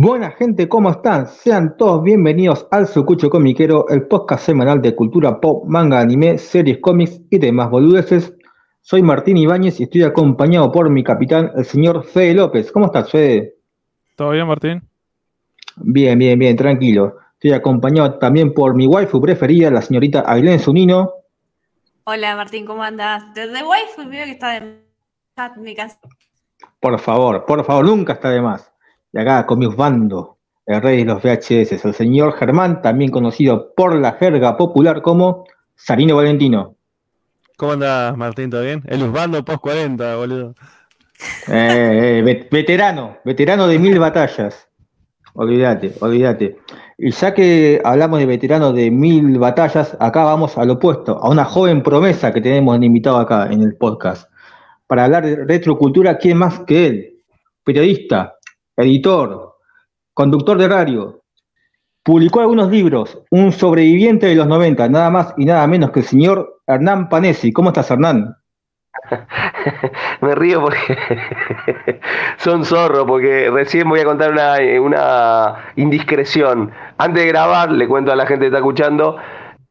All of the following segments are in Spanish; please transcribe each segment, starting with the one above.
Buena gente, ¿cómo están? Sean todos bienvenidos al Sucucho Comiquero, el podcast semanal de cultura pop, manga, anime, series, cómics y demás boludeces. Soy Martín Ibáñez y estoy acompañado por mi capitán, el señor Fede López. ¿Cómo estás, Fede? ¿Todo bien, Martín? Bien, bien, bien, tranquilo. Estoy acompañado también por mi waifu preferida, la señorita Ailén Zunino. Hola Martín, ¿cómo andas? Desde waifu veo que está de mi casa. Por favor, por favor, nunca está de más. Y acá con mi bando, el rey de los VHS, el señor Germán, también conocido por la jerga popular como Sarino Valentino. ¿Cómo andas, Martín? ¿Todo bien? El Usbando post 40, boludo. Eh, eh, veterano, veterano de mil batallas. Olvídate, olvídate. Y ya que hablamos de veterano de mil batallas, acá vamos al opuesto, a una joven promesa que tenemos invitado acá en el podcast. Para hablar de retrocultura, ¿quién más que él? Periodista, editor, conductor de radio, publicó algunos libros, un sobreviviente de los 90, nada más y nada menos que el señor Hernán Panesi. ¿Cómo estás, Hernán? Me río porque son zorros, porque recién voy a contar una, una indiscreción. Antes de grabar, le cuento a la gente que está escuchando,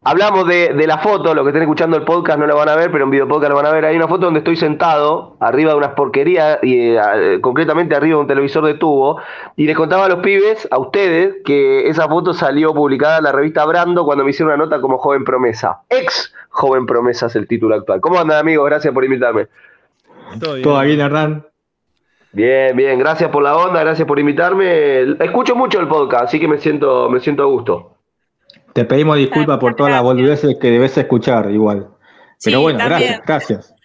Hablamos de, la foto, lo que estén escuchando el podcast no lo van a ver, pero en video podcast lo van a ver. Hay una foto donde estoy sentado arriba de unas porquerías, y eh, concretamente arriba de un televisor de tubo, y les contaba a los pibes, a ustedes, que esa foto salió publicada en la revista Brando cuando me hicieron una nota como joven promesa. Ex joven promesa es el título actual. ¿Cómo andan amigos? Gracias por invitarme. Todo bien, ¿Todo bien Hernán. Bien, bien, gracias por la onda, gracias por invitarme. Escucho mucho el podcast, así que me siento, me siento a gusto. Te pedimos disculpas por todas las boludeces que debes escuchar igual. Pero bueno, gracias, gracias.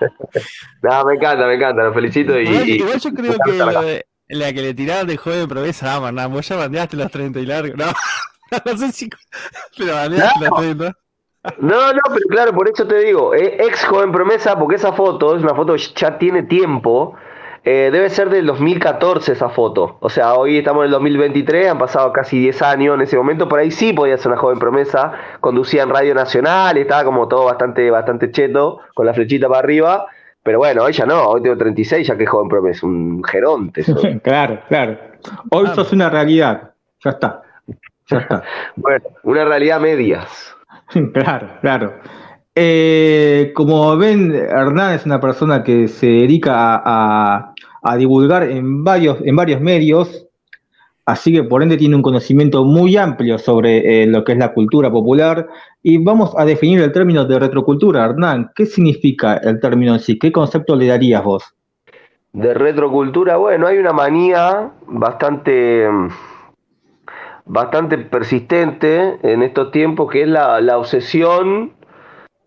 no, me encanta, me encanta, lo felicito y. Igual, yo creo que la que le tiraron de joven promesa, ah, no, vos ya bandeaste los 30 y largo. No, no sé si. Pero bandeaste los 30. No, no, pero claro, por eso te digo, eh, ex joven promesa, porque esa foto es una foto que ya tiene tiempo eh, debe ser del 2014 esa foto. O sea, hoy estamos en el 2023, han pasado casi 10 años en ese momento. Por ahí sí podía ser una joven promesa. Conducía en Radio Nacional, estaba como todo bastante, bastante cheto, con la flechita para arriba. Pero bueno, ella no, hoy tengo 36, ya que es joven promesa, un geronte. claro, claro. Hoy sos una realidad. Ya está. Ya está. bueno, una realidad medias. claro, claro. Eh, como ven, Hernán es una persona que se dedica a, a divulgar en varios, en varios medios, así que por ende tiene un conocimiento muy amplio sobre eh, lo que es la cultura popular. Y vamos a definir el término de retrocultura. Hernán, ¿qué significa el término en sí? ¿Qué concepto le darías vos? De retrocultura, bueno, hay una manía bastante bastante persistente en estos tiempos, que es la, obsesión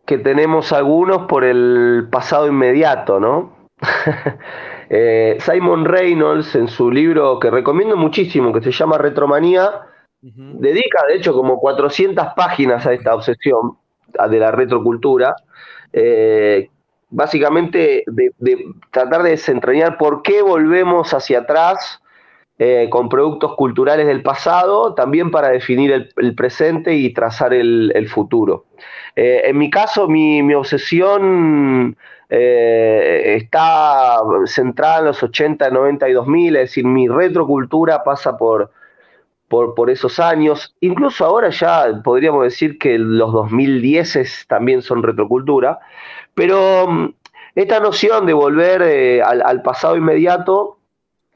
que tenemos algunos por el pasado inmediato, ¿no? Eh, Simon Reynolds, en su libro que recomiendo muchísimo, que se llama Retromanía, dedica de hecho como 400 páginas a esta obsesión de la retrocultura. Eh, básicamente de, tratar de desentrañar por qué volvemos hacia atrás eh, con productos culturales del pasado, también para definir el, presente y trazar el, futuro. en mi caso, mi, mi obsesión eh, está centrada en los 80, 90 y 2000, es decir, mi retrocultura pasa por, por, esos años. Incluso ahora ya podríamos decir que los 2010 también son retrocultura, pero mm, esta noción de volver eh, al, pasado inmediato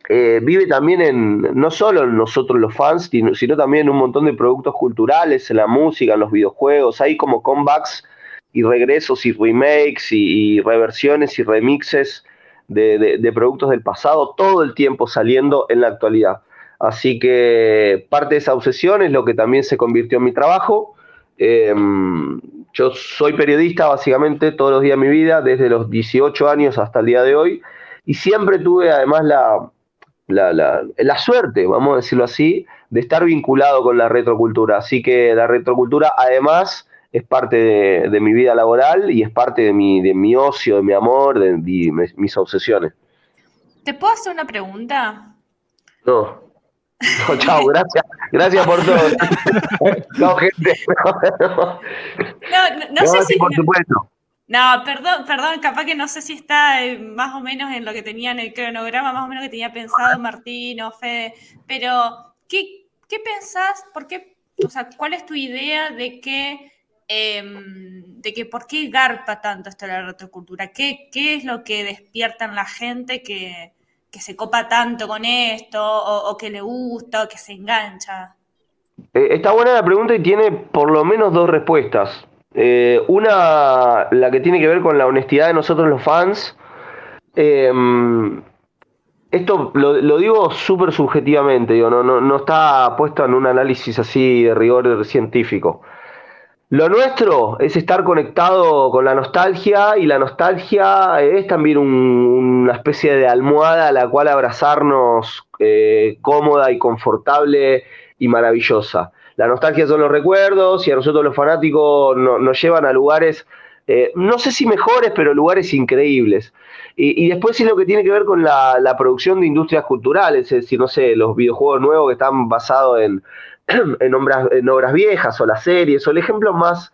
eh, vive también en, no solo en nosotros los fans, sino, sino, también en un montón de productos culturales, en la música, en los videojuegos, hay como comebacks y regresos y remakes y, reversiones y remixes de, productos del pasado todo el tiempo saliendo en la actualidad. Así que parte de esa obsesión es lo que también se convirtió en mi trabajo. Em, yo soy periodista básicamente todos los días de mi vida, desde los 18 años hasta el día de hoy, y siempre tuve además la, la, la, suerte, vamos a decirlo así, de estar vinculado con la retrocultura. Así que la retrocultura además es parte de, mi vida laboral y es parte de mi, de mi ocio, de mi amor, de, mis obsesiones. ¿Te puedo hacer una pregunta? No. No, chao, gracias. Gracias por todo. No, gente. No, no, sé si. Por supuesto. No, perdón, perdón, capaz que no sé si está eh, más o menos en lo que tenía en el cronograma, más o menos que tenía pensado Martín o Fede, pero ¿qué, qué pensás? ¿Por qué? O sea, ¿cuál es tu idea de que, em, de que por qué garpa tanto esto de la retrocultura? ¿Qué, ¿Qué es lo que despierta en la gente que, que se copa tanto con esto, o, que le gusta, o que se engancha? Eh, está buena la pregunta y tiene por lo menos dos respuestas. Eh, una, la que tiene que ver con la honestidad de nosotros los fans. Em, esto lo, lo digo súper subjetivamente, digo, no, no, no está puesto en un análisis así de rigor científico. Lo nuestro es estar conectado con la nostalgia y la nostalgia es también un- una especie de almohada a la cual abrazarnos eh, cómoda y confortable y maravillosa. La nostalgia son los recuerdos y a nosotros los fanáticos no- nos llevan a lugares, eh, no sé si mejores, pero lugares increíbles. Y, y después es lo que tiene que ver con la, la producción de industrias culturales, es decir, no sé, los videojuegos nuevos que están basados en, en, obras, en obras viejas o las series, o el ejemplo más,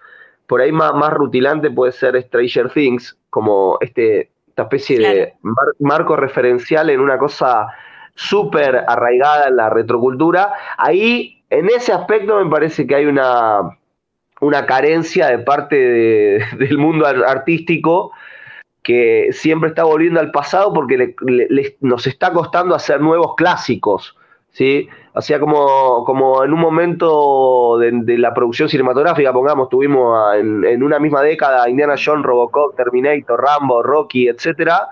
por ahí más, más rutilante puede ser Stranger Things, como este, esta especie de mar- marco referencial en una cosa súper arraigada en la retrocultura. Ahí, en ese aspecto, me parece que hay una, una carencia de parte de- del mundo ar- artístico que siempre está volviendo al pasado porque le- le- le- nos está costando hacer nuevos clásicos, ¿sí? Sea, como, como en un momento de, de la producción cinematográfica, pongamos, tuvimos a- en, en una misma década Indiana Jones, Robocop, Terminator, Rambo, Rocky, etcétera,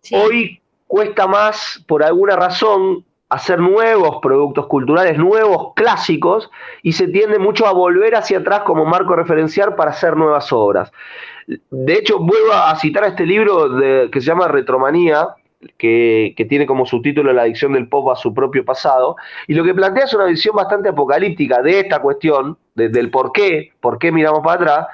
Sí. Hoy cuesta más, por alguna razón, hacer nuevos productos culturales, nuevos clásicos, y se tiende mucho a volver hacia atrás como marco referencial para hacer nuevas obras. De hecho, vuelvo a citar este libro de- que se llama Retromanía, que, tiene como subtítulo La adicción del pop a su propio pasado, y lo que plantea es una visión bastante apocalíptica de esta cuestión, de- del por qué, por qué miramos para atrás,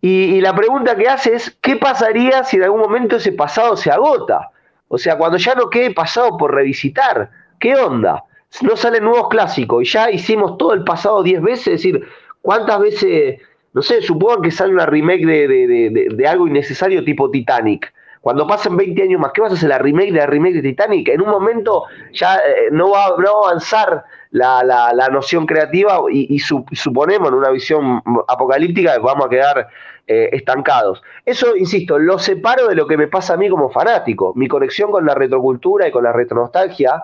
y, la pregunta que hace es, ¿qué pasaría si en algún momento ese pasado se agota? O sea, cuando ya no quede pasado por revisitar, ¿qué onda? No salen nuevos clásicos y ya hicimos todo el pasado 10 veces, es decir, ¿cuántas veces, no sé, supongo que sale una remake de- de- de algo innecesario tipo Titanic? Cuando pasen 20 años más, ¿qué vas a hacer? ¿La remake de la remake de Titanic? En un momento ya eh, no, va, no a avanzar la, la- la noción creativa y, y su- suponemos en una visión apocalíptica que vamos a quedar eh, estancados. Eso, insisto, lo separo de lo que me pasa a mí como fanático. Mi conexión con la retrocultura y con la retronostalgia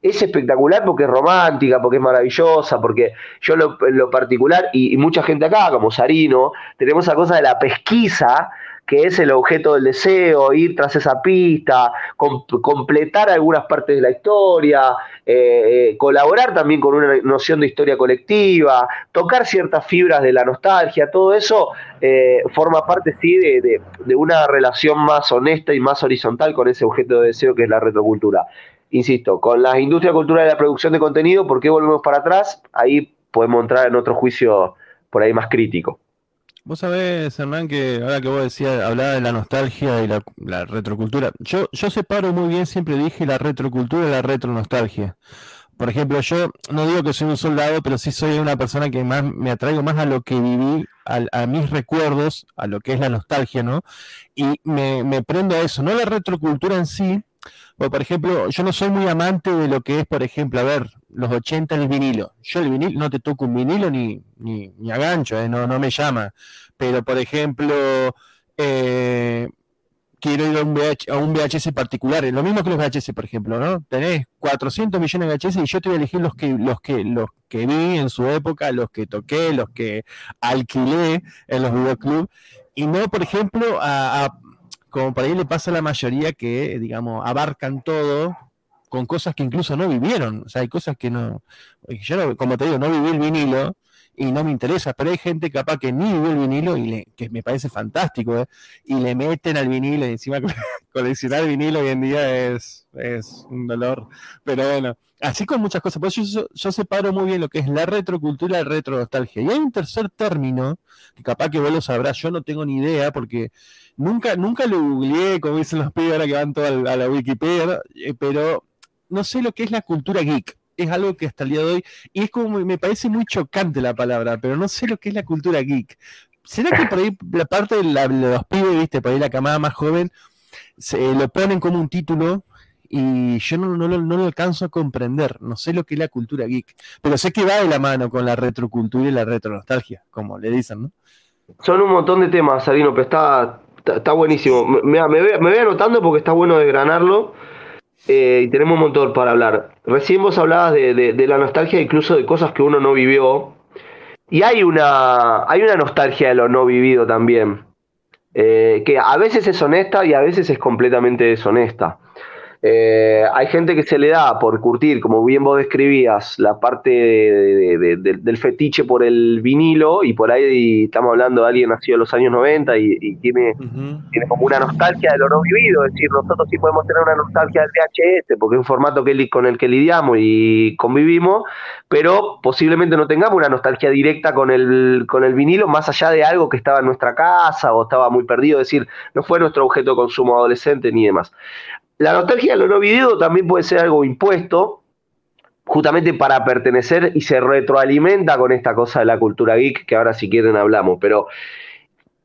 es espectacular porque es romántica, porque es maravillosa, porque yo lo- lo particular, y, y mucha gente acá, como Sarino, tenemos esa cosa de la pesquisa, que es el objeto del deseo, ir tras esa pista, com- completar algunas partes de la historia, eh, eh, colaborar también con una noción de historia colectiva, tocar ciertas fibras de la nostalgia, todo eso eh, forma parte, sí, de, de- de una relación más honesta y más horizontal con ese objeto de deseo que es la retrocultura. Insisto, con la industria cultural de la producción de contenido, ¿por qué volvemos para atrás? Ahí podemos entrar en otro juicio por ahí más crítico. Vos sabés, Hernán, que ahora que vos decías, hablaba de la nostalgia y la, retrocultura. Yo, yo separo muy bien, siempre dije, la retrocultura y la retronostalgia. Por ejemplo, yo no digo que soy un soldado, pero sí soy una persona que más me atraigo más a lo que viví, al- a, mis recuerdos, a lo que es la nostalgia, ¿no? Y me, me prendo a eso, no la retrocultura en sí. Por ejemplo, yo no soy muy amante de lo que es, por ejemplo, a ver, los 80 el vinilo. Yo el vinilo no te toco un vinilo ni, ni, ni ¿eh? no, no me llama. Pero, por ejemplo, eh, quiero ir a un, VH a un VHS particular, lo mismo que los VHS, por ejemplo, ¿no? Tenés 400 millones de VHS y yo te voy a elegir los que, los que, los que vi en su época, los que toqué, los que alquilé en los videoclubs, y no, por ejemplo, a, a- como por ahí le pasa a la mayoría que, digamos, abarcan todo con cosas que incluso no vivieron. O sea, hay cosas que no. Yo, no- como te digo, no viví el vinilo y no me interesa, pero hay gente capaz que ni vivió el vinilo y le, que me parece fantástico, ¿eh? y le meten al vinilo y encima coleccionar vinilo hoy en día es, es un dolor. Pero bueno, así con muchas cosas. Por eso yo, separo muy bien lo que es la retrocultura y la retronostalgia. Y hay un tercer término, que capaz que vos lo sabrás, yo no tengo ni idea, porque nunca, nunca lo googleé, como dicen los pibes ahora que van todos a la Wikipedia, eh, pero no sé lo que es la cultura geek. Es algo que hasta el día de hoy, y es como, me parece muy chocante la palabra, pero no sé lo que es la cultura geek. ¿será que por ahí la parte de, los pibes, viste, por ahí la camada más joven, se lo ponen como un título y yo no, no, no, lo alcanzo a comprender, no sé lo que es la cultura geek, pero sé que va de la mano con la retrocultura y la retronostalgia, como le dicen, ¿no? Son un montón de temas, Salino, pero está, está, buenísimo. Me, me, voy, anotando porque está bueno desgranarlo eh, y tenemos un montón para hablar. Recién vos hablabas de, la nostalgia, incluso de cosas que uno no vivió. Y hay una, hay una nostalgia de lo no vivido también, eh, que a veces es honesta y a veces es completamente deshonesta. Eh, hay gente que se le da por curtir, como bien vos describías, la parte del fetiche por el vinilo, y por ahí estamos hablando de alguien nacido en los años 90 y, tiene, tiene como una nostalgia de lo no vivido, es decir, nosotros sí podemos tener una nostalgia del VHS, porque es un formato que, con el que lidiamos y convivimos, pero posiblemente no tengamos una nostalgia directa con el, con el vinilo, más allá de algo que estaba en nuestra casa o estaba muy perdido, es decir, no fue nuestro objeto de consumo adolescente ni demás. La nostalgia de lo no vivido también puede ser algo impuesto, justamente para pertenecer y se retroalimenta con esta cosa de la cultura geek, que ahora si quieren hablamos, pero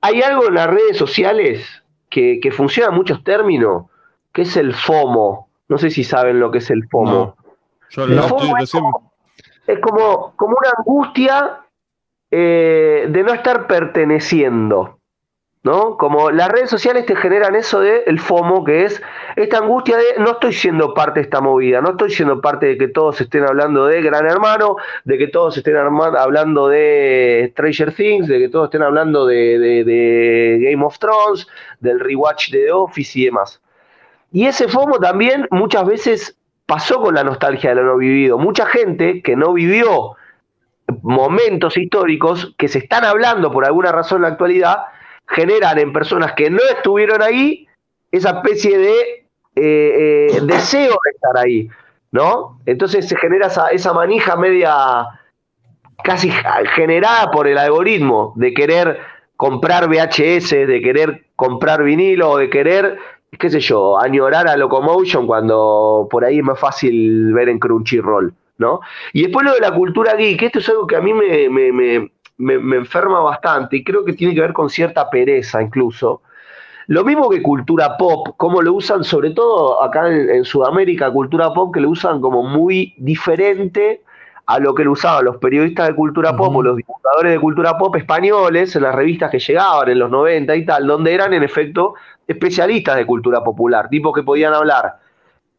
hay algo en las redes sociales que, funciona en muchos términos, que es el FOMO. No sé si saben lo que es el FOMO. el FOMO es, como, como, una angustia eh, de no estar perteneciendo. ¿No? Como las redes sociales te generan eso de el FOMO, que es esta angustia de no estoy siendo parte de esta movida, no estoy siendo parte de que todos estén hablando de Gran Hermano, de que todos estén hablando de Stranger Things, de que todos estén hablando de, Game of Thrones, del rewatch de The Office y demás. Y ese FOMO también muchas veces pasó con la nostalgia de lo no vivido. Mucha gente que no vivió momentos históricos que se están hablando por alguna razón en la actualidad, generan en personas que no estuvieron ahí esa especie de eh, eh, deseo de estar ahí, ¿no? Entonces se genera esa, manija media casi generada por el algoritmo de querer comprar VHS, de querer comprar vinilo, de querer, qué sé yo, añorar a Locomotion cuando por ahí es más fácil ver en Crunchyroll, ¿no? Y después lo de la cultura geek, esto es algo que a mí me, enferma bastante y creo que tiene que ver con cierta pereza incluso. Lo mismo que cultura pop, como lo usan sobre todo acá en, Sudamérica, cultura pop que lo usan como muy diferente a lo que lo usaban los periodistas de cultura pop o los divulgadores de cultura pop españoles en las revistas que llegaban en los 90 y tal, donde eran en efecto especialistas de cultura popular, tipos que podían hablar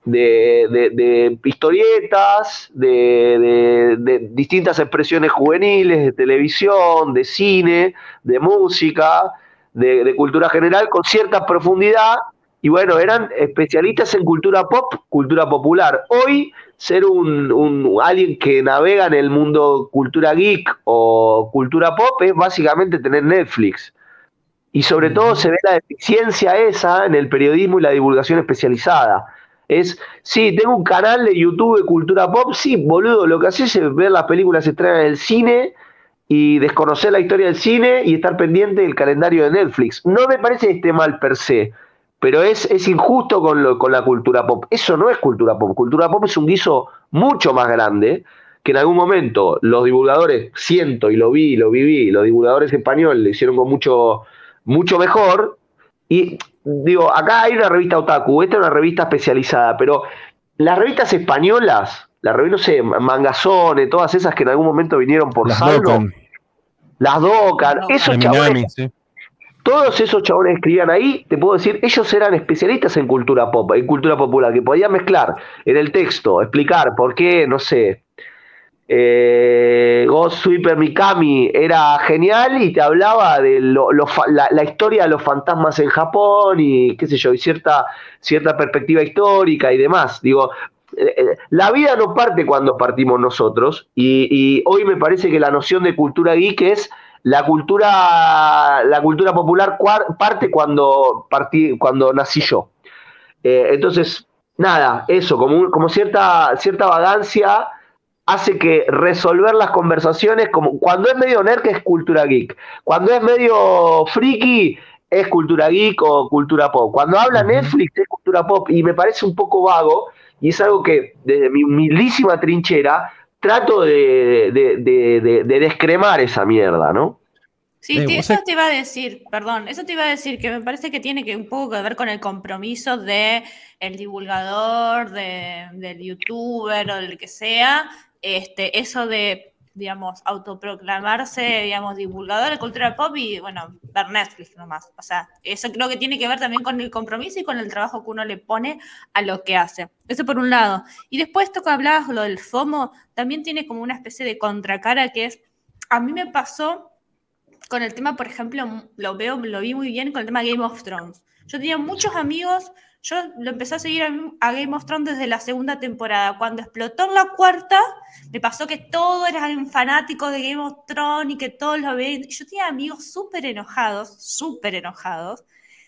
de, de, historietas, de, distintas expresiones juveniles, de televisión, de cine, de música, de, cultura general, con cierta profundidad. Y bueno, eran especialistas en cultura pop, cultura popular. Hoy, ser un, un alguien que navega en el mundo cultura geek o cultura pop es básicamente tener Netflix. Y sobre todo se ve la deficiencia esa en el periodismo y la divulgación especializada es, sí, tengo un canal de YouTube de cultura pop, sí, boludo, lo que haces es ver las películas estrenas del cine y desconocer la historia del cine y estar pendiente del calendario de Netflix. No me parece esté mal per se, pero es, es injusto con, lo, con la cultura pop. Eso no es cultura pop. Cultura pop es un guiso mucho más grande que en algún momento los divulgadores, siento y lo vi lo viví, los divulgadores españoles lo hicieron con mucho, mucho mejor. Y digo, acá hay una revista Otaku, esta es una revista especializada, pero las revistas españolas, la revista, no sé, Mangazone, todas esas que en algún momento vinieron por las Saldo, las Docan, esos chabones, todos esos chabones escribían ahí, te puedo decir, ellos eran especialistas en cultura pop, en cultura popular, que podían mezclar en el texto, explicar por qué, no sé, eh, Ghost Sweeper Mikami era genial y te hablaba de la, historia de los fantasmas en Japón y qué sé yo, y cierta, cierta perspectiva histórica y demás. Digo, eh, eh, la vida no parte cuando partimos nosotros y, hoy me parece que la noción de cultura geek es la cultura, la cultura popular parte cuando, partí, cuando nací yo. Entonces, nada, eso, como, como cierta, cierta vagancia hace que resolver las conversaciones, como cuando es medio nerd, es cultura geek. Cuando es medio friki, es cultura geek o cultura pop. Cuando habla Netflix, es cultura pop. Y me parece un poco vago, y es algo que desde mi humilísima trinchera trato de, de, descremar esa mierda, ¿no? Sí, eso te iba a decir, perdón, eso te iba a decir que me parece que tiene que un poco que ver con el compromiso de el divulgador, de, del youtuber o del que sea, este, eso de, digamos, autoproclamarse, digamos, divulgador de cultura pop y, bueno, ver Netflix nomás. O sea, eso creo que tiene que ver también con el compromiso y con el trabajo que uno le pone a lo que hace. Eso por un lado. Y después esto que hablabas, lo del FOMO, también tiene como una especie de contracara que es, a mí me pasó con el tema, por ejemplo, lo veo, lo vi muy bien con el tema Game of Thrones. Yo tenía muchos amigos, yo lo empecé a seguir a, Game of Thrones desde la segunda temporada. Cuando explotó en la cuarta, me pasó que todos eran fanáticos de Game of Thrones y que todos lo ven. Yo tenía amigos súper enojados, súper enojados,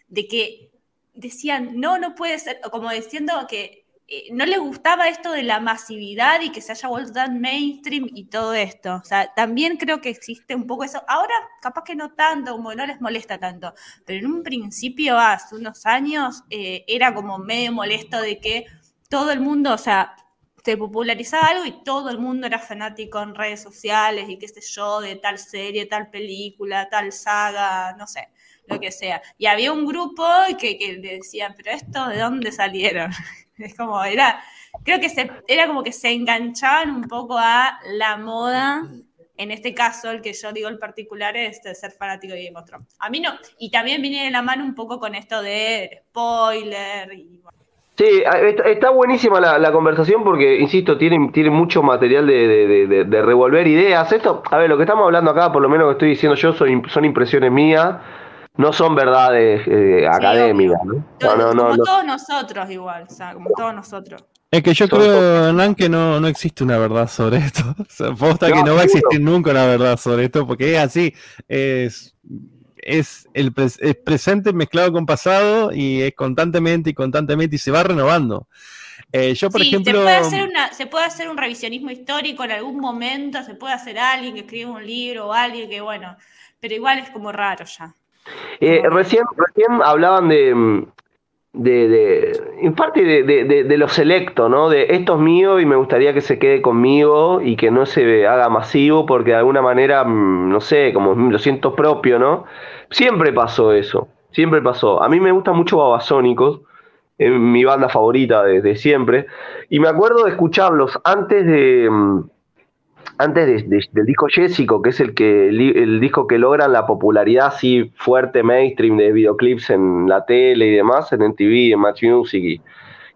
de que decían, no, no puede ser, como diciendo que eh, no le gustaba esto de la masividad y que se haya vuelto tan mainstream y todo esto. O sea, también creo que existe un poco eso. Ahora, capaz que no tanto, como no les molesta tanto, pero en un principio, hace unos años, eh, era como medio molesto de que todo el mundo, o sea, se popularizaba algo y todo el mundo era fanático en redes sociales y qué sé yo, de tal serie, tal película, tal saga, no sé lo que sea. Y había un grupo que, que decían, pero esto, ¿de dónde salieron? Es como, era, creo que se, era como que se enganchaban un poco a la moda. En este caso, el que yo digo el particular es de ser fanático de Game of Thrones. A mí no. Y también viene de la mano un poco con esto de spoiler y Sí, está buenísima la, conversación porque, insisto, tiene, tiene mucho material de, revolver ideas. Esto, a ver, lo que estamos hablando acá, por lo menos que estoy diciendo yo, son, son impresiones mías no son verdades eh, académicas, ¿no? No, no, como todos nosotros igual, o sea, como todos nosotros. Es que yo creo, Hernán, que no, no existe una verdad sobre esto. O sea, posta que no va a existir nunca una verdad sobre esto, porque es así, es, es el presente mezclado con pasado y es constantemente y constantemente y se va renovando. Eh, yo, por ejemplo. Se puede, hacer una, se puede hacer un revisionismo histórico en algún momento, se puede hacer alguien que escribe un libro o alguien que, bueno, pero igual es como raro ya. Eh, recién, recién hablaban de, de, en parte de, de, lo selecto, ¿no? De esto es mío y me gustaría que se quede conmigo y que no se haga masivo porque de alguna manera, mm, no sé, como lo siento propio, ¿no? Siempre pasó eso, siempre pasó. A mí me gusta mucho Babasónicos, es mi banda favorita desde siempre, y me acuerdo de escucharlos antes de antes del disco Jessico, que es el, que, el, disco que logran la popularidad así fuerte, mainstream de videoclips en la tele y demás, en MTV, en Match Music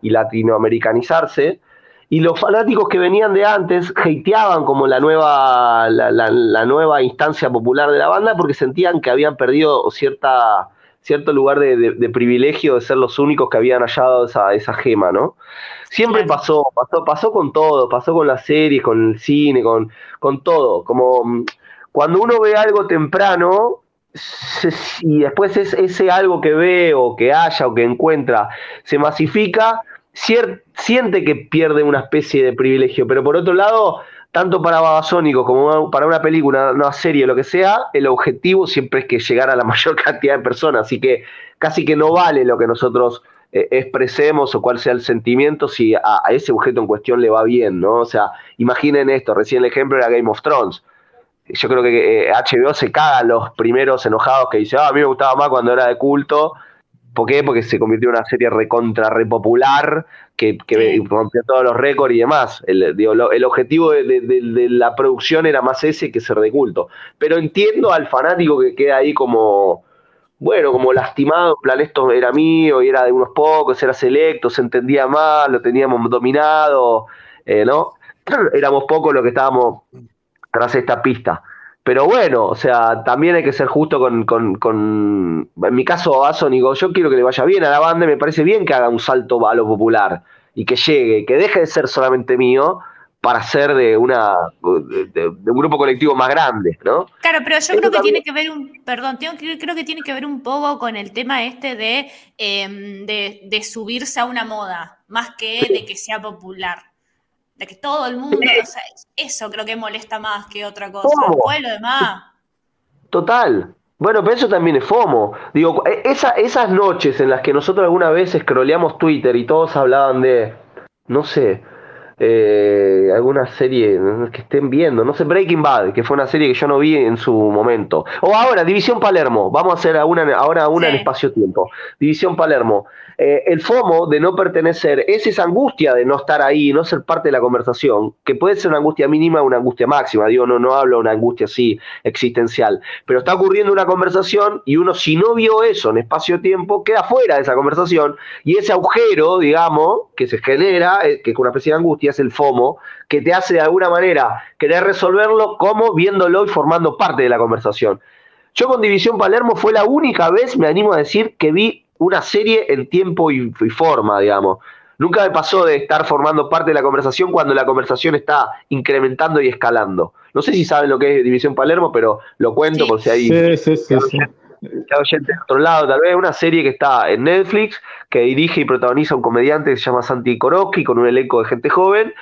y, latinoamericanizarse, y los fanáticos que venían de antes hateaban como la nueva, la, nueva instancia popular de la banda porque sentían que habían perdido cierta, cierto lugar de, privilegio de ser los únicos que habían hallado esa, esa gema, ¿no? Siempre pasó, pasó, pasó con todo, pasó con las series, con el cine, con, con todo. Como mm, cuando uno ve algo temprano, y después es ese algo que ve o que haya o que encuentra se masifica, siente que pierde una especie de privilegio. Pero por otro lado, tanto para Babasónicos como para una película, una serie, lo que sea, el objetivo siempre es que llegar a la mayor cantidad de personas. Así que casi que no vale lo que nosotros eh, expresemos o cuál sea el sentimiento si a, ese objeto en cuestión le va bien, ¿no? O sea, imaginen esto, recién el ejemplo era Game of Thrones. Yo creo que HBO eh, se caga los primeros enojados que dice, ah, a mí me gustaba más cuando era de culto. ¿Por qué? Porque se convirtió en una serie recontra repopular que, que rompió todos los récords y demás. El, el objetivo de, de, la producción era más ese que ser de culto. Pero entiendo al fanático que queda ahí como, bueno, como lastimado, en plan, esto era mío y era de unos pocos, era selecto, se entendía mal, lo teníamos dominado, eh, ¿no? Éramos pocos los que estábamos tras esta pista. Pero bueno, o sea, también hay que ser justo con, con, con en mi caso, Asónico, yo quiero que le vaya bien a la banda y me parece bien que haga un salto a lo popular y que llegue, que deje de ser solamente mío para ser de una de, un grupo colectivo más grande, ¿no? Claro, pero yo creo que tiene que ver un, perdón, tengo, creo que tiene que ver un poco con el tema este de, em, de, subirse a una moda, más que de que sea popular. De que todo el mundo, o sea, eso creo que molesta más que otra cosa. Después lo demás. Total. Bueno, pero eso también es FOMO. Digo, e, esa, esas noches en las que nosotros alguna vez scrolleamos Twitter y todos hablaban de, no sé, eh, alguna serie que estén viendo, no sé, Breaking Bad, que fue una serie que yo no vi en su momento. O ahora, División Palermo, vamos a hacer una, ahora una en espacio-tiempo. División Palermo. Eh, el FOMO de no pertenecer es esa angustia de no estar ahí, no ser parte de la conversación, que puede ser una angustia mínima o una angustia máxima, digo, no, no hablo de una angustia así existencial, pero está ocurriendo una conversación y uno si no vio eso en espacio-tiempo, queda fuera de esa conversación y ese agujero, digamos, que se genera, eh, que es una especie de angustia, es el FOMO, que te hace de alguna manera querer resolverlo como viéndolo y formando parte de la conversación. Yo con División Palermo fue la única vez, me animo a decir, que vi una serie en tiempo y, forma, digamos. Nunca me pasó de estar formando parte de la conversación cuando la conversación está incrementando y escalando. No sé si saben lo que es División Palermo, pero lo cuento por si hay sí, sí, sí, de otro lado, tal vez una serie que está en Netflix, que dirige y protagoniza un comediante que se llama Santi Koroski, con un elenco de gente joven,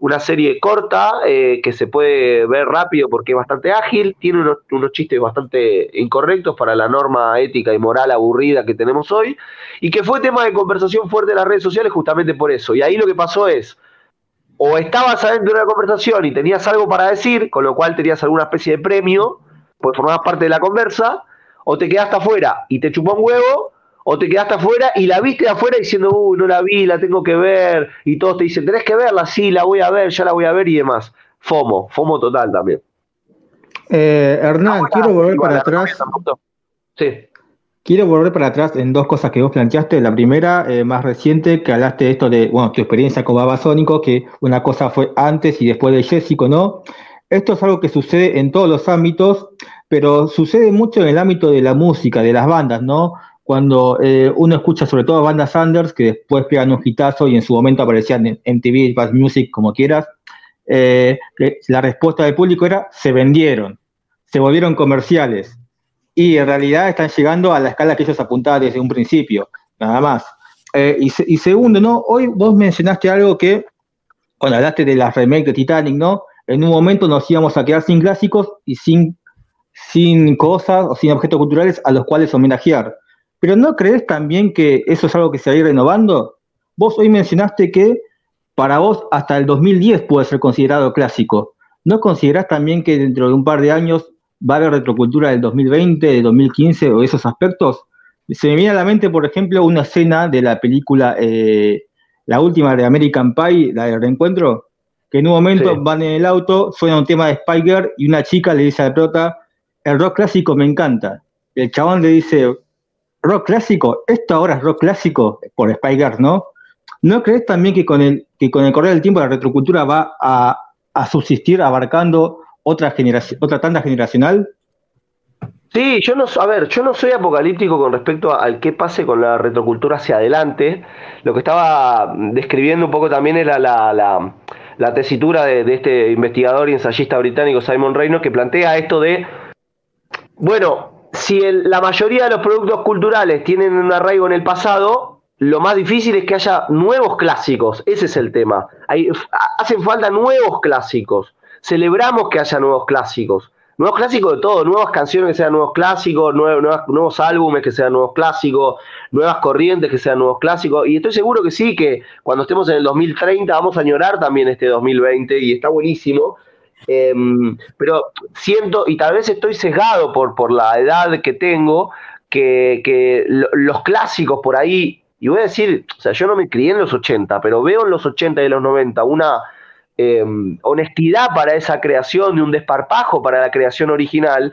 una serie corta eh, que se puede ver rápido porque es bastante ágil, tiene unos, chistes bastante incorrectos para la norma ética y moral aburrida que tenemos hoy, y que fue tema de conversación fuerte en las redes sociales justamente por eso. Y ahí lo que pasó es, o estabas adentro de una conversación y tenías algo para decir, con lo cual tenías alguna especie de premio, pues formabas parte de la conversa, o te quedaste afuera y te chupó un huevo, o te quedaste afuera y la viste de afuera diciendo, uy, no la vi, la tengo que ver, y todos te dicen, tenés que verla, sí, la voy a ver, ya la voy a ver y demás. FOMO, FOMO total también. Eh, Hernán, quiero volver para atrás. Sí. Quiero volver para atrás en dos cosas que vos planteaste. La primera, eh, más reciente, que hablaste de esto de, bueno, tu experiencia con Babasónico, que una cosa fue antes y después de Jessico, ¿no? Esto es algo que sucede en todos los ámbitos, pero sucede mucho en el ámbito de la música, de las bandas, ¿no? cuando eh, uno escucha sobre todo a bandas Sanders, que después pegan un hitazo y en su momento aparecían en MTV, Bass Music, como quieras, eh, la respuesta del público era, se vendieron, se volvieron comerciales, y en realidad están llegando a la escala que ellos apuntaban desde un principio, nada más. Eh, y, segundo, ¿no? Hoy vos mencionaste algo que, cuando hablaste de las remakes de Titanic, ¿no? En un momento nos íbamos a quedar sin clásicos y sin, sin cosas o sin objetos culturales a los cuales homenajear. Pero ¿no crees también que eso es algo que se va a ir renovando? Vos hoy mencionaste que para vos hasta el 2010 puede ser considerado clásico. ¿No considerás también que dentro de un par de años va a haber retrocultura del 2020, del 2015 o esos aspectos? Se me viene a la mente, por ejemplo, una escena de la película, eh, la última de American Pie, la de reencuentro, que en un momento van en el auto, suena un tema de Spiker y una chica le dice a la prota, el rock clásico me encanta. El chabón le dice, rock clásico, esto ahora es rock clásico por Spiker, ¿no? ¿No crees también que con el, que con el correr del tiempo la retrocultura va a, subsistir abarcando otra generación, otra tanda generacional? Sí, yo no, a ver, yo no soy apocalíptico con respecto al qué pase con la retrocultura hacia adelante. Lo que estaba describiendo un poco también era la, la, tesitura de, este investigador y ensayista británico Simon Reynolds que plantea esto de, bueno, si la mayoría de los productos culturales tienen un arraigo en el pasado, lo más difícil es que haya nuevos clásicos. Ese es el tema. Hay, hacen falta nuevos clásicos. Celebramos que haya nuevos clásicos. Nuevos clásicos de todo, nuevas canciones que sean nuevos clásicos, nuevos, nuevos álbumes que sean nuevos clásicos, nuevas corrientes que sean nuevos clásicos. Y estoy seguro que sí, que cuando estemos en el 2030 vamos a añorar también este 2020 y está buenísimo. Em, pero siento, y tal vez estoy sesgado por, por la edad que tengo, que, los clásicos por ahí, y voy a decir, o sea, yo no me crié en los 80, pero veo en los 80 y los 90 una em, honestidad para esa creación, de un desparpajo para la creación original,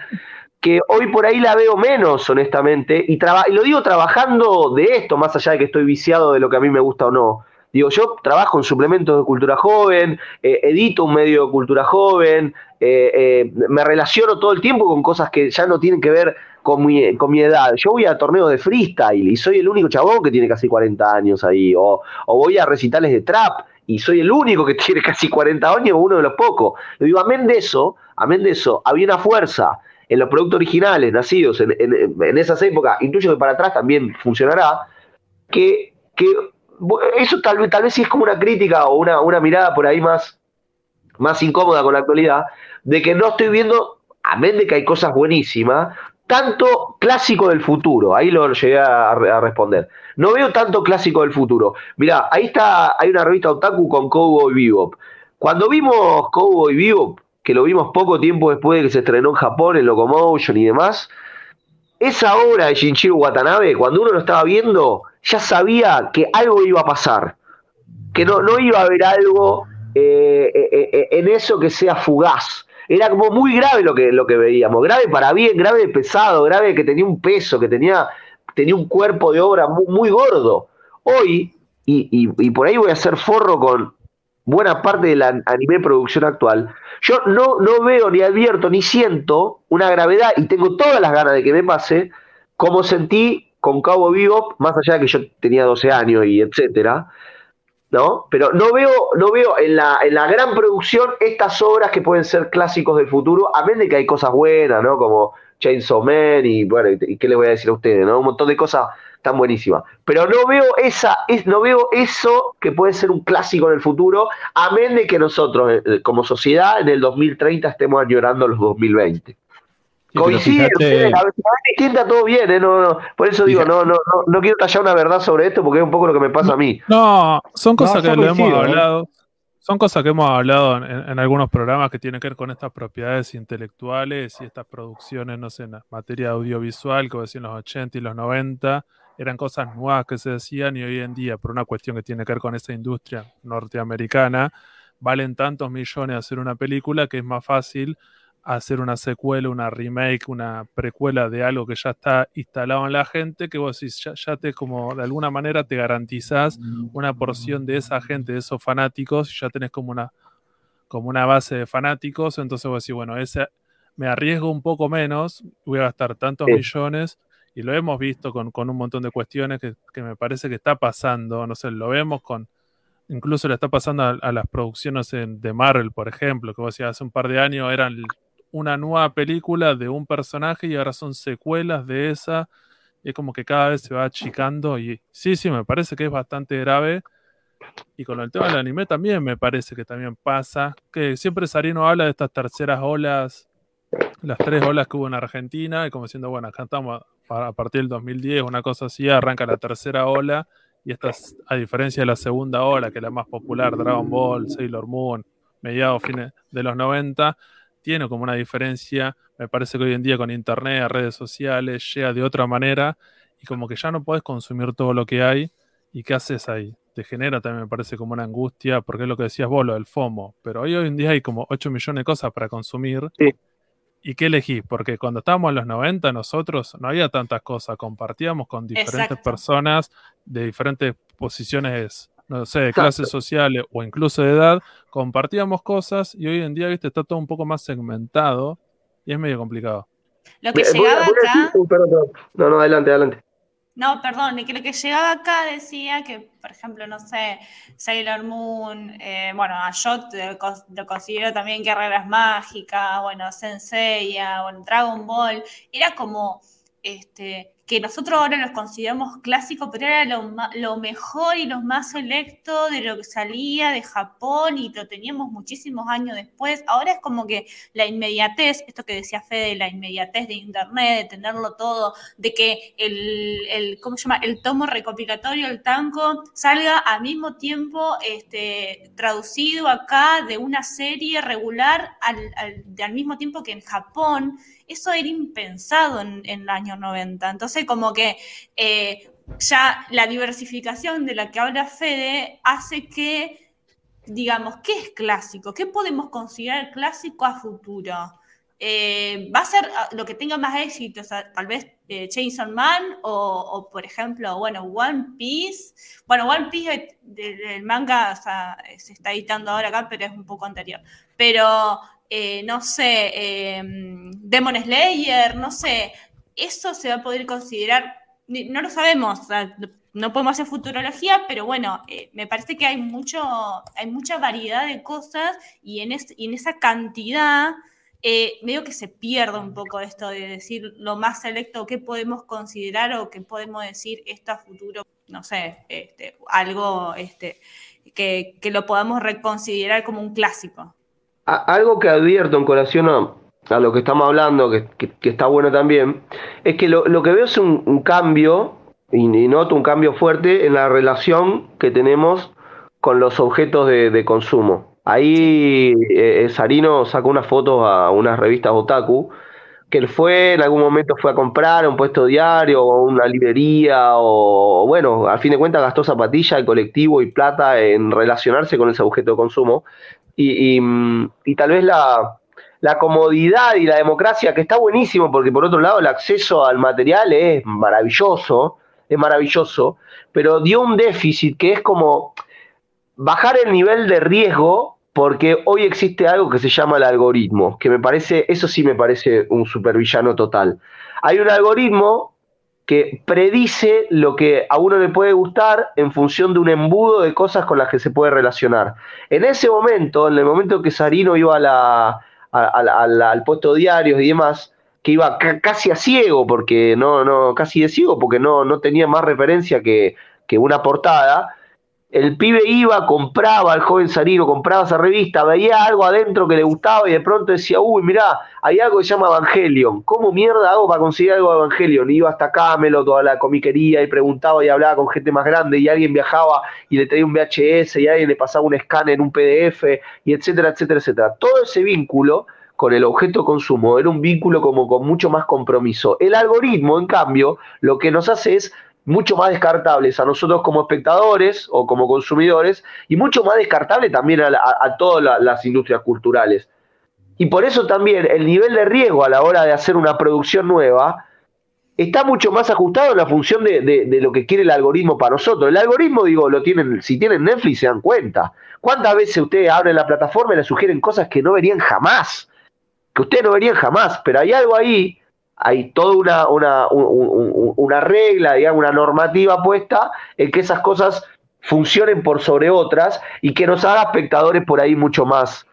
que hoy por ahí la veo menos, honestamente, y, y lo digo trabajando de esto, más allá de que estoy viciado de lo que a mí me gusta o no. Digo, yo trabajo en suplementos de cultura joven, eh, edito un medio de cultura joven, eh, eh, me relaciono todo el tiempo con cosas que ya no tienen que ver con mi, con mi edad. Yo voy a torneos de freestyle y soy el único chabón que tiene casi 40 años ahí. O, voy a recitales de trap y soy el único que tiene casi 40 años, uno de los pocos. Digo, amén de eso, amén de eso, había una fuerza en los productos originales nacidos en, en, esas épocas, intuyo que para atrás también funcionará, que, que eso tal vez, tal vez sí es como una crítica o una, una mirada por ahí más, más incómoda con la actualidad, de que no estoy viendo, amén de que hay cosas buenísimas, tanto clásico del futuro. Ahí lo llegué a, a responder. No veo tanto clásico del futuro. Mirá, ahí está, hay una revista Otaku con Cowboy Bebop. Cuando vimos Cowboy Bebop, que lo vimos poco tiempo después de que se estrenó en Japón, en Locomotion y demás, esa obra de Shinichiro Watanabe, cuando uno lo estaba viendo, ya sabía que algo iba a pasar. Que no, no iba a haber algo eh, eh, eh, en eso que sea fugaz. Era como muy grave lo que, lo que veíamos. Grave para bien, grave pesado, grave que tenía un peso, que tenía, tenía un cuerpo de obra muy, muy gordo. Hoy, y, y, y por ahí voy a hacer forro con, buena parte de la anime producción actual, yo no, no veo ni advierto ni siento una gravedad y tengo todas las ganas de que me pase como sentí con Cabo Vivo, más allá de que yo tenía 12 años y etcétera, ¿no? Pero no veo, no veo en la, en la gran producción estas obras que pueden ser clásicos del futuro, a menos que hay cosas buenas, ¿no? Como Chainsaw Man y bueno, y qué les voy a decir a ustedes, ¿no? Un montón de cosas tan buenísimas. Pero no veo esa, es, no veo eso que puede ser un clásico en el futuro, a menos de que nosotros, eh, como sociedad, en el 2030 estemos añorando los 2020. Coincide, fíjate... a veces distinta todo bien, ¿eh? no, no, por eso digo, no, no, no, no quiero tallar una verdad sobre esto porque es un poco lo que me pasa a mí. No, son cosas que lo hemos hablado. Son cosas que hemos hablado en, en, algunos programas que tienen que ver con estas propiedades intelectuales y estas producciones, no sé, en materia audiovisual, como decía en los 80 y los 90, eran cosas nuevas que se decían y hoy en día, por una cuestión que tiene que ver con esa industria norteamericana, valen tantos millones hacer una película que es más fácil hacer una secuela, una remake, una precuela de algo que ya está instalado en la gente, que vos decís, ya, ya te como de alguna manera te garantizás una porción de esa gente, de esos fanáticos, ya tenés como una, como una base de fanáticos, entonces vos decís, bueno, ese, me arriesgo un poco menos, voy a gastar tantos sí. millones, y lo hemos visto con, con un montón de cuestiones que, que, me parece que está pasando, no sé, lo vemos con, incluso le está pasando a, las producciones de Marvel, por ejemplo, que vos decías, hace un par de años eran una nueva película de un personaje y ahora son secuelas de esa, y es como que cada vez se va achicando, y sí, sí, me parece que es bastante grave, y con el tema del anime también me parece que también pasa, que siempre Sarino habla de estas terceras olas, las tres olas que hubo en Argentina, y como diciendo, bueno, acá estamos a partir del 2010, una cosa así, arranca la tercera ola, y esta, a diferencia de la segunda ola, que es la más popular, Dragon Ball, Sailor Moon, mediados, fines de los 90, tiene como una diferencia, me parece que hoy en día con internet, redes sociales, llega de otra manera, y como que ya no puedes consumir todo lo que hay, y qué haces ahí. Te genera también, me parece, como una angustia, porque es lo que decías vos, lo del FOMO, pero hoy, hoy en día hay como 8 millones de cosas para consumir. Sí. ¿Y qué elegís? Porque cuando estábamos en los 90 nosotros no había tantas cosas, compartíamos con diferentes Exacto. personas de diferentes posiciones, no sé, de clases sociales o incluso de edad, compartíamos cosas y hoy en día, viste, está todo un poco más segmentado y es medio complicado. Lo que llegaba acá... No, no, adelante, adelante. No, perdón, que lo que llegaba acá decía que, por ejemplo, no sé, Sailor Moon, eh, bueno, a Shot lo considero también Guerreras Mágicas, bueno, Senseiya, bueno, Dragon Ball, era como, este, que nosotros ahora los consideramos clásicos, pero era lo, lo, mejor y lo más selecto de lo que salía de Japón y lo teníamos muchísimos años después. Ahora es como que la inmediatez, esto que decía Fede, la inmediatez de Internet, de tenerlo todo, de que el, ¿cómo se llama? El tomo recopilatorio, el tanco, salga al mismo tiempo este, traducido acá de una serie regular al, al, al mismo tiempo que en Japón eso era impensado en, en el año 90. Entonces, como que eh, ya la diversificación de la que habla Fede hace que, digamos, ¿qué es clásico? ¿Qué podemos considerar clásico a futuro? Eh, va a ser ah, lo que tenga más éxito, tal vez eh, Chainsaw Man o, por ejemplo, bueno, One Piece. Bueno, One Piece del manga se está editando ahora acá, pero es un poco anterior. Pero eh, no sé, Demon Slayer, no sé, eso se va a poder considerar, no lo sabemos, no podemos hacer futurología, pero bueno, eh, me parece que hay, mucho, hay mucha variedad de cosas y en, esa cantidad eh, medio que se pierde un poco esto de decir lo más selecto, qué podemos considerar o qué podemos decir esto a futuro, no sé, este, algo este, que, que lo podamos reconsiderar como un clásico. Algo que advierto en colación a, a lo que estamos hablando, que, está bueno también, es que lo, que veo es un, cambio, y, noto un cambio fuerte en la relación que tenemos con los objetos de, consumo. Ahí eh, Sarino sacó unas fotos a unas revistas otaku, que él fue, en algún momento fue a comprar a un puesto diario o una librería, o bueno, al fin de cuentas gastó zapatilla, el colectivo y plata en relacionarse con ese objeto de consumo. y, y tal vez la, la comodidad y la democracia, que está buenísimo, porque por otro lado el acceso al material es maravilloso, es maravilloso, pero dio un déficit que es como bajar el nivel de riesgo, porque hoy existe algo que se llama el algoritmo, que me parece, eso sí me parece un supervillano total. Hay un algoritmo que predice lo que a uno le puede gustar en función de un embudo de cosas con las que se puede relacionar. En ese momento, en el momento que Sarino iba a la, al puesto de diarios y demás, que iba casi a ciego, porque no, no, casi de ciego, porque no, no tenía más referencia que, que una portada, el pibe iba, compraba, el joven Sarino compraba esa revista, veía algo adentro que le gustaba y de pronto decía, uy, mirá, hay algo que se llama Evangelion, ¿cómo mierda hago para conseguir algo de Evangelion? iba hasta Camelot, toda la comiquería y preguntaba y hablaba con gente más grande y alguien viajaba y le traía un VHS y alguien le pasaba un escáner, un PDF y etcétera, etcétera, etcétera. Todo ese vínculo con el objeto consumo era un vínculo como con mucho más compromiso. El algoritmo, en cambio, lo que nos hace es mucho más descartables a nosotros como espectadores o como consumidores y mucho más descartable también a, todas las industrias culturales. Y por eso también el nivel de riesgo a la hora de hacer una producción nueva está mucho más ajustado en la función de, lo que quiere el algoritmo para nosotros. El algoritmo, digo, lo tienen, si tienen Netflix se dan cuenta. ¿Cuántas veces ustedes abren la plataforma y le sugieren cosas que no verían jamás? Que ustedes no verían jamás, pero hay algo ahí hay toda una, una, una regla, digamos, una normativa puesta en que esas cosas funcionen por sobre otras y que nos haga espectadores por ahí mucho más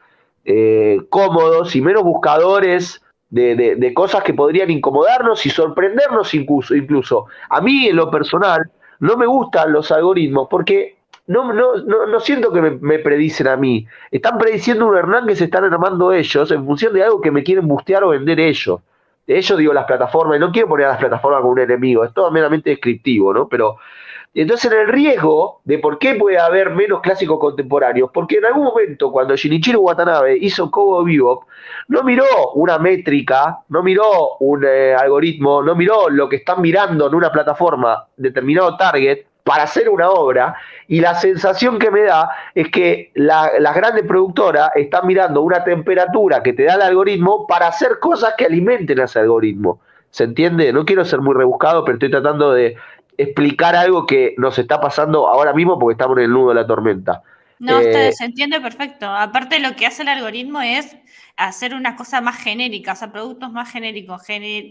eh, cómodos y menos buscadores de, cosas que podrían incomodarnos y sorprendernos incluso, incluso. A mí, en lo personal, no me gustan los algoritmos porque no, no, no, siento que me, me, predicen a mí. Están prediciendo un Hernán que se están armando ellos en función de algo que me quieren bustear o vender ellos ellos digo las plataformas, y no quiero poner a las plataformas como un enemigo, es todo meramente descriptivo, ¿no? Pero entonces en el riesgo de por qué puede haber menos clásicos contemporáneos, porque en algún momento cuando Shinichiro Watanabe hizo Kobo Bebop, no miró una métrica, no miró un eh, algoritmo, no miró lo que están mirando en una plataforma, determinado target, para hacer una obra y la sensación que me da es que las grandes productoras están mirando una temperatura que te da el algoritmo para hacer cosas que alimenten a ese algoritmo. ¿Se entiende? No quiero ser muy rebuscado, pero estoy tratando de explicar algo que nos está pasando ahora mismo porque estamos en el nudo de la tormenta. No, eh, se entiende perfecto. Aparte lo que hace el algoritmo es hacer una cosa más genérica, o sea, productos más genéricos.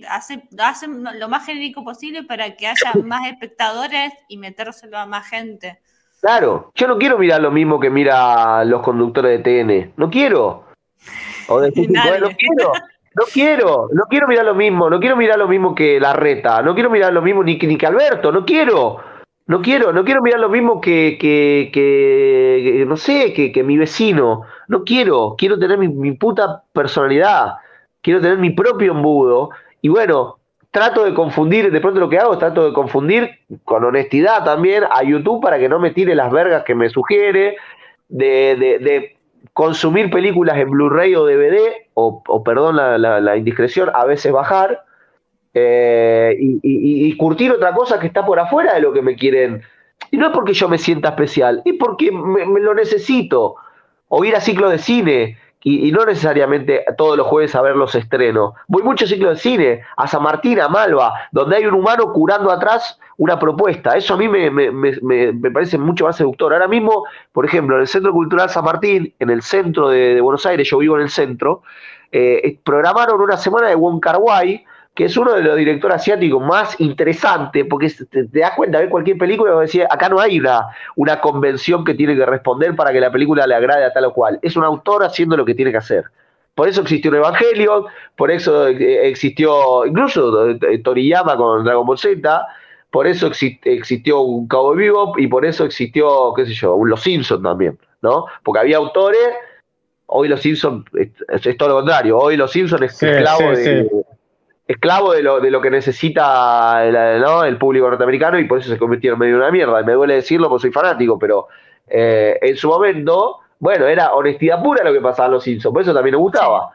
hace, hacen lo más genérico posible para que haya más espectadores y metérselo a más gente. Claro, yo no quiero mirar lo mismo que mira los conductores de TN. No quiero. O de no quiero. No quiero, no quiero mirar lo mismo, no quiero mirar lo mismo que la reta, no quiero mirar lo mismo ni, ni que Alberto, no quiero. No quiero, no quiero mirar lo mismo que, que, que, no sé, que, que, mi vecino. No quiero, quiero tener mi, puta personalidad. Quiero tener mi propio embudo. Y bueno, trato de confundir, de pronto lo que hago, trato de confundir con honestidad también a YouTube para que no me tire las vergas que me sugiere, de, de, consumir películas en Blu-ray o DVD, o, o perdón la, la, la indiscreción, a veces bajar eh, y, curtir otra cosa que está por afuera de lo que me quieren. Y no es porque yo me sienta especial, es porque me, lo necesito. O ir a ciclo de cine, y, no necesariamente todos los jueves a ver los estrenos. Voy mucho a ciclo de cine, a San Martín, a Malva, donde hay un humano curando atrás una propuesta. Eso a mí me, me parece mucho más seductor. Ahora mismo, por ejemplo, en el Centro Cultural San Martín, en el centro de, Buenos Aires, yo vivo en el centro, eh, programaron una semana de Wong Kar Wai, que es uno de los directores asiáticos más interesantes, porque te, das cuenta, ver cualquier película y decir, acá no hay una, una convención que tiene que responder para que la película le agrade a tal o cual. Es un autor haciendo lo que tiene que hacer. Por eso existió un Evangelio, por eso eh, existió incluso eh, Toriyama con Dragon Ball Z, por eso existió un Cabo Vivo y por eso existió, qué sé yo, un Los Simpsons también, ¿no? Porque había autores Hoy los Simpsons es, todo lo contrario. Hoy los Simpsons es esclavo de, esclavo de lo, de lo que necesita el, público norteamericano y por eso se convirtieron medio en una mierda. Me duele decirlo porque soy fanático, pero eh, en su momento, bueno, era honestidad pura lo que pasaba en Los Simpsons, por eso también me gustaba.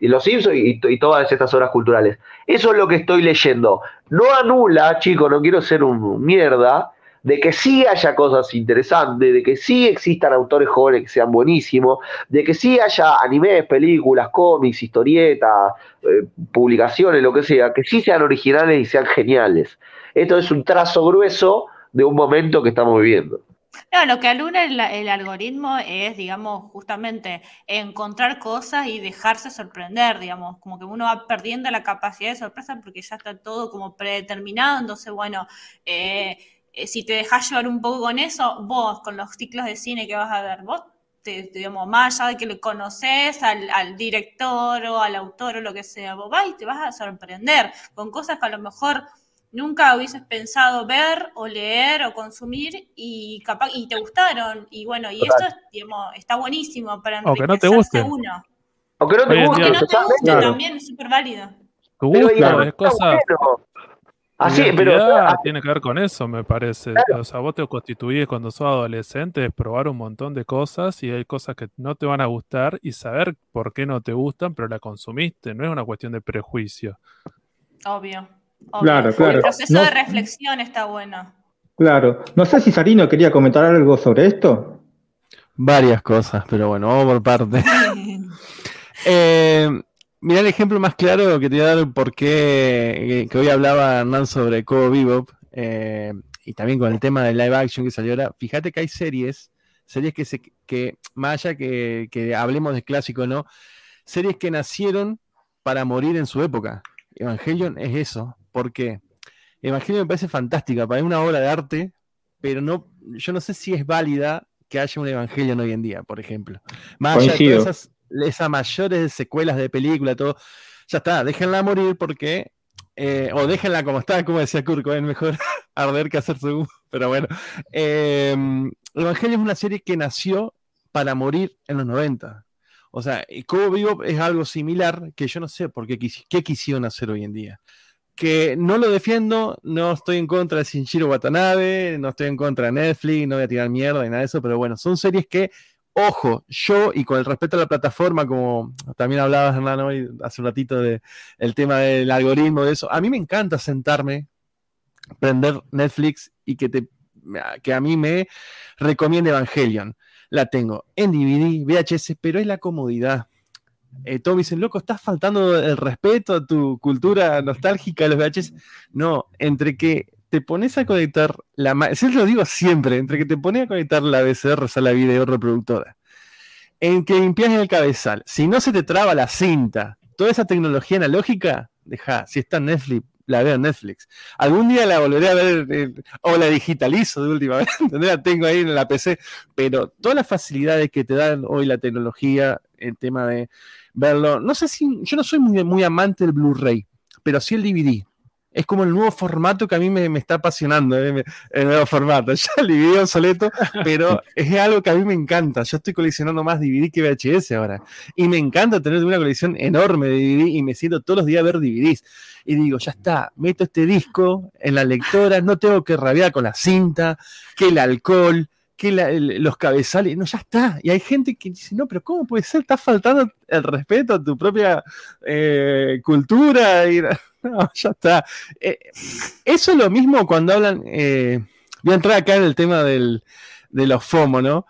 Y Los Simpsons y, todas estas obras culturales. Eso es lo que estoy leyendo. No anula, chicos, no quiero ser un mierda, de que sí haya cosas interesantes, de que sí existan autores jóvenes que sean buenísimos, de que sí haya animes, películas, cómics, historietas, eh, publicaciones, lo que sea, que sí sean originales y sean geniales. Esto es un trazo grueso de un momento que estamos viviendo. No, lo que aluna el, algoritmo es, digamos, justamente encontrar cosas y dejarse sorprender, digamos, como que uno va perdiendo la capacidad de sorpresa porque ya está todo como predeterminado, entonces, bueno, eh, si te dejas llevar un poco con eso, vos, con los ciclos de cine que vas a ver, vos, te, digamos, más allá de que le conoces al, director o al autor o lo que sea, vos vas y te vas a sorprender con cosas que a lo mejor nunca hubieses pensado ver o leer o consumir y capaz y te gustaron. Y bueno y esto digamos, está buenísimo para aunque no te guste uno. No te guste, no te guste también es súper válido tu gusto es cosa Así, pero tiene que ver con eso, me parece. O sea, vos te constituís cuando sos adolescente, es probar un montón de cosas y hay cosas que no te van a gustar y saber por qué no te gustan, pero la consumiste. No es una cuestión de prejuicio. Obvio. Claro, claro. El proceso de reflexión está bueno. Claro. No sé si Sarino quería comentar algo sobre esto. Varias cosas, pero bueno, vamos por parte. eh, Mira el ejemplo más claro que te voy a dar por qué, eh, que hoy hablaba Hernán sobre Cobo Bebop, eh, y también con el tema de live action que salió ahora. Fíjate que hay series, series que, se, que más allá que, que hablemos de clásico, ¿no? Series que nacieron para morir en su época. Evangelion es eso. ¿Por qué? Evangelion me parece fantástica, para una obra de arte, pero no, yo no sé si es válida que haya un Evangelion hoy en día, por ejemplo. Más allá de esas esas mayores secuelas de película, todo, ya está, déjenla morir porque, eh, o déjenla como está, como decía Kurt es mejor arder que hacer su, pero bueno. Eh, Evangelio es una serie que nació para morir en los 90. O sea, como vivo es algo similar que yo no sé por qué, qué quisieron hacer hoy en día que no lo defiendo, no estoy en contra de Shinjiro Watanabe, no estoy en contra de Netflix, no voy a tirar mierda ni nada de eso, pero bueno, son series que Ojo, yo y con el respeto a la plataforma, como también hablabas, Hernán, hoy hace un ratito del tema del algoritmo, de eso, a mí me encanta sentarme, prender Netflix y que, te, que a mí me recomiende Evangelion. La tengo en DVD, VHS, pero es la comodidad. Eh, todos dicen, loco, estás faltando el respeto a tu cultura nostálgica de los VHS. No, entre que te pones a conectar la eso lo digo siempre, entre que te pones a conectar la VCR a la video reproductora, en que limpias el cabezal, si no se te traba la cinta, toda esa tecnología analógica, deja, si está en Netflix, la veo en Netflix. Algún día la volveré a ver eh, o la digitalizo de última vez, la tengo ahí en la PC, pero todas las facilidades que te dan hoy la tecnología, el tema de verlo, no sé si, yo no soy muy, muy amante del Blu-ray, pero sí el DVD es como el nuevo formato que a mí me, está apasionando, eh, el nuevo formato. Ya el DVD obsoleto, pero es algo que a mí me encanta. Yo estoy coleccionando más DVD que VHS ahora. Y me encanta tener una colección enorme de DVD y me siento todos los días a ver DVDs. Y digo, ya está, meto este disco en la lectora, no tengo que rabiar con la cinta, que el alcohol, que los cabezales, no, ya está. Y hay gente que dice, no, pero ¿cómo puede ser? Estás faltando el respeto a tu propia eh, cultura. No, ya está. Eh, eso es lo mismo cuando hablan. Eh, voy a entrar acá en el tema del, de los FOMO, ¿no?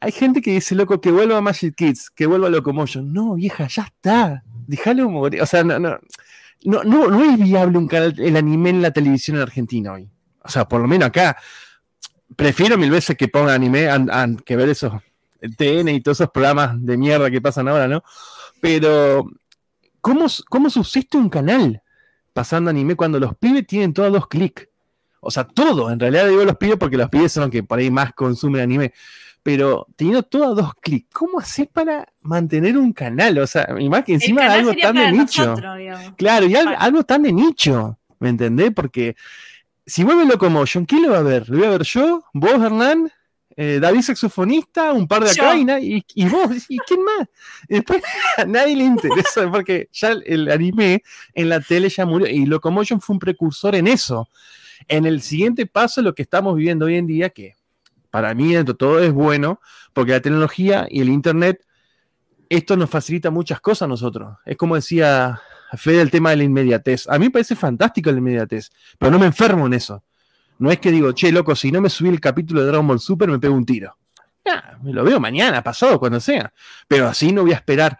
Hay gente que dice, loco, que vuelva a Magic Kids, que vuelva a Locomotion. No, vieja, ya está. Déjalo morir. O sea, no, no, no, no, es viable un canal, el anime en la televisión en Argentina hoy. O sea, por lo menos acá. Prefiero mil veces que ponga anime que ver esos TN y todos esos programas de mierda que pasan ahora, ¿no? Pero, ¿cómo, cómo subsiste un canal? pasando anime cuando los pibes tienen todos dos clics. O sea, todo, en realidad digo los pibes porque los pibes son los que por ahí más consumen anime. Pero teniendo todos dos clics, ¿cómo haces para mantener un canal? O sea, y más que encima algo tan de nicho. claro, y algo, tan de nicho, ¿me entendés? Porque si vuelve Locomotion, ¿quién lo va a ver? ¿Lo voy a ver yo? ¿Vos, Hernán? eh, David saxofonista, un par de acá y, y, vos, ¿y quién más? después a nadie le interesa porque ya el anime en la tele ya murió y Locomotion fue un precursor en eso. En el siguiente paso, lo que estamos viviendo hoy en día, que para mí dentro todo es bueno, porque la tecnología y el Internet, esto nos facilita muchas cosas a nosotros. Es como decía Fede el tema de la inmediatez. A mí me parece fantástico la inmediatez, pero no me enfermo en eso. No es que digo, che, loco, si no me subí el capítulo de Dragon Ball Super, me pego un tiro. me lo veo mañana, pasado, cuando sea. Pero así no voy a esperar.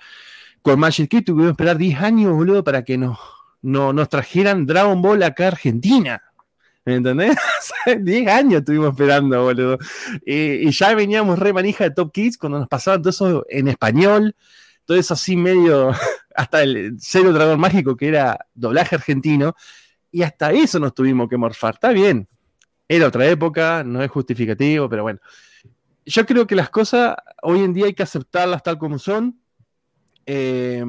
Con Magic Kid tuve que esperar 10 años, boludo, para que nos, no, nos trajeran Dragon Ball acá a Argentina. ¿Me entendés? 10 años estuvimos esperando, boludo. y ya veníamos re manija de Top Kids cuando nos pasaban todo eso en español, todo eso así medio, hasta el cero dragón mágico que era doblaje argentino, y hasta eso nos tuvimos que morfar. Está bien, era otra época, no es justificativo, pero bueno. Yo creo que las cosas hoy en día hay que aceptarlas tal como son. Eh,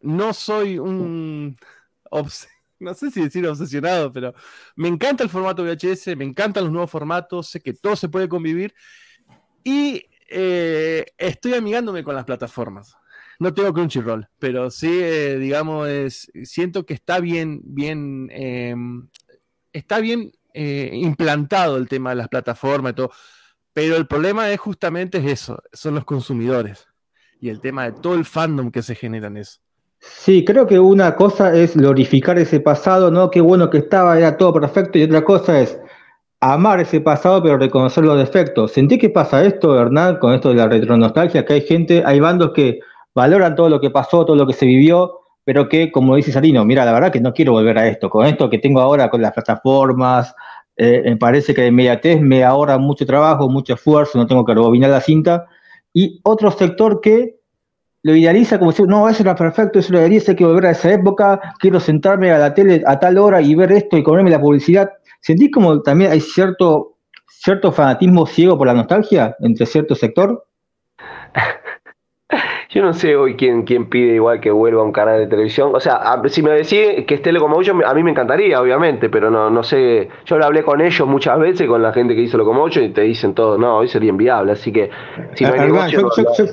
no soy un no sé si decir obsesionado, pero me encanta el formato VHS, me encantan los nuevos formatos, sé que todo se puede convivir y eh, estoy amigándome con las plataformas. No tengo Crunchyroll, pero sí, eh, digamos, es, siento que está bien, bien, em, está bien eh, implantado el tema de las plataformas y todo. Pero el problema es justamente eso, son los consumidores y el tema de todo el fandom que se genera en eso. Sí, creo que una cosa es glorificar ese pasado, ¿no? Qué bueno que estaba, era todo perfecto, y otra cosa es amar ese pasado, pero reconocer los defectos. ¿Sentí que pasa esto, Hernán, con esto de la retronostalgia? Que hay gente, hay bandos que valoran todo lo que pasó, todo lo que se vivió, pero que, como dice Sarino, mira, la verdad que no quiero volver a esto. Con esto que tengo ahora con las plataformas, eh, me parece que de inmediatez me ahorra mucho trabajo, mucho esfuerzo, no tengo que rebobinar la cinta. Y otro sector que lo idealiza como si, no, eso era perfecto, eso lo idealiza, hay que volver a esa época, quiero sentarme a la tele a tal hora y ver esto y comerme la publicidad. ¿Sentís como también hay cierto, cierto fanatismo ciego por la nostalgia entre cierto sector? Yo no sé hoy quién, quién pide igual que vuelva a un canal de televisión. O sea, si me decís que esté Locomotion, a mí me encantaría, obviamente, pero no, no sé. Yo lo hablé con ellos muchas veces, con la gente que hizo Locomotion, y te dicen todo, no, hoy sería inviable. Así que, si no hay yo,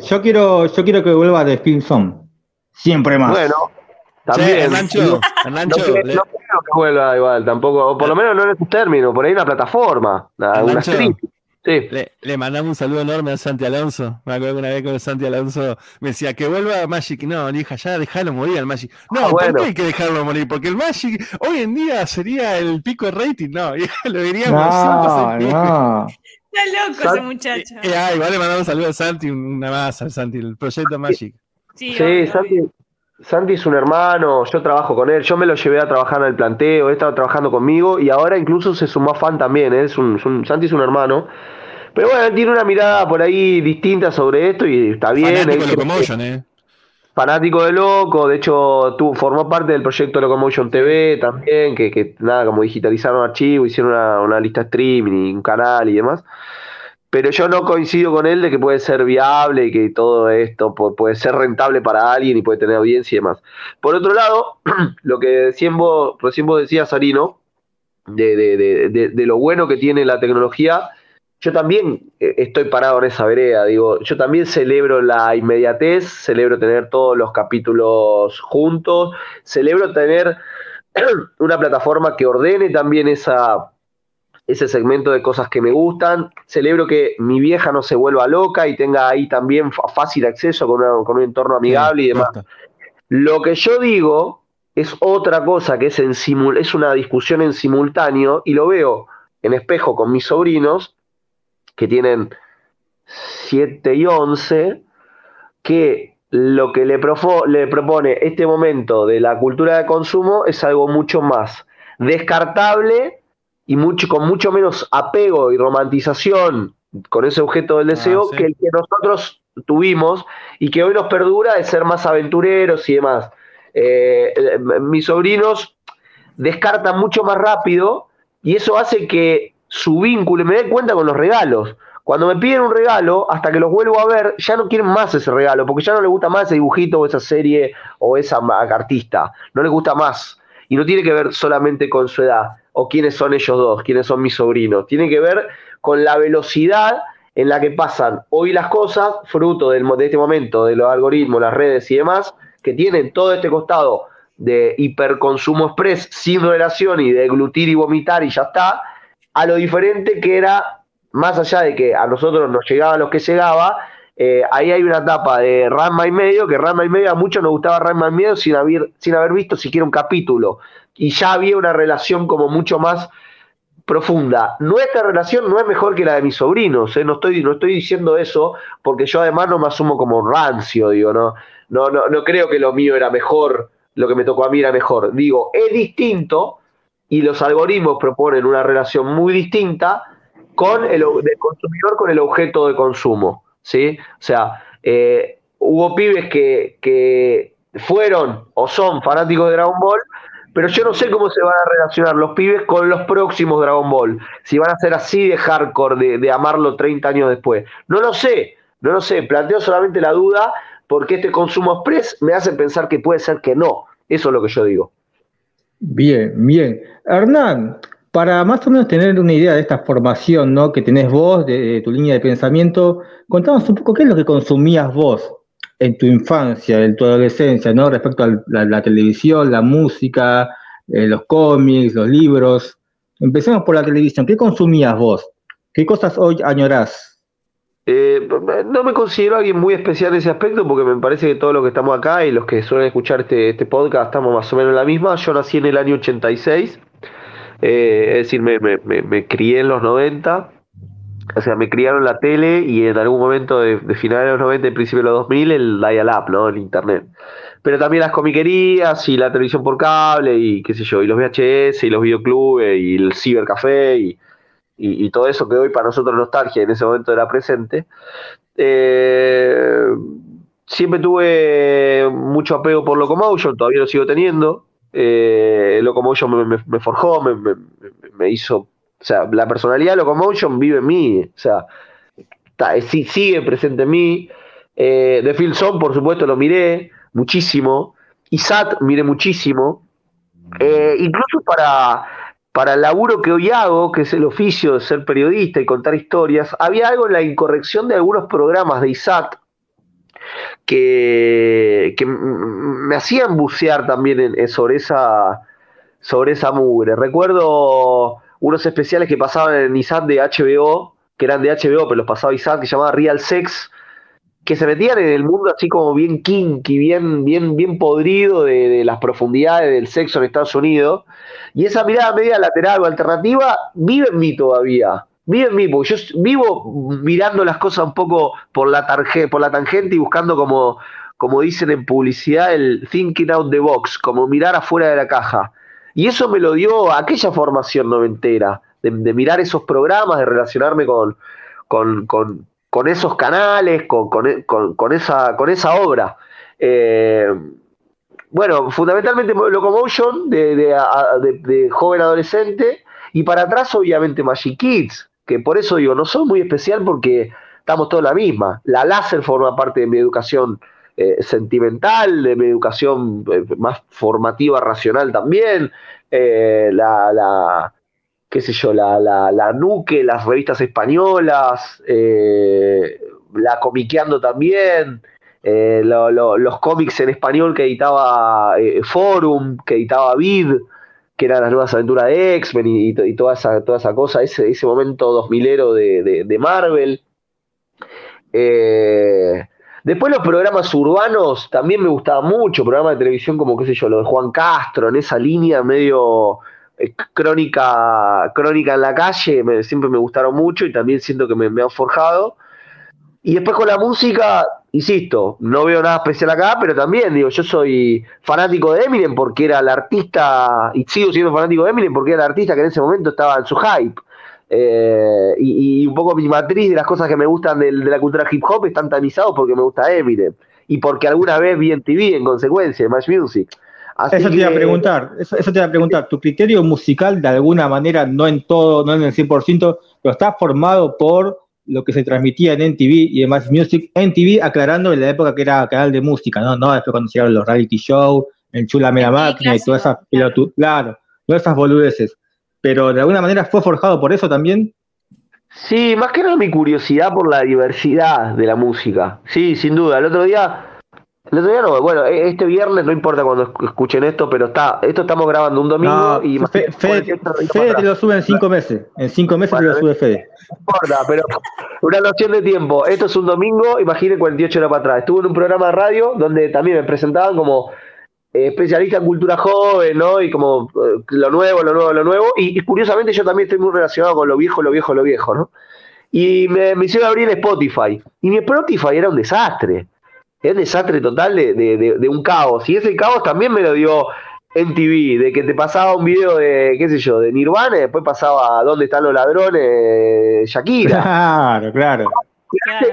yo, quiero, yo quiero que vuelva de Spin Siempre más. Bueno, también. no, quiero, que vuelva igual, tampoco. O por lo menos no en estos términos, por ahí una plataforma, una, una le, mandamos un saludo enorme a Santi Alonso. Me acuerdo que una vez con Santi Alonso me decía que vuelva a Magic. No, hija, ya déjalo morir al Magic. No, ah, ¿por qué hay que dejarlo morir? Porque el Magic hoy en día sería el pico de rating. No, lo veríamos no, no. Está loco ese muchacho. Eh, ah, igual le mandamos un saludo a Santi, una más al Santi, el proyecto Magic. Sí, Santi, Santi es un hermano, yo trabajo con él, yo me lo llevé a trabajar en el planteo, he estado trabajando conmigo y ahora incluso se sumó a fan también, ¿eh? es un, Santi es un hermano. Pero bueno, tiene una mirada por ahí distinta sobre esto y está bien. Fanático de Locomotion, ¿eh? Fanático de Loco, de hecho tú, formó parte del proyecto Locomotion TV también, que, que nada, como digitalizaron archivos, hicieron una, una lista streaming, un canal y demás pero yo no coincido con él de que puede ser viable y que todo esto puede ser rentable para alguien y puede tener audiencia y demás. Por otro lado, lo que recién vos, decías, Sarino, de, de, de, lo bueno que tiene la tecnología, yo también eh, estoy parado en esa vereda, digo, yo también celebro la inmediatez, celebro tener todos los capítulos juntos, celebro tener una plataforma que ordene también esa ese segmento de cosas que me gustan. Celebro que mi vieja no se vuelva loca y tenga ahí también fácil acceso con, un entorno amigable y demás. Lo que yo digo es otra cosa que es, en es una discusión en simultáneo y lo veo en espejo con mis sobrinos que tienen 7 y 11, que lo que le, le propone este momento de la cultura de consumo es algo mucho más descartable y mucho, con mucho menos apego y romantización con ese objeto del deseo ah, que el que nosotros tuvimos y que hoy nos perdura de ser más aventureros y demás. Eh, mis sobrinos descartan mucho más rápido y eso hace que su vínculo, me dé cuenta con los regalos. Cuando me piden un regalo, hasta que los vuelvo a ver, ya no quieren más ese regalo, porque ya no les gusta más ese dibujito o esa serie o esa artista. No les gusta más. Y no tiene que ver solamente con su edad o quiénes son ellos dos, quiénes son mis sobrinos. Tiene que ver con la velocidad en la que pasan hoy las cosas, fruto del, de este momento, de los algoritmos, las redes y demás, que tienen todo este costado de hiperconsumo express sin relación y de glutir y vomitar y ya está, a lo diferente que era, más allá de que a nosotros nos llegaba lo que llegaba, eh, ahí hay una etapa de Ranma y medio, que Ranma y medio a muchos nos gustaba Ranma y medio sin haber, sin haber visto siquiera un capítulo. Y ya había una relación como mucho más profunda. Nuestra relación no es mejor que la de mis sobrinos, ¿eh? no, estoy, no estoy diciendo eso porque yo además no me asumo como rancio, digo, no, no, no, no creo que lo mío era mejor, lo que me tocó a mí era mejor. Digo, es distinto y los algoritmos proponen una relación muy distinta con el del consumidor con el objeto de consumo. ¿sí? O sea, eh, hubo pibes que, que fueron o son fanáticos de Dragon Ball pero yo no sé cómo se van a relacionar los pibes con los próximos Dragon Ball. Si van a ser así de hardcore, de, amarlo 30 años después. No lo sé, no lo sé. Planteo solamente la duda porque este consumo express me hace pensar que puede ser que no. Eso es lo que yo digo. Bien, bien. Hernán, para más o menos tener una idea de esta formación ¿no? que tenés vos, de, tu línea de pensamiento, contanos un poco qué es lo que consumías vos en tu infancia, en tu adolescencia, ¿no? Respecto a la, televisión, la música, eh, los cómics, los libros. Empecemos por la televisión. ¿Qué consumías vos? ¿Qué cosas hoy añorás? Eh, no me considero alguien muy especial en ese aspecto porque me parece que todos los que estamos acá y los que suelen escuchar este, este podcast estamos más o menos en la misma. Yo nací en el año 86, eh, es decir, me, crié en los 90 o sea, me criaron la tele y en algún momento de, finales de los 90 y principios de los 2000 el dial-up, ¿no? El internet. Pero también las comiquerías y la televisión por cable y qué sé yo, y los VHS y los videoclubes y el cibercafé y, todo eso que hoy para nosotros nostalgia en ese momento era presente. Eh, siempre tuve mucho apego por Locomotion, todavía lo sigo teniendo. Eh, Locomotion me, forjó, me hizo o sea, la personalidad de Locomotion vive en mí. O sea, sigue presente en mí. Eh, The Phil Song, por supuesto, lo miré muchísimo. Y Sat miré muchísimo. Eh, incluso para, para el laburo que hoy hago, que es el oficio de ser periodista y contar historias, había algo en la incorrección de algunos programas de ISAT que, que me hacían bucear también sobre, esa, sobre esa mugre. Recuerdo unos especiales que pasaban en ISAT de HBO, que eran de HBO, pero los pasaba ISAT, que se llamaba Real Sex, que se metían en el mundo así como bien kinky, bien, bien, bien podrido de, las profundidades del sexo en Estados Unidos. Y esa mirada media lateral o alternativa vive en mí todavía. Vive en mí, porque yo vivo mirando las cosas un poco por la, por la tangente y buscando como, como dicen en publicidad, el thinking out the box, como mirar afuera de la caja. Y eso me lo dio aquella formación noventera, de, de mirar esos programas, de relacionarme con, con, esos canales, con, esa, con esa obra. Eh, bueno, fundamentalmente Locomotion de, de, joven adolescente y para atrás obviamente Magic Kids, que por eso digo, no soy muy especial porque estamos todos la misma. La láser forma parte de mi educación eh, sentimental, de mi educación eh, más formativa, racional también, eh, la, la, qué sé yo, la, la, Nuque, las revistas españolas, la Comiqueando también, los cómics en español que editaba Forum, que editaba Vid, que eran las nuevas aventuras de X-Men y, toda, esa, toda esa cosa, ese, ese momento 2000ero de, de, de Marvel. Después los programas urbanos también me gustaban mucho, programas de televisión como, qué sé yo, lo de Juan Castro, en esa línea medio eh, crónica, crónica en la calle, siempre me gustaron mucho y también siento que me, han forjado. Y después con la música, insisto, no veo nada especial acá, pero también, digo, yo soy fanático de Eminem porque era el artista, y sigo siendo fanático de Eminem porque era el artista que en ese momento estaba en su hype. Eh, y, un poco mi matriz de las cosas que me gustan de, la cultura hip hop están tamizados porque me gusta Eminem y porque alguna vez vi en TV en consecuencia, Match Music. eso te iba a preguntar, eso, te iba a preguntar, tu criterio musical de alguna manera, no en todo, no en el 100%, pero está formado por lo que se transmitía en NTV y en Match Music, NTV aclarando en la época que era canal de música, ¿no? No después cuando llegaron los reality shows, en Chula Mera Máquina y todas esas claro, todas esas boludeces pero de alguna manera fue forjado por eso también. Sí, más que nada mi curiosidad por la diversidad de la música. Sí, sin duda. El otro día el otro día no, bueno, e-, este viernes no importa cuando escuchen esto, pero está, esto estamos grabando un domingo y Fede, te lo sube en cinco meses, en cinco meses te lo sube Fede. No importa, pero una noción de tiempo. Esto es un domingo, imaginen 48 horas para atrás. Estuve en un programa de radio donde también me presentaban como eh, especialista en cultura joven, ¿no? Y como eh, lo nuevo, lo nuevo, lo nuevo. Y, curiosamente yo también estoy muy relacionado con lo viejo, lo viejo, lo viejo, ¿no? Y me, me hicieron abrir Spotify. Y mi Spotify era un desastre es desastre total de, de, un caos. Y ese caos también me lo dio en TV, de que te pasaba un video de, qué sé yo, de Nirvana y después pasaba ¿Dónde están los ladrones? Shakira. Claro, claro.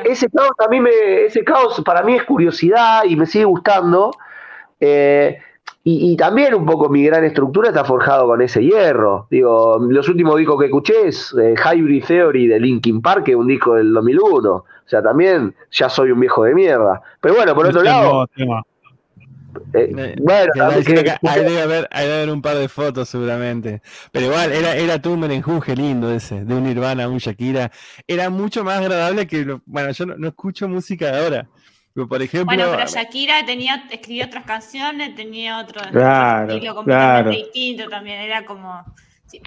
Ese, caos también me, ese caos para mí es curiosidad y me sigue gustando. Eh, y, también un poco mi gran estructura está forjado con ese hierro. Digo, los últimos discos que escuché es eh, Hybrid Theory de Linkin Park, que es un disco del 2001. O sea, también ya soy un viejo de mierda. Pero bueno, por otro lado... Eh, bueno, hay, debe haber, un par de fotos seguramente. Pero igual, era, era todo un merenjuje lindo ese, de un Nirvana, un Shakira. Era mucho más agradable que... bueno, yo no escucho música de por ejemplo, bueno, pero Shakira tenía, escribió otras canciones, tenía otro, estilo completamente distinto también. Era como,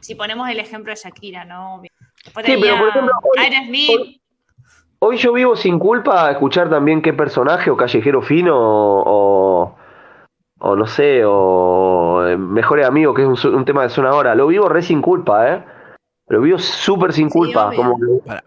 si, ponemos el ejemplo de Shakira, ¿no? sí, pero por ejemplo, hoy, yo vivo sin culpa a escuchar también qué personaje o callejero fino o, o no sé, o eh, mejores amigos, que es un, un tema de zona ahora. Lo vivo re sin culpa, ¿eh? Lo vivo súper sin culpa. como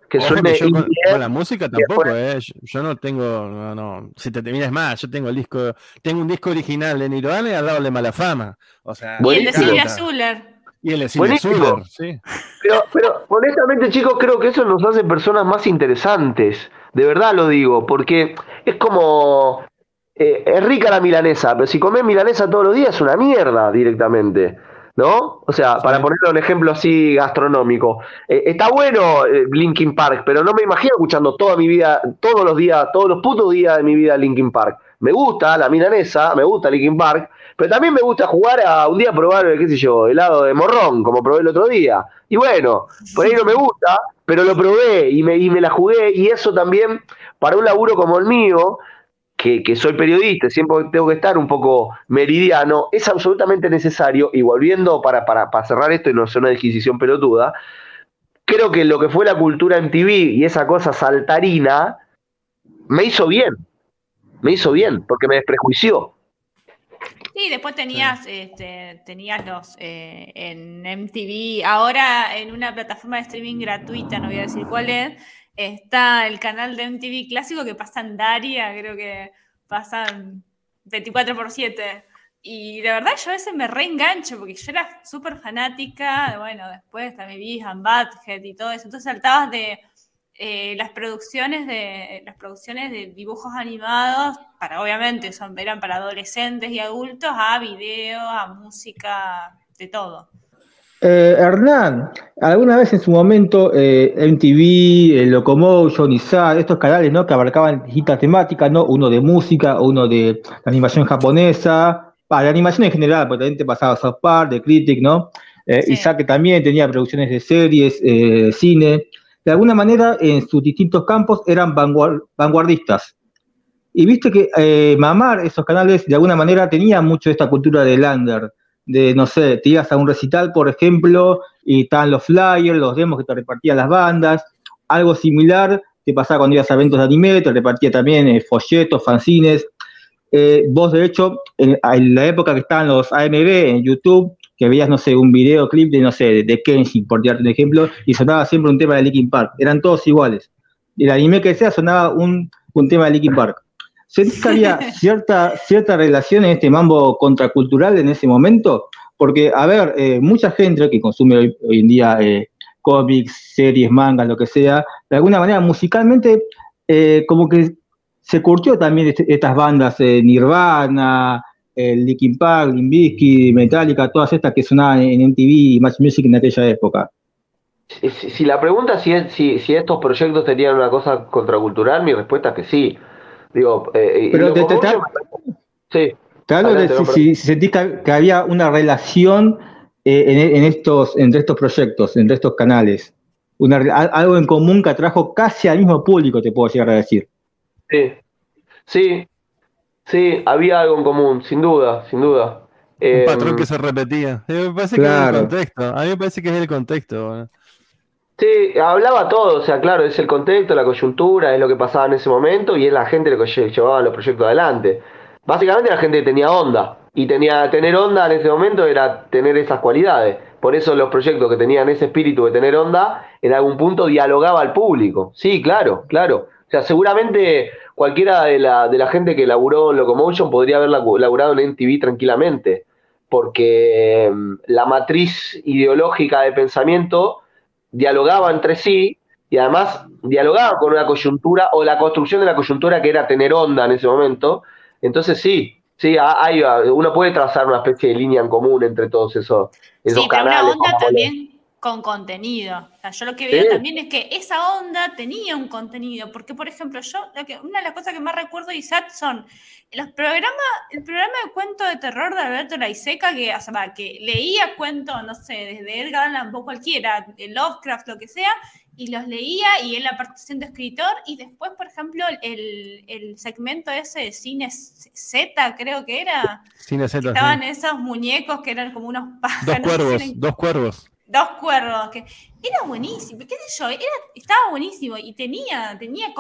que, suene con, la música tampoco, eh. Yo, no tengo. No, no. Si te miras más, yo tengo el disco. Tengo un disco original de Nirvana y al lado de Malafama. O sea, y el de Silvia Zuller. Y el de Silvia Zuller, sí. Pero, pero honestamente, chicos, creo que eso nos hace personas más interesantes. De verdad lo digo, porque es como. Eh, es rica la milanesa, pero si comes milanesa todos los días es una mierda directamente. ¿No? O sea, para ponerlo un ejemplo así gastronómico. Eh, está bueno eh, Linkin Park, pero no me imagino escuchando toda mi vida, todos los días, todos los putos días de mi vida Linkin Park. Me gusta la milanesa, me gusta Linkin Park, pero también me gusta jugar a un día probar, qué sé yo, helado de morrón, como probé el otro día. Y bueno, por ahí no me gusta, pero lo probé y me, y me la jugué, y eso también, para un laburo como el mío, que, soy periodista, siempre tengo que estar un poco meridiano, es absolutamente necesario, y volviendo para, para, para cerrar esto y no ser una adquisición pelotuda, creo que lo que fue la cultura en TV y esa cosa saltarina, me hizo bien, me hizo bien, porque me desprejuició. Sí, después tenías, este, tenías los eh, en MTV, ahora en una plataforma de streaming gratuita, no voy a decir cuál es, Está el canal de MTV clásico que pasa en Daria, creo que pasan 24 por 7. Y la verdad yo a veces me reengancho porque yo era súper fanática, bueno, después también vi Badhead y todo eso. Entonces saltabas de eh, las producciones de las producciones de dibujos animados, para obviamente son, eran para adolescentes y adultos, a video, a música, de todo. Eh, Hernán, alguna vez en su momento eh, MTV, eh, Locomotion, ISAR, estos canales ¿no? que abarcaban distintas temáticas, ¿no? uno de música, uno de animación japonesa, para de animación en general, porque también te pasaba South Park, de Critic, ¿no? Eh, que también tenía producciones de series, eh, cine. De alguna manera, en sus distintos campos eran vanguardistas. Y viste que mamar esos canales, de alguna manera, tenía mucho esta cultura de Lander de, no sé, te ibas a un recital, por ejemplo, y estaban los flyers, los demos que te repartían las bandas, algo similar te pasaba cuando ibas a eventos de anime, te repartía también eh, folletos, fanzines. Eh, vos, de hecho, en, la época que estaban los AMB en YouTube, que veías, no sé, un videoclip de, no sé, de Kenshin, por darte un ejemplo, y sonaba siempre un tema de Linkin Park. Eran todos iguales. El anime que sea sonaba un, un tema de Linkin Park. ¿Sentís que había cierta, cierta relación en este mambo contracultural en ese momento? Porque, a ver, eh, mucha gente que consume hoy, en día eh, cómics, series, mangas, lo que sea, de alguna manera musicalmente eh, como que se curtió también este, estas bandas, Nirvana, Linkin Park, Limbisky, Metallica, todas estas que sonaban en MTV y Match Music en aquella época. Si, la pregunta si, es, si, si estos proyectos tenían una cosa contracultural, mi respuesta es que sí. Digo, eh, pero te, sí. de si, sentís que, había una relación eh, en, estos, entre estos proyectos, entre estos canales. algo en común que atrajo casi al mismo público, te puedo llegar a decir. Sí, sí, sí, había algo en común, sin duda, sin duda. Un patrón em, que se repetía. me parece que es el contexto. A mí me parece que es el contexto. Sí, hablaba todo, o sea, claro, es el contexto, la coyuntura, es lo que pasaba en ese momento y es la gente lo que llevaba los proyectos adelante. Básicamente la gente tenía onda y tenía tener onda en ese momento era tener esas cualidades. Por eso los proyectos que tenían ese espíritu de tener onda en algún punto dialogaba al público. Sí, claro, claro. O sea, seguramente cualquiera de la, de la gente que laburó en Locomotion podría haber laburado en NTV tranquilamente, porque mm, la matriz ideológica de pensamiento dialogaba entre sí y además dialogaba con una coyuntura o la construcción de la coyuntura que era tener onda en ese momento. Entonces sí, sí, hay, uno puede trazar una especie de línea en común entre todos esos, esos sí, canales. Pero una onda también con contenido. O sea, yo lo que veo también es que esa onda tenía un contenido, porque por ejemplo, yo, una de las cosas que más recuerdo de ISAT son los programas, el programa de cuento de terror de Alberto Laiseca, que, o que leía cuentos, no sé, desde Edgar Allan Poe cualquiera, Lovecraft, lo que sea, y los leía y él aparte siendo escritor, y después, por ejemplo, el, el segmento ese de cine Z, creo que era. Cine Z. Estaban esos muñecos que eran como unos pájaros. Dos cuervos, dos cuervos. Dos cuervos, que era buenísimo, qué sé yo, era, estaba buenísimo y tenía, tenía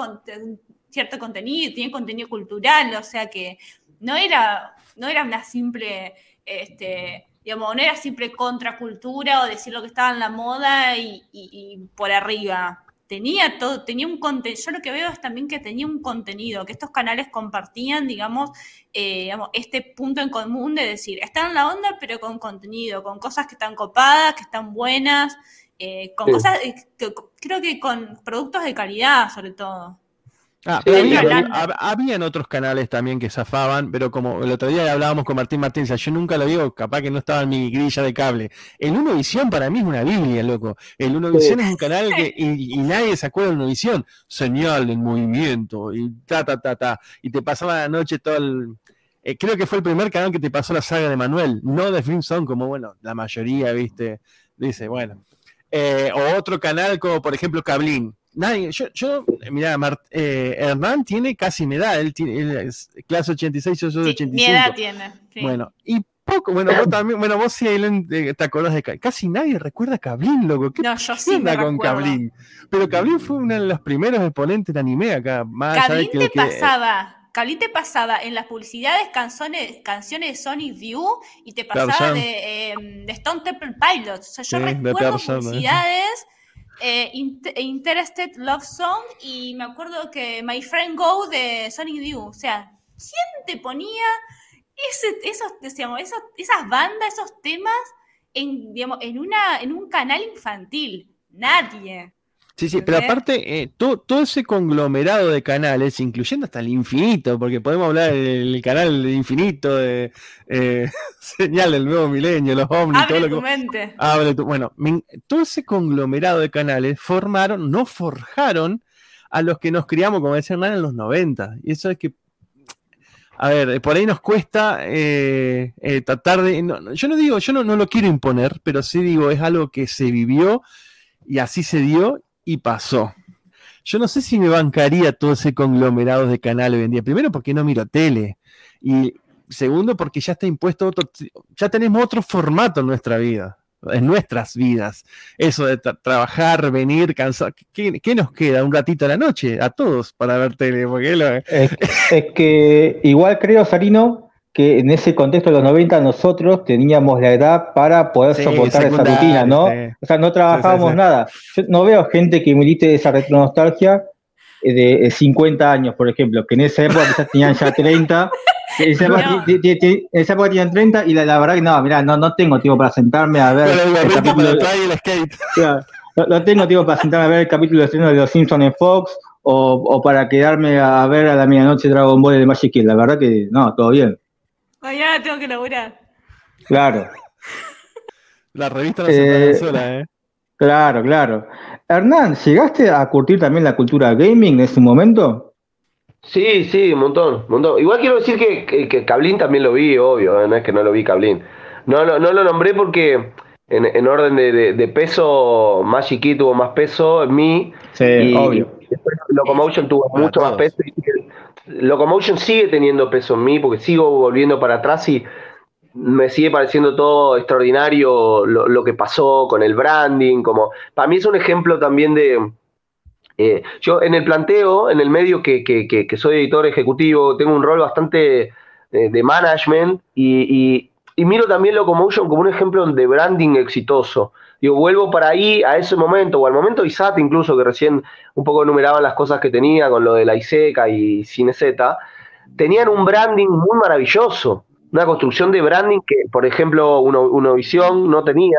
cierto contenido, tenía contenido cultural, o sea que no era, no era una simple, este, digamos, no era simple contracultura o decir lo que estaba en la moda y por arriba tenía todo, tenía un contenido, yo lo que veo es también que tenía un contenido, que estos canales compartían, digamos, eh, digamos, este punto en común de decir, están en la onda, pero con contenido, con cosas que están copadas, que están buenas, eh, con cosas, eh, creo que con productos de calidad, sobre todo. Ah, había, habían otros canales también que zafaban, pero como el otro día hablábamos con Martín Martínez, yo nunca lo digo, capaz que no estaba en mi grilla de cable. El Unovisión para mí es una biblia, loco. El Unovisión es un canal que y, nadie se acuerda del Unovisión. Señal en movimiento y ta, ta, ta, ta. Y te pasaba la noche todo el... Eh, creo que fue el primer canal que te pasó la saga de Manuel, no de Film como, bueno, la mayoría, viste, dice, bueno. Eh, o otro canal como, por ejemplo, Cablín nadie, yo, yo mira, eh, Hernán tiene casi mi edad, él, tiene, es clase 86, yo soy de 85. Mi edad tiene. Bueno, y poco, bueno, vos también, bueno, vos sí eh, te acordás de casi nadie recuerda a Cablín, loco. ¿Qué no, yo sí me con Cablín? Pero Cablín fue uno de los primeros exponentes de anime acá. Más Cablín te pasaba. Cablín te pasaba en las publicidades canciones, canciones de Sonic View y te pasaba de, em, de, Stone Temple Pilots. O sea, yo recuerdo publicidades eh, Interested Love Song y me acuerdo que My Friend Go de Sonic View. O sea, ¿quién te ponía ese, esos, esas bandas, esos temas en, digamos, en, una, en un canal infantil? Nadie. Sí, sí, pero aparte, eh, todo, ese conglomerado de canales, incluyendo hasta el infinito, porque podemos hablar del canal infinito, de eh, señal del nuevo milenio, los ovnis, todo lo que. Bueno, todo ese conglomerado de canales formaron, no forjaron a los que nos criamos, como decía Hernán, en los 90. Y eso es que. A ver, por ahí nos cuesta eh, tratar de. yo no digo, yo no, no lo quiero imponer, pero sí digo, es algo que se vivió y así se dio y pasó. Yo no sé si me bancaría todo ese conglomerado de canales hoy en día. Primero, porque no miro tele. Y segundo, porque ya está impuesto otro, ya tenemos otro formato en nuestra vida, en nuestras vidas. Eso de trabajar, venir, cansar. ¿Qué, nos queda? Un ratito a la noche a todos para ver tele. Porque es, que igual creo, Sarino, que en ese contexto de los 90 nosotros teníamos la edad para poder soportar esa rutina, ¿no? O sea, no trabajábamos nada. Yo no veo gente que milite esa retronostalgia de 50 años, por ejemplo, que en esa época quizás tenían ya 30. En esa, época, tenían 30 y la, verdad que no, mira, no, no tengo tiempo para sentarme a ver el capítulo. no, tengo tiempo para sentarme a ver el capítulo de de Los Simpsons en Fox o, o, para quedarme a ver a la medianoche Dragon Ball de Magic Kill. La verdad que no, todo bien. Mañana tengo que laburar. Claro. La revista no se eh, sola, ¿eh? Claro, claro. Hernán, ¿llegaste a curtir también la cultura gaming en ese momento? Sí, sí, un montón, montón. Igual quiero decir que, que, Cablín también lo vi, obvio, ¿eh? no es que no lo vi Cablín. No, no, no lo nombré porque en, orden de, peso, Magic Key tuvo más peso en mí. Sí, obvio. Locomotion tuvo mucho más peso. Locomotion sigue teniendo peso en mí porque sigo volviendo para atrás y me sigue pareciendo todo extraordinario lo, que pasó con el branding. Como, para mí es un ejemplo también de. Eh, yo en el planteo, en el medio que, que, soy editor ejecutivo, tengo un rol bastante de, de management y miro también Locomotion como un ejemplo de branding exitoso. Digo, vuelvo para ahí, a ese momento, o al momento ISAT incluso, que recién un poco enumeraban las cosas que tenía con lo de la ISECA y Cinez-Z, tenían un branding muy maravilloso, una construcción de branding que, por ejemplo, uno, visión no tenía,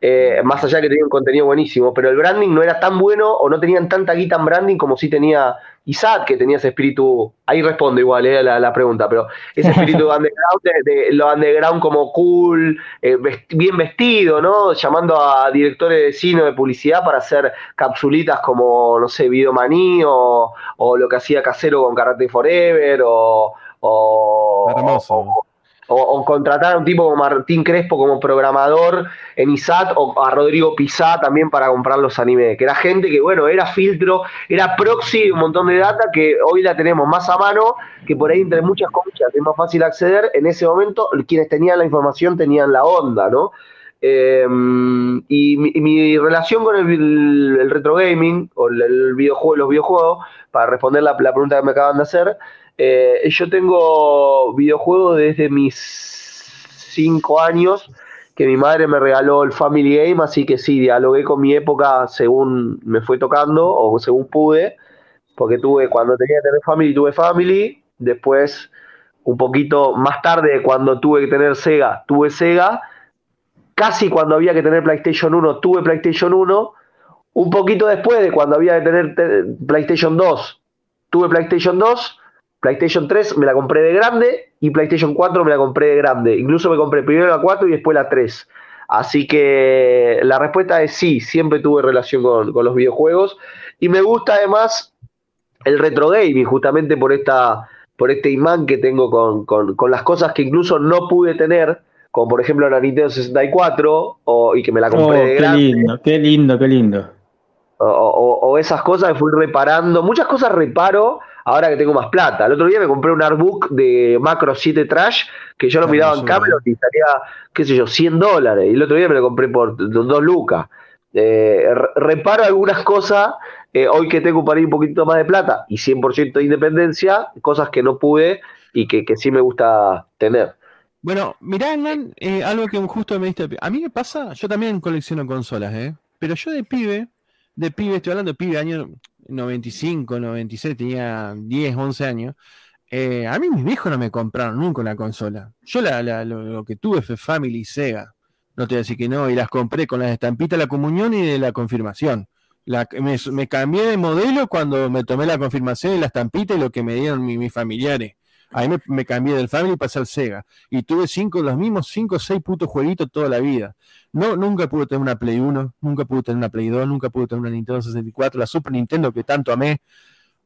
eh, más allá que tenía un contenido buenísimo, pero el branding no era tan bueno o no tenían tanta guita en branding como si tenía Isaac, que tenía ese espíritu, ahí respondo igual eh, la, pregunta, pero ese espíritu underground, de, lo underground como cool, eh, bien vestido, ¿no? Llamando a directores de cine de publicidad para hacer capsulitas como, no sé, Videomaní o, o lo que hacía Casero con Karate Forever o... Hermoso o, contratar a un tipo como Martín Crespo como programador en ISAT o a Rodrigo Pizá también para comprar los animes, que era gente que, bueno, era filtro, era proxy un montón de data que hoy la tenemos más a mano, que por ahí entre muchas comillas es más fácil acceder, en ese momento quienes tenían la información tenían la onda, ¿no? Em, y, mi, relación con el, retro gaming o el, videojuego, los videojuegos, para responder la, la pregunta que me acaban de hacer, eh, yo tengo videojuegos desde mis 5 años que mi madre me regaló el Family Game, así que sí, dialogué con mi época según me fue tocando o según pude, porque tuve, cuando tenía que tener Family, tuve Family, después un poquito más tarde, cuando tuve que tener Sega, tuve Sega, casi cuando había que tener PlayStation 1, tuve PlayStation 1, un poquito después de cuando había que tener PlayStation 2, tuve PlayStation 2, PlayStation 3 me la compré de grande y PlayStation 4 me la compré de grande. Incluso me compré primero la 4 y después la 3. Así que la respuesta es sí, siempre tuve relación con, los videojuegos. Y me gusta además el retro gaming, justamente por, esta, por este imán que tengo con, las cosas que incluso no pude tener, como por ejemplo la Nintendo 64, o, y que me la compré oh, de grande. Qué lindo, qué lindo, qué lindo. O, o, esas cosas que fui reparando. Muchas cosas reparo ahora que tengo más plata. El otro día me compré un artbook de Macro 7 Trash que yo lo miraba en Camelot y salía, qué sé yo, 100 dólares. Y el otro día me lo compré por 2 lucas. Eh, reparo algunas cosas, eh, hoy que tengo para ir un poquito más de plata y 100% de independencia, cosas que no pude y que, sí me gusta tener. Bueno, mirá, Hernán, eh, algo que justo me diste. A mí me pasa, yo también colecciono consolas, ¿eh? Pero yo de pibe, de pibe, estoy hablando de pibe, año 95, 96, tenía 10, 11 años. Eh, a mí mis viejos no me compraron nunca una consola. Yo lo, que tuve fue Family y Sega. No te voy a decir que no, y las compré con las estampitas de la comunión y de la confirmación. me, cambié de modelo cuando me tomé la confirmación y la estampita y lo que me dieron mis familiares. Ahí me, cambié del Family y pasé al Sega. Y tuve cinco, los mismos 5 o 6 putos jueguitos toda la vida. No, nunca pude tener una Play 1, nunca pude tener una Play 2, nunca pude tener una Nintendo 64, la Super Nintendo que tanto amé.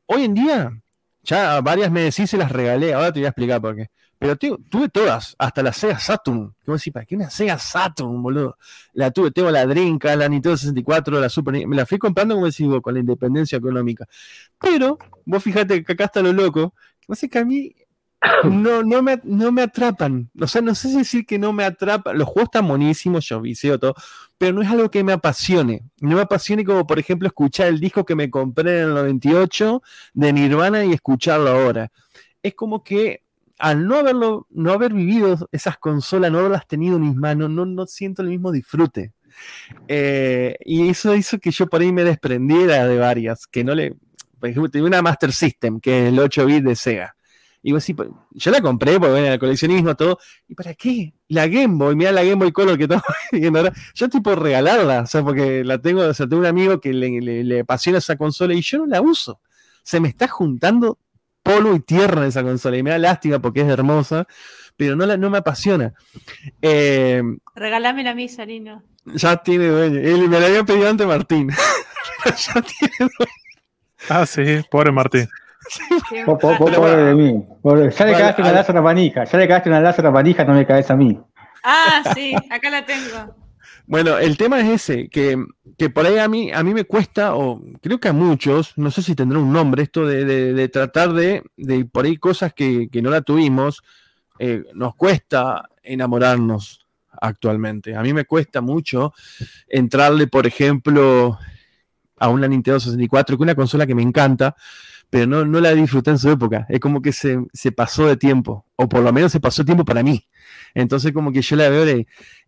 Hoy en día, ya varias me decís se las regalé, ahora te voy a explicar por qué. Pero tuve todas, hasta la Sega Saturn. ¿Qué decís? ¿Para qué una Sega Saturn, boludo? La tuve, tengo la Dreamcast, la Nintendo 64, la Super Me la fui comprando, como decís vos, con la independencia económica. Pero, vos fíjate que acá está lo loco. No sé que a mí no, no, me, no me atrapan. O sea, no sé si decir que no me atrapan. Los juegos están buenísimos, yo viseo todo, pero no es algo que me apasione. No me apasione como, por ejemplo, escuchar el disco que me compré en el 98 de Nirvana y escucharlo ahora. Es como que al no haberlo, no haber vivido esas consolas, no haberlas tenido en mis manos, no, no siento el mismo disfrute. Eh, y eso hizo que yo por ahí me desprendiera de varias, que no le. Por ejemplo, tenía una Master System, que es el 8 bit de Sega y vos pues, yo la compré porque venía el coleccionismo, todo. ¿Y para qué? La Game Boy, mira la Game Boy Color que estamos viendo ahora. Yo tipo regalarla, o sea, porque la tengo, o sea, tengo un amigo que le, apasiona esa consola y yo no la uso. Se me está juntando polvo y tierra en esa consola y me da lástima porque es hermosa, pero no, la, no me apasiona. Eh, Regalámela a mí. Ya tiene dueño. Él, me la había pedido antes Martín. ya tiene dueño. Ah, sí, pobre Martín. Pobre de mí. Ya le cagaste una Lázara manija. Ya le cagaste una Lázara manija, no me caes a mí. Ah, sí, acá la tengo. Bueno, el tema es ese, que, por ahí a mí, a mí me cuesta, o creo que a muchos, no sé si tendrá un nombre, esto de, tratar de, de, por ahí cosas que, no la tuvimos, eh, nos cuesta enamorarnos actualmente. A mí me cuesta mucho entrarle, por ejemplo, a una Nintendo 64, que es una consola que me encanta, pero no, no la disfruté en su época. Es como que se, pasó de tiempo, o por lo menos se pasó tiempo para mí. Entonces como que yo la veo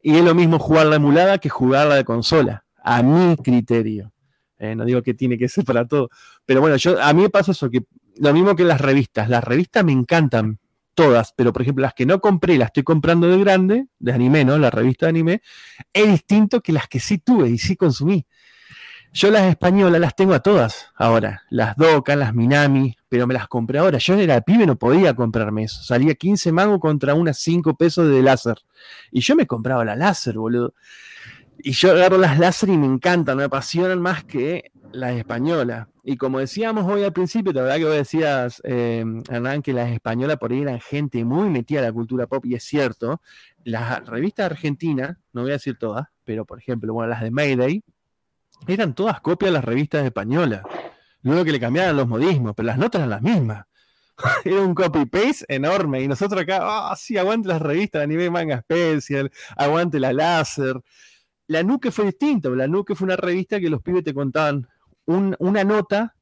y es lo mismo jugar la emulada que jugar la de consola, a mi criterio. Eh, no digo que tiene que ser para todo, pero bueno, yo a mí me pasa eso, que lo mismo que las revistas. Las revistas me encantan, todas, pero por ejemplo las que no compré, las estoy comprando de grande, de anime, ¿no? La revista de anime, es distinto que las que sí tuve y sí consumí. Yo las españolas las tengo a todas ahora, las Doca, las Minami, pero me las compré ahora. Yo era pibe, no podía comprarme eso. Salía 15 mangos contra unas 5 pesos de láser. Y yo me compraba la láser, boludo. Y yo agarro las láser y me encantan, me apasionan más que las españolas. Y como decíamos hoy al principio, la verdad que vos decías, eh, Hernán, que las españolas por ahí eran gente muy metida a la cultura pop, y es cierto. Las revistas argentinas, no voy a decir todas, pero por ejemplo, bueno, las de Mayday, eran todas copias de las revistas españolas. Luego que le cambiaban los modismos, pero las notas eran las mismas. Era un copy-paste enorme. Y nosotros acá, ah, sí, aguante las revistas de nivel manga special, aguante la láser. La Nuke fue distinta, la Nuke fue una revista que los pibes te contaban una nota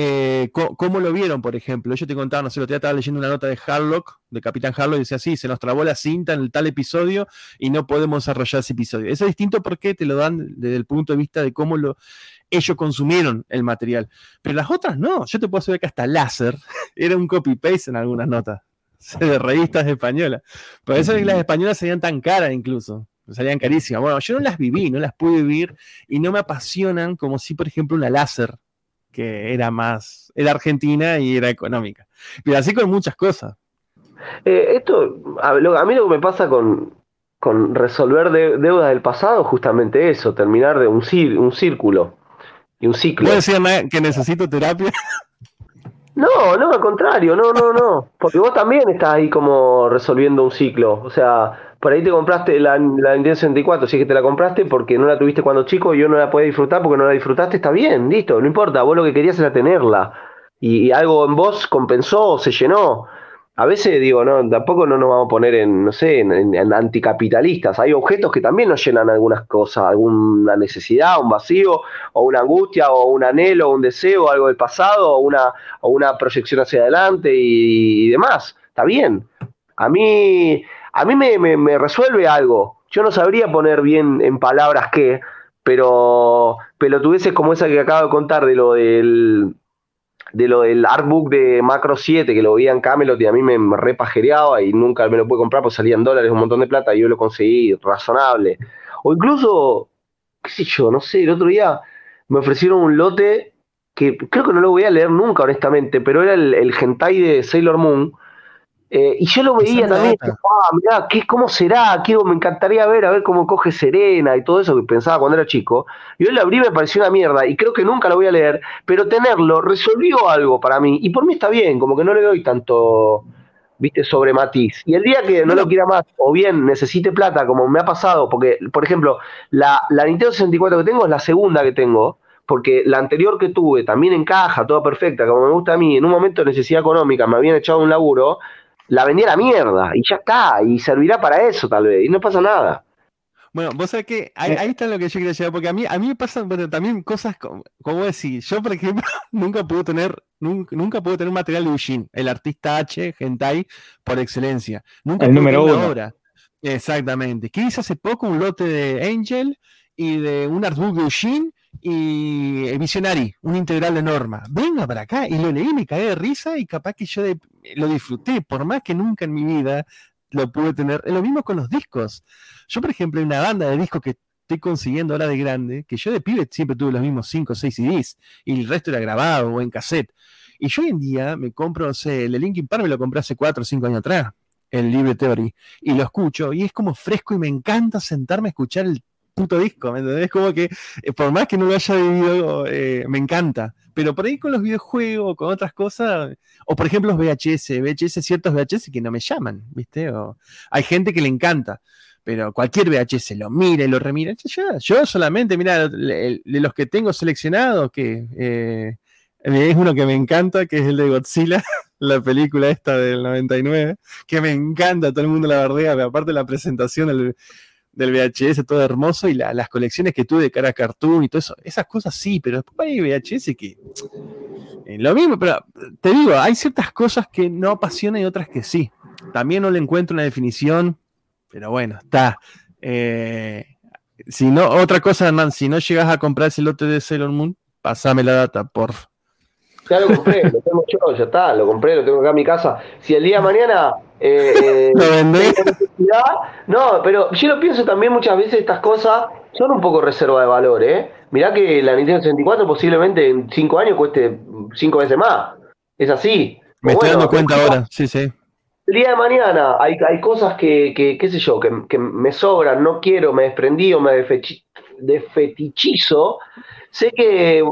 eh, ¿Cómo lo vieron, por ejemplo? Ellos te contaban, no sé, lo estaba leyendo una nota de Harlock, de Capitán Harlock, y decía, sí, se nos trabó la cinta en el tal episodio y no podemos desarrollar ese episodio. Eso es distinto porque te lo dan desde el punto de vista de cómo lo, ellos consumieron el material. Pero las otras no. Yo te puedo saber que hasta Láser era un copy-paste en algunas notas de revistas españolas. Por eso es que las españolas serían tan caras incluso. Salían carísimas. Bueno, yo no las viví, no las pude vivir y no me apasionan como si, por ejemplo, una láser que era más, era argentina y era económica. Pero así con muchas cosas. Eh, esto, a, mí lo que me pasa con, con resolver deudas del pasado, justamente eso, terminar de un, un círculo y un ciclo. ¿No decían que necesito terapia? No, no, al contrario, no, no, no. Porque vos también estás ahí como resolviendo un ciclo. O sea, por ahí te compraste la, la Nintendo 64, si es que te la compraste porque no la tuviste cuando chico y yo no la podía disfrutar porque no la disfrutaste, está bien, listo, no importa, vos lo que querías era tenerla. Y, algo en vos compensó, se llenó. A veces digo, no, tampoco no nos vamos a poner en, no sé, en, anticapitalistas. Hay objetos que también nos llenan algunas cosas, alguna necesidad, un vacío, o una angustia, o un anhelo, o un deseo, algo del pasado, o una, o una proyección hacia adelante y demás. Está bien. A mí, a mí me, resuelve algo. Yo no sabría poner bien en palabras qué, pero tuviese como esa que acabo de contar de lo del de lo del artbook de Macro 7 que lo veía en Camelot y a mí me, repajereaba y nunca me lo pude comprar porque salían dólares un montón de plata y yo lo conseguí razonable. O incluso, qué sé yo, no sé, el otro día me ofrecieron un lote que creo que no lo voy a leer nunca honestamente, pero era el, el hentai de Sailor Moon eh, y yo lo veía también, ah, mirá, ¿qué, ¿cómo será? Quiero, me encantaría ver, a ver cómo coge Serena y todo eso que pensaba cuando era chico. Y hoy lo abrí y me pareció una mierda y creo que nunca lo voy a leer, pero tenerlo resolvió algo para mí. Y por mí está bien, como que no le doy tanto, viste, sobre matiz. Y el día que no lo quiera más, o bien necesite plata, como me ha pasado, porque, por ejemplo, la, la Nintendo 64 que tengo es la segunda que tengo porque la anterior que tuve también encaja, toda perfecta, como me gusta a mí, en un momento de necesidad económica me habían echado un laburo, la vendí a la mierda y ya está, y servirá para eso tal vez, y no pasa nada. Bueno, vos sabés que ahí, está lo que yo quería llegar, porque a mí, a mí me pasan también cosas como, como decir, yo por ejemplo nunca pude tener, nunca, nunca pude tener material de Eugene, el artista H, Gentai, por excelencia. Nunca el número uno. Exactamente. ¿Qué hice hace poco? Un lote de Angel y de un artbook de Eugene y Visionary, un integral de norma. Venga para acá. Y lo leí, me caí de risa y capaz que yo lo disfruté, por más que nunca en mi vida lo pude tener. Es lo mismo con los discos. Yo, por ejemplo, hay una banda de discos que estoy consiguiendo ahora de grande, que yo de pibe siempre tuve los mismos 5 o 6 CDs y el resto era grabado o en cassette. Y yo hoy en día me compro, no sé, el Linkin Park me lo compré hace 4 o 5 años atrás, el Libre Theory, y lo escucho y es como fresco y me encanta sentarme a escuchar el puto disco, ¿me entendés? Como que eh, por más que no lo haya vivido, eh, me encanta. Pero por ahí con los videojuegos, con otras cosas, o por ejemplo los VHS, VHS, ciertos VHS que no me llaman, ¿viste? O, hay gente que le encanta. pero cualquier VHS lo mira y lo remira. Yo, solamente, mira, de los que tengo seleccionados, que eh, es uno que me encanta, que es el de Godzilla, la película esta del 99, que me encanta, todo el mundo la bardea, aparte la presentación del, del VHS, todo hermoso, y las colecciones que tuve de cara a cartoon y todo eso, esas cosas sí, pero después hay VHS que... Eh, lo mismo, pero te digo, hay ciertas cosas que no apasionan y otras que sí. También no le encuentro una definición, pero bueno, está. Eh, si no, otra cosa, Hernán, si no llegas a comprar ese lote de Sailor Moon, pasame la data, por Ya lo compré, lo tengo yo, ya está, lo compré, lo tengo acá en mi casa. Si el día de mañana eh, ¿Lo vendés? No, pero yo lo pienso también muchas veces estas cosas son un poco reserva de valor, ¿eh? Mirá que la Nintendo 64 posiblemente en 5 años cueste 5 veces más. Es así. Me estoy dando cuenta ahora, sí, sí. El día de mañana hay, hay cosas que, que, qué sé yo, que, que me sobran, no quiero, me desprendí o me desfetichizo Sé que,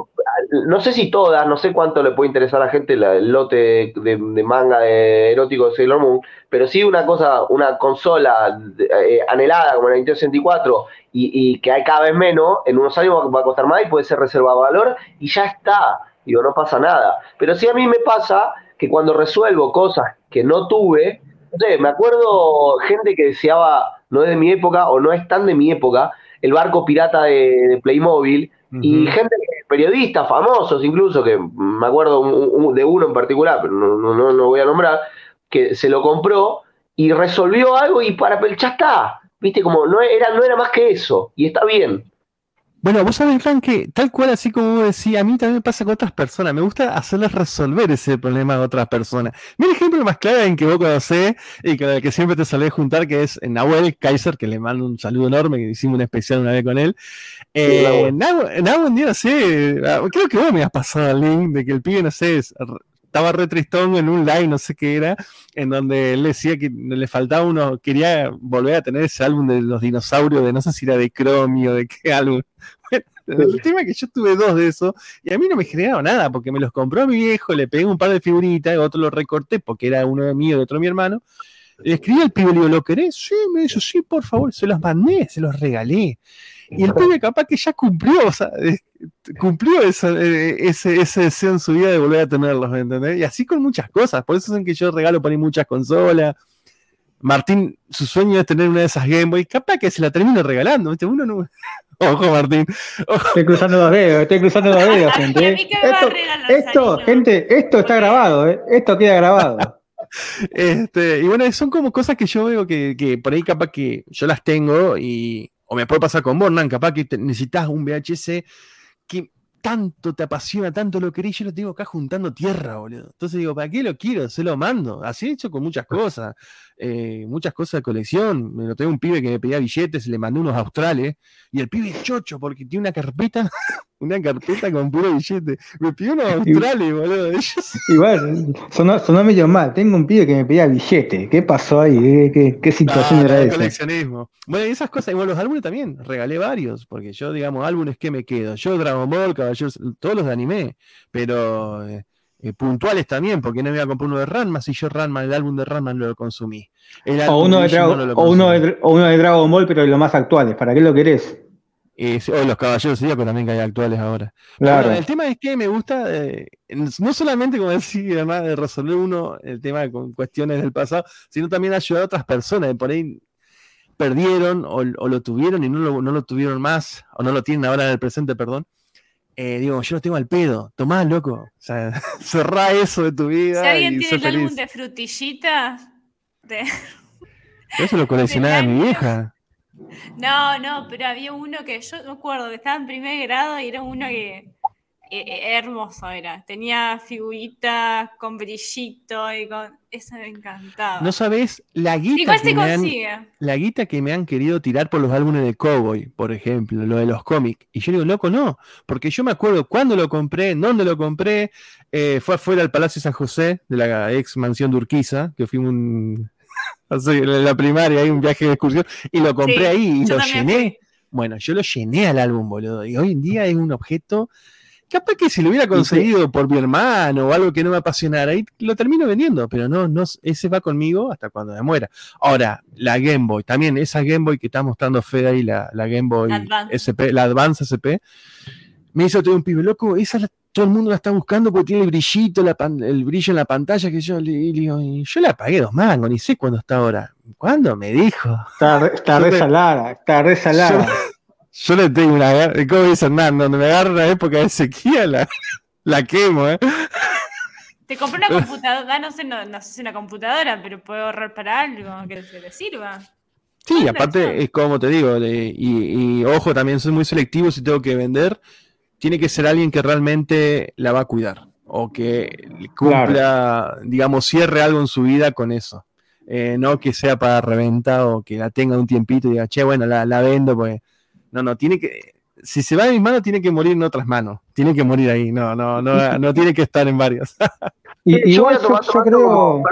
no sé si todas, no sé cuánto le puede interesar a la gente el lote de, manga de erótico de Sailor Moon, pero sí una cosa, una consola eh, anhelada como la Nintendo 64 y, y, que hay cada vez menos, en unos años va, a costar más y puede ser reservado valor y ya está, digo, no pasa nada. Pero sí a mí me pasa que cuando resuelvo cosas que no tuve, no sé, me acuerdo gente que deseaba, no es de mi época o no es tan de mi época, el barco pirata de Playmobil y gente, periodistas famosos incluso, que me acuerdo de uno en particular, pero no, no, no voy a nombrar, que se lo compró y resolvió algo y para ya está. Viste, como no era, no era más que eso, y está bien. Bueno, vos sabés, Fran, que tal cual así como vos decís, a mí también me pasa con otras personas. Me gusta hacerles resolver ese problema a otras personas. Mira el ejemplo más claro en que vos conocés y con el que siempre te salés juntar, que es Nahuel Kaiser, que le mando un saludo enorme, que hicimos un especial una vez con él. Eh, Nahuel, día, no sé, ah, creo que vos me has pasado el link de que el pibe, no sé, estaba re tristón en un live, no sé qué era, en donde él decía que le faltaba uno, quería volver a tener ese álbum de los dinosaurios, de no sé si era de Chromio, de qué álbum. el tema es que yo tuve dos de esos y a mí no me generaba nada porque me los compró mi viejo, le pegué un par de figuritas, otro lo recorté porque era uno mío y otro mi hermano. Le escribí al pibe, le digo, ¿lo querés? Sí, me dijo, sí, por favor, se los mandé, se los regalé. Y el pibe capaz que ya cumplió, o sea, cumplió esa, eh, ese, ese deseo en su vida de volver a tenerlos, ¿me entendés? Y así con muchas cosas, por eso es que yo regalo para ir muchas consolas. Martín, su sueño es tener una de esas Game Boy, capaz que se la termino regalando, ¿viste? Uno no, Ojo, Martín. Estoy cruzando los dedos, estoy cruzando los dedos, gente. ¿eh? Esto, esto gente, esto está grabado, ¿eh? esto queda grabado. Este, y bueno, son como cosas que yo veo que, que, por ahí capaz que yo las tengo y o me puede pasar con Bornan, capaz que necesitas un VHS que tanto te apasiona, tanto lo querés, yo lo tengo acá juntando tierra, boludo. Entonces digo, ¿para qué lo quiero? Se lo mando. Así he hecho con muchas cosas, eh, muchas cosas de colección. Me lo tengo un pibe que me pedía billetes, le mandé unos australes, y el pibe es chocho porque tiene una carpeta, una carpeta con puro billete. Me pidió unos australes, boludo. Igual, sonó, sonó, medio mal. Tengo un pibe que me pedía billete. ¿Qué pasó ahí? ¿Qué, qué, situación era esa? coleccionismo. Bueno, y esas cosas, igual los álbumes también, regalé varios, porque yo, digamos, álbumes que me quedo. Yo Dragon Ball, Caballeros, todos los de anime, pero... Eh, eh, puntuales también, porque no me iba a comprar uno de Ranma si yo Ranma, el álbum de Ranma lo consumí. o, uno de, o, uno de, Dragon Ball, pero de los más actuales, ¿para qué lo querés? Eh, o los Caballeros Zodíaco también que hay actuales ahora. Claro. el tema es que me gusta, eh, no solamente como decir, además de resolver uno el tema con cuestiones del pasado, sino también ayudar a otras personas, por ahí perdieron o, lo tuvieron y no lo, no lo, tuvieron más, o no lo tienen ahora en el presente, perdón, eh, digo, yo lo tengo al pedo, tomá, loco. O sea, cerrá eso de tu vida. Si alguien tiene el álbum de frutillitas. De... Eso lo coleccionaba mi vieja. No, no, pero había uno que yo me acuerdo que estaba en primer grado y era uno que hermoso era. Tenía figuritas con brillito y con. Eso me encantaba. No sabes la guita. que me han, la guita que me han querido tirar por los álbumes de Cowboy, por ejemplo, lo de los cómics. Y yo digo, loco, no. Porque yo me acuerdo cuándo lo compré, dónde lo compré. Eh, fue afuera del Palacio San José, de la ex mansión de Urquiza, que fuimos un. en la primaria, hay un viaje de excursión. Y lo compré ahí y lo llené. Bueno, yo lo llené al álbum, boludo. Y hoy en día es un objeto capaz que si lo hubiera conseguido por mi hermano o algo que no me apasionara, ahí lo termino vendiendo, pero no, no, ese va conmigo hasta cuando me muera. Ahora, la Game Boy, también esa Game Boy que está mostrando Fede ahí, la, la Game Boy SP, la Advance SP, me hizo todo un pibe, loco, esa todo el mundo la está buscando porque tiene el brillito, el brillo en la pantalla, que yo le, digo, yo la pagué dos mangos, ni sé cuándo está ahora. ¿Cuándo? Me dijo. Está, está resalada, está resalada. Yo le tengo una. ¿Cómo dice Hernán? Donde me agarra una época de sequía, la, la quemo, ¿eh? Te compré una computadora, no sé, no, no sé si una computadora, pero puedo ahorrar para algo que se le sirva. Sí, aparte es como te digo, y, ojo, también soy muy selectivo si tengo que vender, tiene que ser alguien que realmente la va a cuidar o que cumpla, digamos, cierre algo en su vida con eso. Eh, no que sea para reventa o que la tenga un tiempito y diga, che, bueno, la, la vendo, pues no, no, tiene que. Si se va de mis manos, tiene que morir en otras manos. Tiene que morir ahí. No, no, no, no tiene que estar en varias. y, yo, creo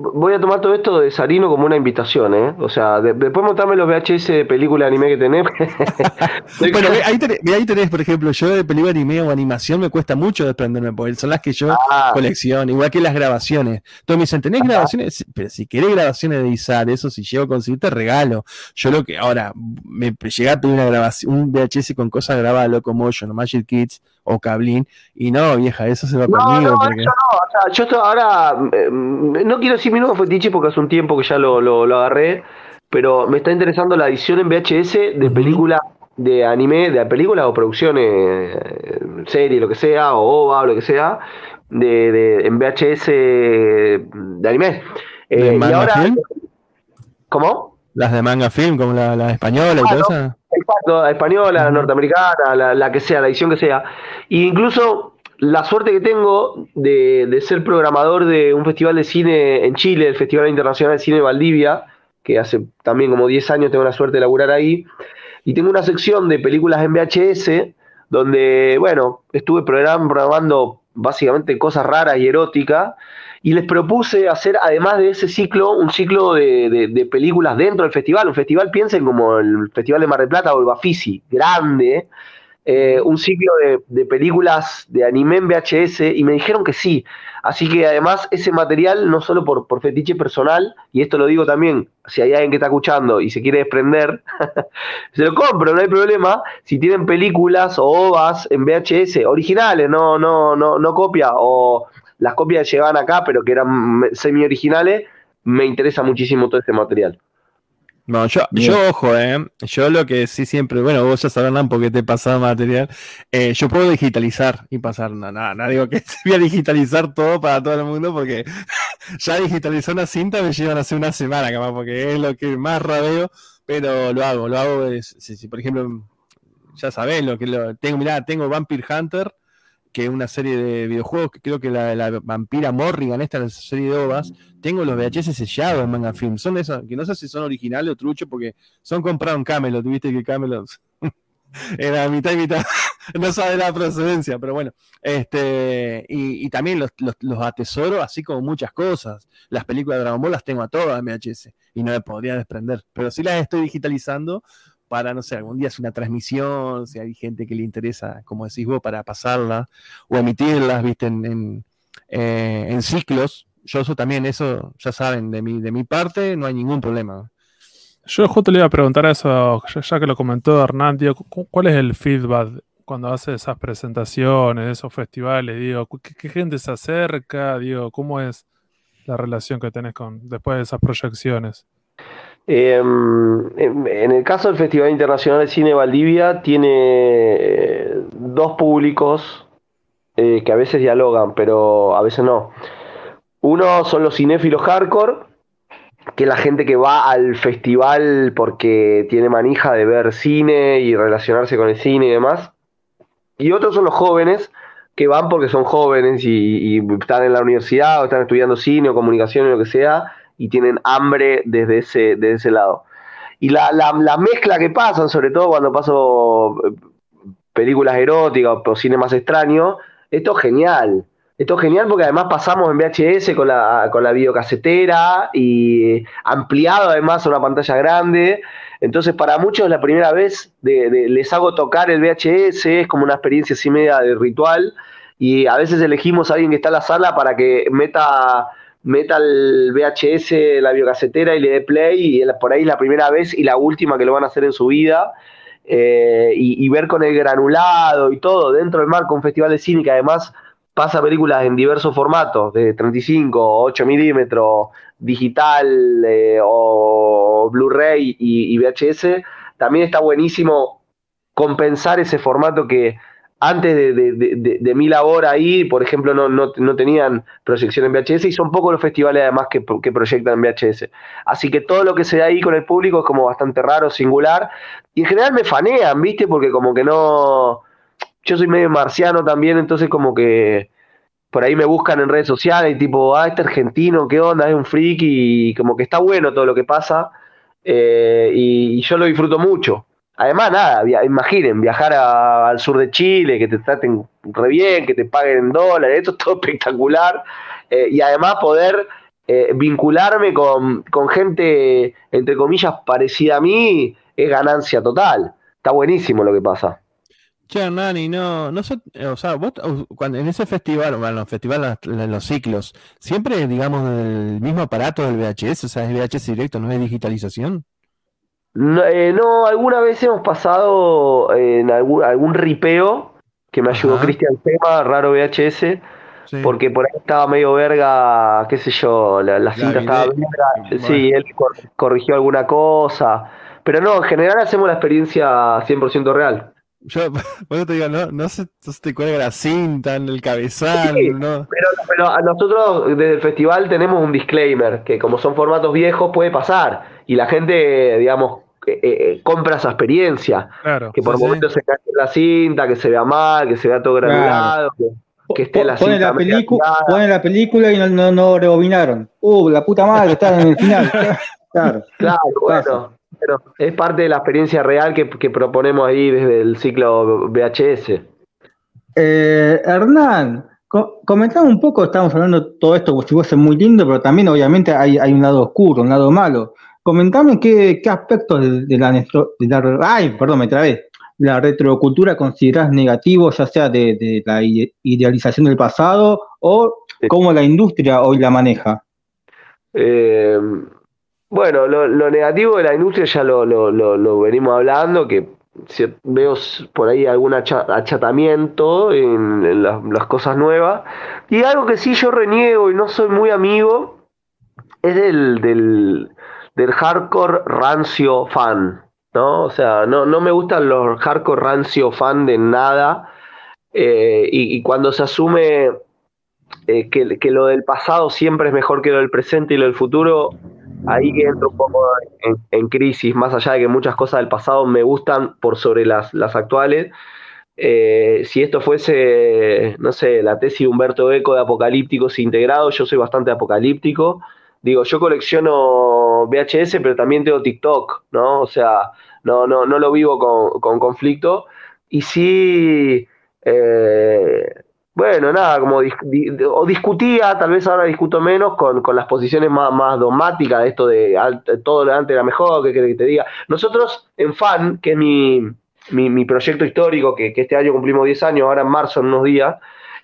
voy a tomar todo esto de Sarino como una invitación, ¿eh? O sea, después mostrarme los VHS de película anime que tenés. bueno, ahí tenés, por ejemplo, yo de película anime o animación me cuesta mucho desprenderme, porque son las que yo ah. colecciono, igual que las grabaciones. Entonces me dicen, ¿tenés grabaciones? Pero si querés grabaciones de Izar, eso si llego a conseguir, te regalo. Yo lo que, ahora, me llega a pedir una grabación, un VHS con cosas grabadas, Locomotion o Magic Kids, o Cablín, y no, vieja, eso se va conmigo. No, no, o sea, yo ahora, mm, no quiero decir mi nuevo fetiche porque hace un tiempo que ya lo, lo, agarré, pero me está interesando la edición en VHS de películas de anime, de películas o producciones, eh, serie, lo que sea, o OVA, o lo que sea, de, de en VHS de anime. Eh, y ahora? ¿Cómo? Las de manga film, como la, la española y todo eso. Exacto, la española, la norteamericana, la, la, que sea, la edición que sea. E incluso la suerte que tengo de, de, ser programador de un festival de cine en Chile, el Festival Internacional de Cine de Valdivia, que hace también como 10 años tengo la suerte de laburar ahí, y tengo una sección de películas en VHS, donde, bueno, estuve programando básicamente cosas raras y eróticas, y les propuse hacer, además de ese ciclo, un ciclo de, películas dentro del festival. Un festival, piensen como el Festival de Mar del Plata o el Bafisi, grande, eh, un ciclo de, películas de anime en VHS, y me dijeron que sí. Así que además ese material, no solo por, por fetiche personal, y esto lo digo también, si hay alguien que está escuchando y se quiere desprender, se lo compro, no hay problema. Si tienen películas o ovas en VHS originales, no, no, no, no copia, o las copias que llegaban acá, pero que eran semi originales, me interesa muchísimo todo este material. No, yo, yo ojo, eh. Yo lo que sí siempre, bueno, vos ya sabrán porque te he pasado material. Eh, yo puedo digitalizar y pasar, nada, no, digo que voy a digitalizar todo para todo el mundo porque ya digitalizar una cinta me llevan hace una semana, capaz, porque es lo que más rabeo, pero lo hago, lo hago, si, por ejemplo, ya sabés lo que lo, tengo, mirá, tengo Vampire Hunter, que una serie de videojuegos, que creo que la, la vampira Morrigan, esta la serie de OVAs, tengo los VHS sellados en Manga Film. Son esos, que no sé si son originales o truchos, porque son comprados en Camelot, viste que Camelot era mitad y mitad, no sabe la procedencia, pero bueno, este, y, también los, los, atesoro, así como muchas cosas. Las películas de Dragon Ball las tengo a todas en VHS y no me podría desprender, pero sí las estoy digitalizando para, no sé, algún día hacer una transmisión, si hay gente que le interesa, como decís vos, para pasarla o emitirlas, viste, en, eh, en, ciclos. Yo eso también, eso ya saben, de mi, de mi parte no hay ningún problema. Yo justo le iba a preguntar eso, ya que lo comentó Hernán, ¿cuál es el feedback cuando hace esas presentaciones, esos festivales? Digo, ¿qué, gente se acerca? Digo, ¿cómo es la relación que tenés con después de esas proyecciones? Em, en el caso del Festival Internacional de Cine Valdivia, tiene eh, dos públicos eh, que a veces dialogan, pero a veces no. Uno son los cinéfilos hardcore, que es la gente que va al festival porque tiene manija de ver cine y relacionarse con el cine y demás. Y otros son los jóvenes, que van porque son jóvenes y, y están en la universidad o están estudiando cine o comunicación o lo que sea y tienen hambre desde ese, ese lado. Y la, mezcla que pasan, sobre todo cuando paso eh, películas eróticas o cine más extraño, esto es genial. Esto es genial porque además pasamos en VHS con la, con la videocasetera y ampliado además a una pantalla grande. Entonces, para muchos es la primera vez de, les hago tocar el VHS, es como una experiencia así media de ritual. Y a veces elegimos a alguien que está en la sala para que meta, meta el VHS, la videocasetera y le dé play. Y por ahí es la primera vez y la última que lo van a hacer en su vida. Eh, y, y, ver con el granulado y todo dentro del marco un festival de cine que además pasa películas en diversos formatos, de 35, 8 milímetros, digital eh, o Blu-ray y, VHS, también está buenísimo compensar ese formato que antes de, mi labor ahí, por ejemplo, no, tenían proyección en VHS y son pocos los festivales además que, proyectan en VHS. Así que todo lo que se da ahí con el público es como bastante raro, singular, y en general me fanean, ¿viste? Porque como que no yo soy medio marciano también, entonces como que por ahí me buscan en redes sociales tipo, ah, este argentino, ¿qué onda? Es un freak y como que está bueno todo lo que pasa eh, y, yo lo disfruto mucho. Además, nada, imaginen, viajar al sur de Chile, que te traten re bien, que te paguen en dólares, esto es todo espectacular. Eh, y además poder eh, vincularme con, con gente, entre comillas, parecida a mí, es ganancia total. Está buenísimo lo que pasa. Che, Nani, no, no o sea, vos cuando en ese festival, bueno, festivales, en los ciclos, siempre, digamos, el mismo aparato del VHS, o sea, es VHS directo, no es digitalización. No, eh, no alguna vez hemos pasado en algún, algún ripeo que me ayudó Cristian Tema, raro VHS, porque por ahí estaba medio verga, qué sé yo, la, cinta estaba verga, sí, él corrigió alguna cosa, pero no, en general hacemos la experiencia 100% real. Yo, bueno, te digo, no, no, se, te cuelga la cinta en el cabezal, ¿no? Pero, pero a nosotros desde el festival tenemos un disclaimer, que como son formatos viejos puede pasar, y la gente, digamos, eh, eh, compra esa experiencia. que por momentos se cae la cinta, que se vea mal, que se vea todo granulado, que, esté la pone cinta. La pone la película y no, no, no rebobinaron. Uh, la puta madre, está en el final. claro, claro, bueno. Pero es parte de la experiencia real que, proponemos ahí desde el ciclo VHS. Eh, Hernán, comentame un poco, estamos hablando de todo esto, si vos es muy lindo, pero también obviamente hay, un lado oscuro, un lado malo. Comentame qué, aspectos de, la, de ay, perdón, me trabé, la retrocultura considerás negativo, ya sea de, la idealización del pasado o cómo la industria hoy la maneja. Eh, bueno, lo, negativo de la industria ya lo, lo, venimos hablando, que veo por ahí algún achatamiento en, las, cosas nuevas. Y algo que sí yo reniego y no soy muy amigo es del, del, hardcore rancio fan. ¿no? O sea, no, no me gustan los hardcore rancio fan de nada. Eh, y, cuando se asume eh, que, que, lo del pasado siempre es mejor que lo del presente y lo del futuro, ahí que entro un poco en, crisis, más allá de que muchas cosas del pasado me gustan por sobre las, las actuales. Eh, si esto fuese, no sé, la tesis de Humberto Eco de apocalípticos integrados, yo soy bastante apocalíptico. Digo, yo colecciono VHS, pero también tengo TikTok, ¿no? O sea, no, no, no lo vivo con, con conflicto. Y sí, eh, bueno, nada, como o discutía, tal vez ahora discuto menos con, las posiciones más, más dogmáticas de esto de todo lo antes era mejor, que, que te diga. Nosotros en FAN, que es mi, mi, proyecto histórico, que, este año cumplimos 10 años, ahora en marzo, en unos días,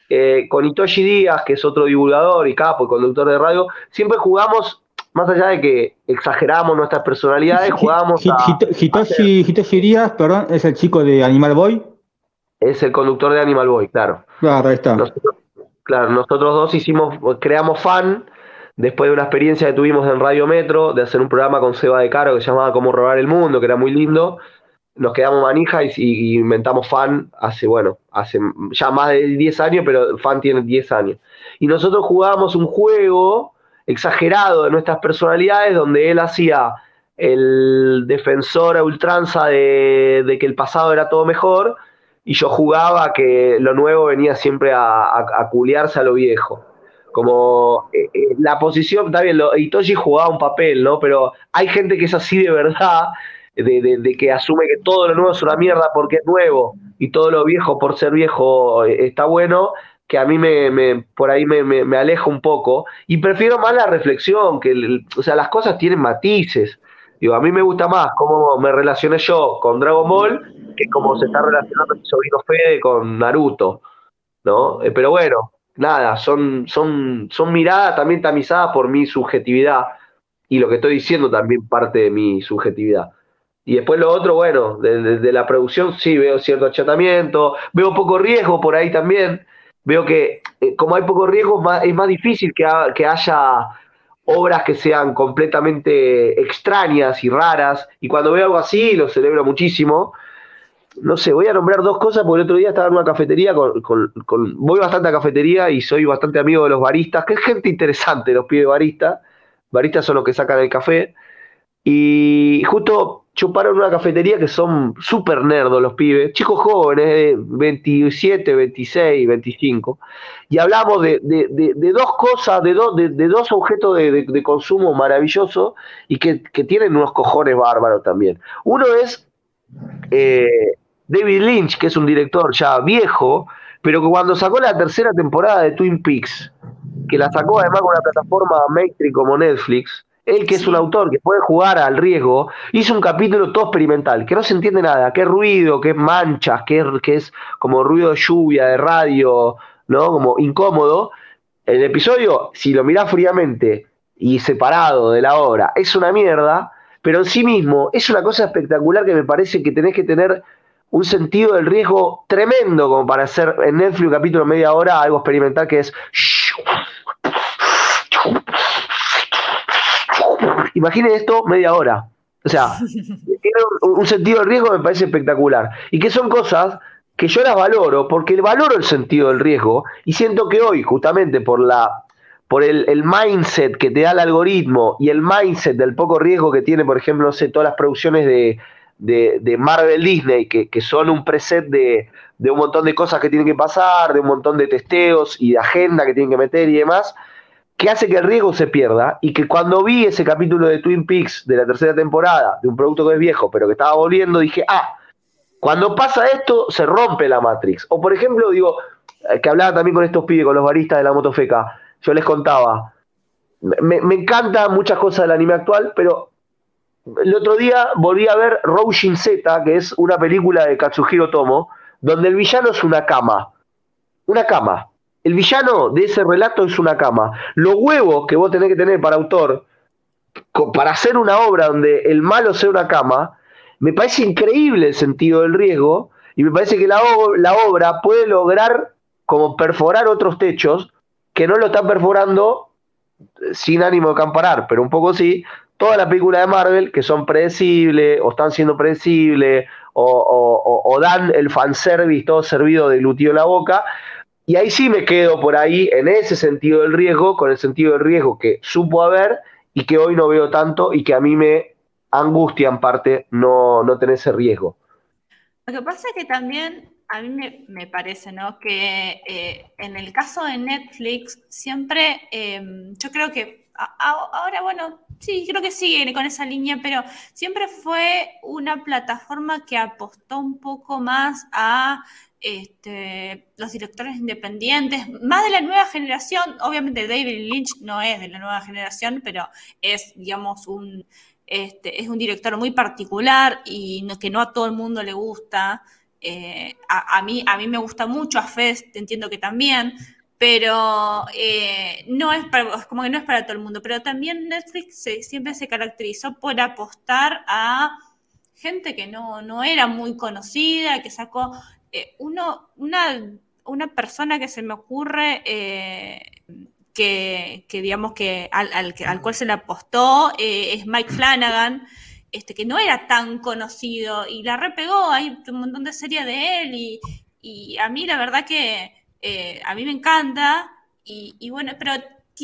eh, con Itoshi Díaz, que es otro divulgador y capo y conductor de radio, siempre jugamos, más allá de que exageramos nuestras personalidades, jugamos a... Hitoshi Díaz, perdón, es el chico de Animal Boy. Es el conductor de Animal Boy, claro. Claro, ahí está. Nosotros, claro, nosotros dos hicimos, creamos fan, después de una experiencia que tuvimos en Radio Metro, de hacer un programa con Seba de Caro que se llamaba Cómo robar el mundo, que era muy lindo. Nos quedamos manija y, inventamos fan hace, bueno, hace ya más de 10 años, pero fan tiene 10 años. Y nosotros jugábamos un juego exagerado de nuestras personalidades, donde él hacía el defensor a ultranza de, de que el pasado era todo mejor, y yo jugaba que lo nuevo venía siempre a, a, culiarse a lo viejo. Como eh, eh, la posición, está bien, lo, jugaba un papel, ¿no? Pero hay gente que es así de verdad, de, que asume que todo lo nuevo es una mierda porque es nuevo y todo lo viejo por ser viejo eh, está bueno. que a mí me, por ahí me, me, aleja un poco y prefiero más la reflexión, que o sea, las cosas tienen matices. Digo, a mí me gusta más cómo me relacioné yo con Dragon Ball que cómo se está relacionando mi sobrino Fede con Naruto, ¿no? Eh, pero bueno, nada, son, son, son miradas también tamizadas por mi subjetividad y lo que estoy diciendo también parte de mi subjetividad. Y después lo otro, bueno, de, la producción sí veo cierto achatamiento, veo poco riesgo por ahí también, veo que eh, como hay poco riesgo es más difícil que, que haya obras que sean completamente extrañas y raras, y cuando veo algo así lo celebro muchísimo. No sé, voy a nombrar dos cosas, porque el otro día estaba en una cafetería, con, voy bastante a cafetería y soy bastante amigo de los baristas, que es gente interesante los pibes baristas, baristas son los que sacan el café, y justo chuparon una cafetería que son súper nerdos los pibes, chicos jóvenes de 27, 26, 25, y hablamos de, dos cosas, de, de, dos objetos de, consumo maravillosos y que, tienen unos cojones bárbaros también. Uno es eh, David Lynch, que es un director ya viejo, pero que cuando sacó la tercera temporada de Twin Peaks, que la sacó además con una plataforma mainstream como Netflix, él que es un autor que puede jugar al riesgo, hizo un capítulo todo experimental, que no se entiende nada, qué ruido, qué manchas, qué es como ruido de lluvia, de radio, ¿no? Como incómodo. El episodio, si lo mirás fríamente y separado de la obra, es una mierda, pero en sí mismo es una cosa espectacular que me parece que tenés que tener un sentido del riesgo tremendo como para hacer en Netflix un capítulo media hora algo experimental que es Imaginen esto media hora. O sea, un, sentido del riesgo me parece espectacular. Y que son cosas que yo las valoro, porque valoro el sentido del riesgo, y siento que hoy, justamente por la por el, mindset que te da el algoritmo y el mindset del poco riesgo que tiene, por ejemplo, no sé, todas las producciones de, de, Marvel Disney, que, que, son un preset de, de un montón de cosas que tienen que pasar, de un montón de testeos y de agenda que tienen que meter y demás, que hace que el riesgo se pierda y que cuando vi ese capítulo de Twin Peaks de la tercera temporada, de un producto que es viejo, pero que estaba volviendo, dije, ah, cuando pasa esto, se rompe la Matrix. O por ejemplo, digo, eh, que hablaba también con estos pibes, con los baristas de la motofeca, yo les contaba, me, me encantan muchas cosas del anime actual, pero el otro día volví a ver Roshin Z, que es una película de Katsuhiro Tomo, donde el villano es una cama. Una cama. El villano de ese relato es una cama. Los huevos que vos tenés que tener para autor, para hacer una obra donde el malo sea una cama, me parece increíble el sentido del riesgo y me parece que la, la obra puede lograr como perforar otros techos que no lo están perforando sin ánimo de camparar, pero un poco sí, toda la película de Marvel que son predecibles o están siendo predecibles o, dan el fanservice todo servido de lutío en la boca, y ahí sí me quedo por ahí, en ese sentido del riesgo, con el sentido del riesgo que supo haber y que hoy no veo tanto y que a mí me angustia en parte no, no tener ese riesgo. Lo que pasa es que también a mí me, parece, ¿no? Que eh, en el caso de Netflix, siempre, em, yo creo que ahora, bueno, sí, creo que sigue con esa línea, pero siempre fue una plataforma que apostó un poco más a este, los directores independientes, más de la nueva generación, obviamente David Lynch no es de la nueva generación, pero es, digamos, un, este, es un director muy particular y que no a todo el mundo le gusta. Eh, a, mí, a mí me gusta mucho, a Fest entiendo que también, pero eh, no es como que no es para todo el mundo. Pero también Netflix siempre se caracterizó por apostar a gente que no, no era muy conocida, que sacó eh, uno, una, una, persona que se me ocurre eh, que, digamos que al, al, cual se le apostó eh, es Mike Flanagan, este, que no era tan conocido y la repegó, hay un montón de series de él y, y a mí la verdad que a mí me encanta y, bueno, pero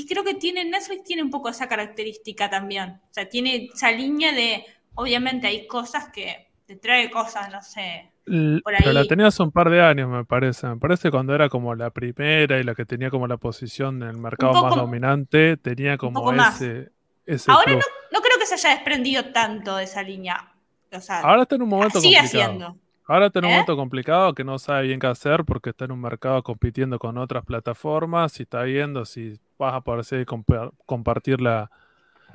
creo que tiene Netflix tiene un poco esa característica también, o sea, tiene esa línea de, obviamente hay cosas que te trae cosas, no sé, pero la tenía hace un par de años, me parece. Me parece cuando era como la primera y la que tenía como la posición en el mercado más dominante, tenía como ese, ese. Ahora no, creo que se haya desprendido tanto de esa línea. Ahora está en un momento sigue haciendo. Ahora está en un ¿Eh? momento complicado que no sabe bien qué hacer porque está en un mercado compitiendo con otras plataformas y está viendo si vas a poder compartir la,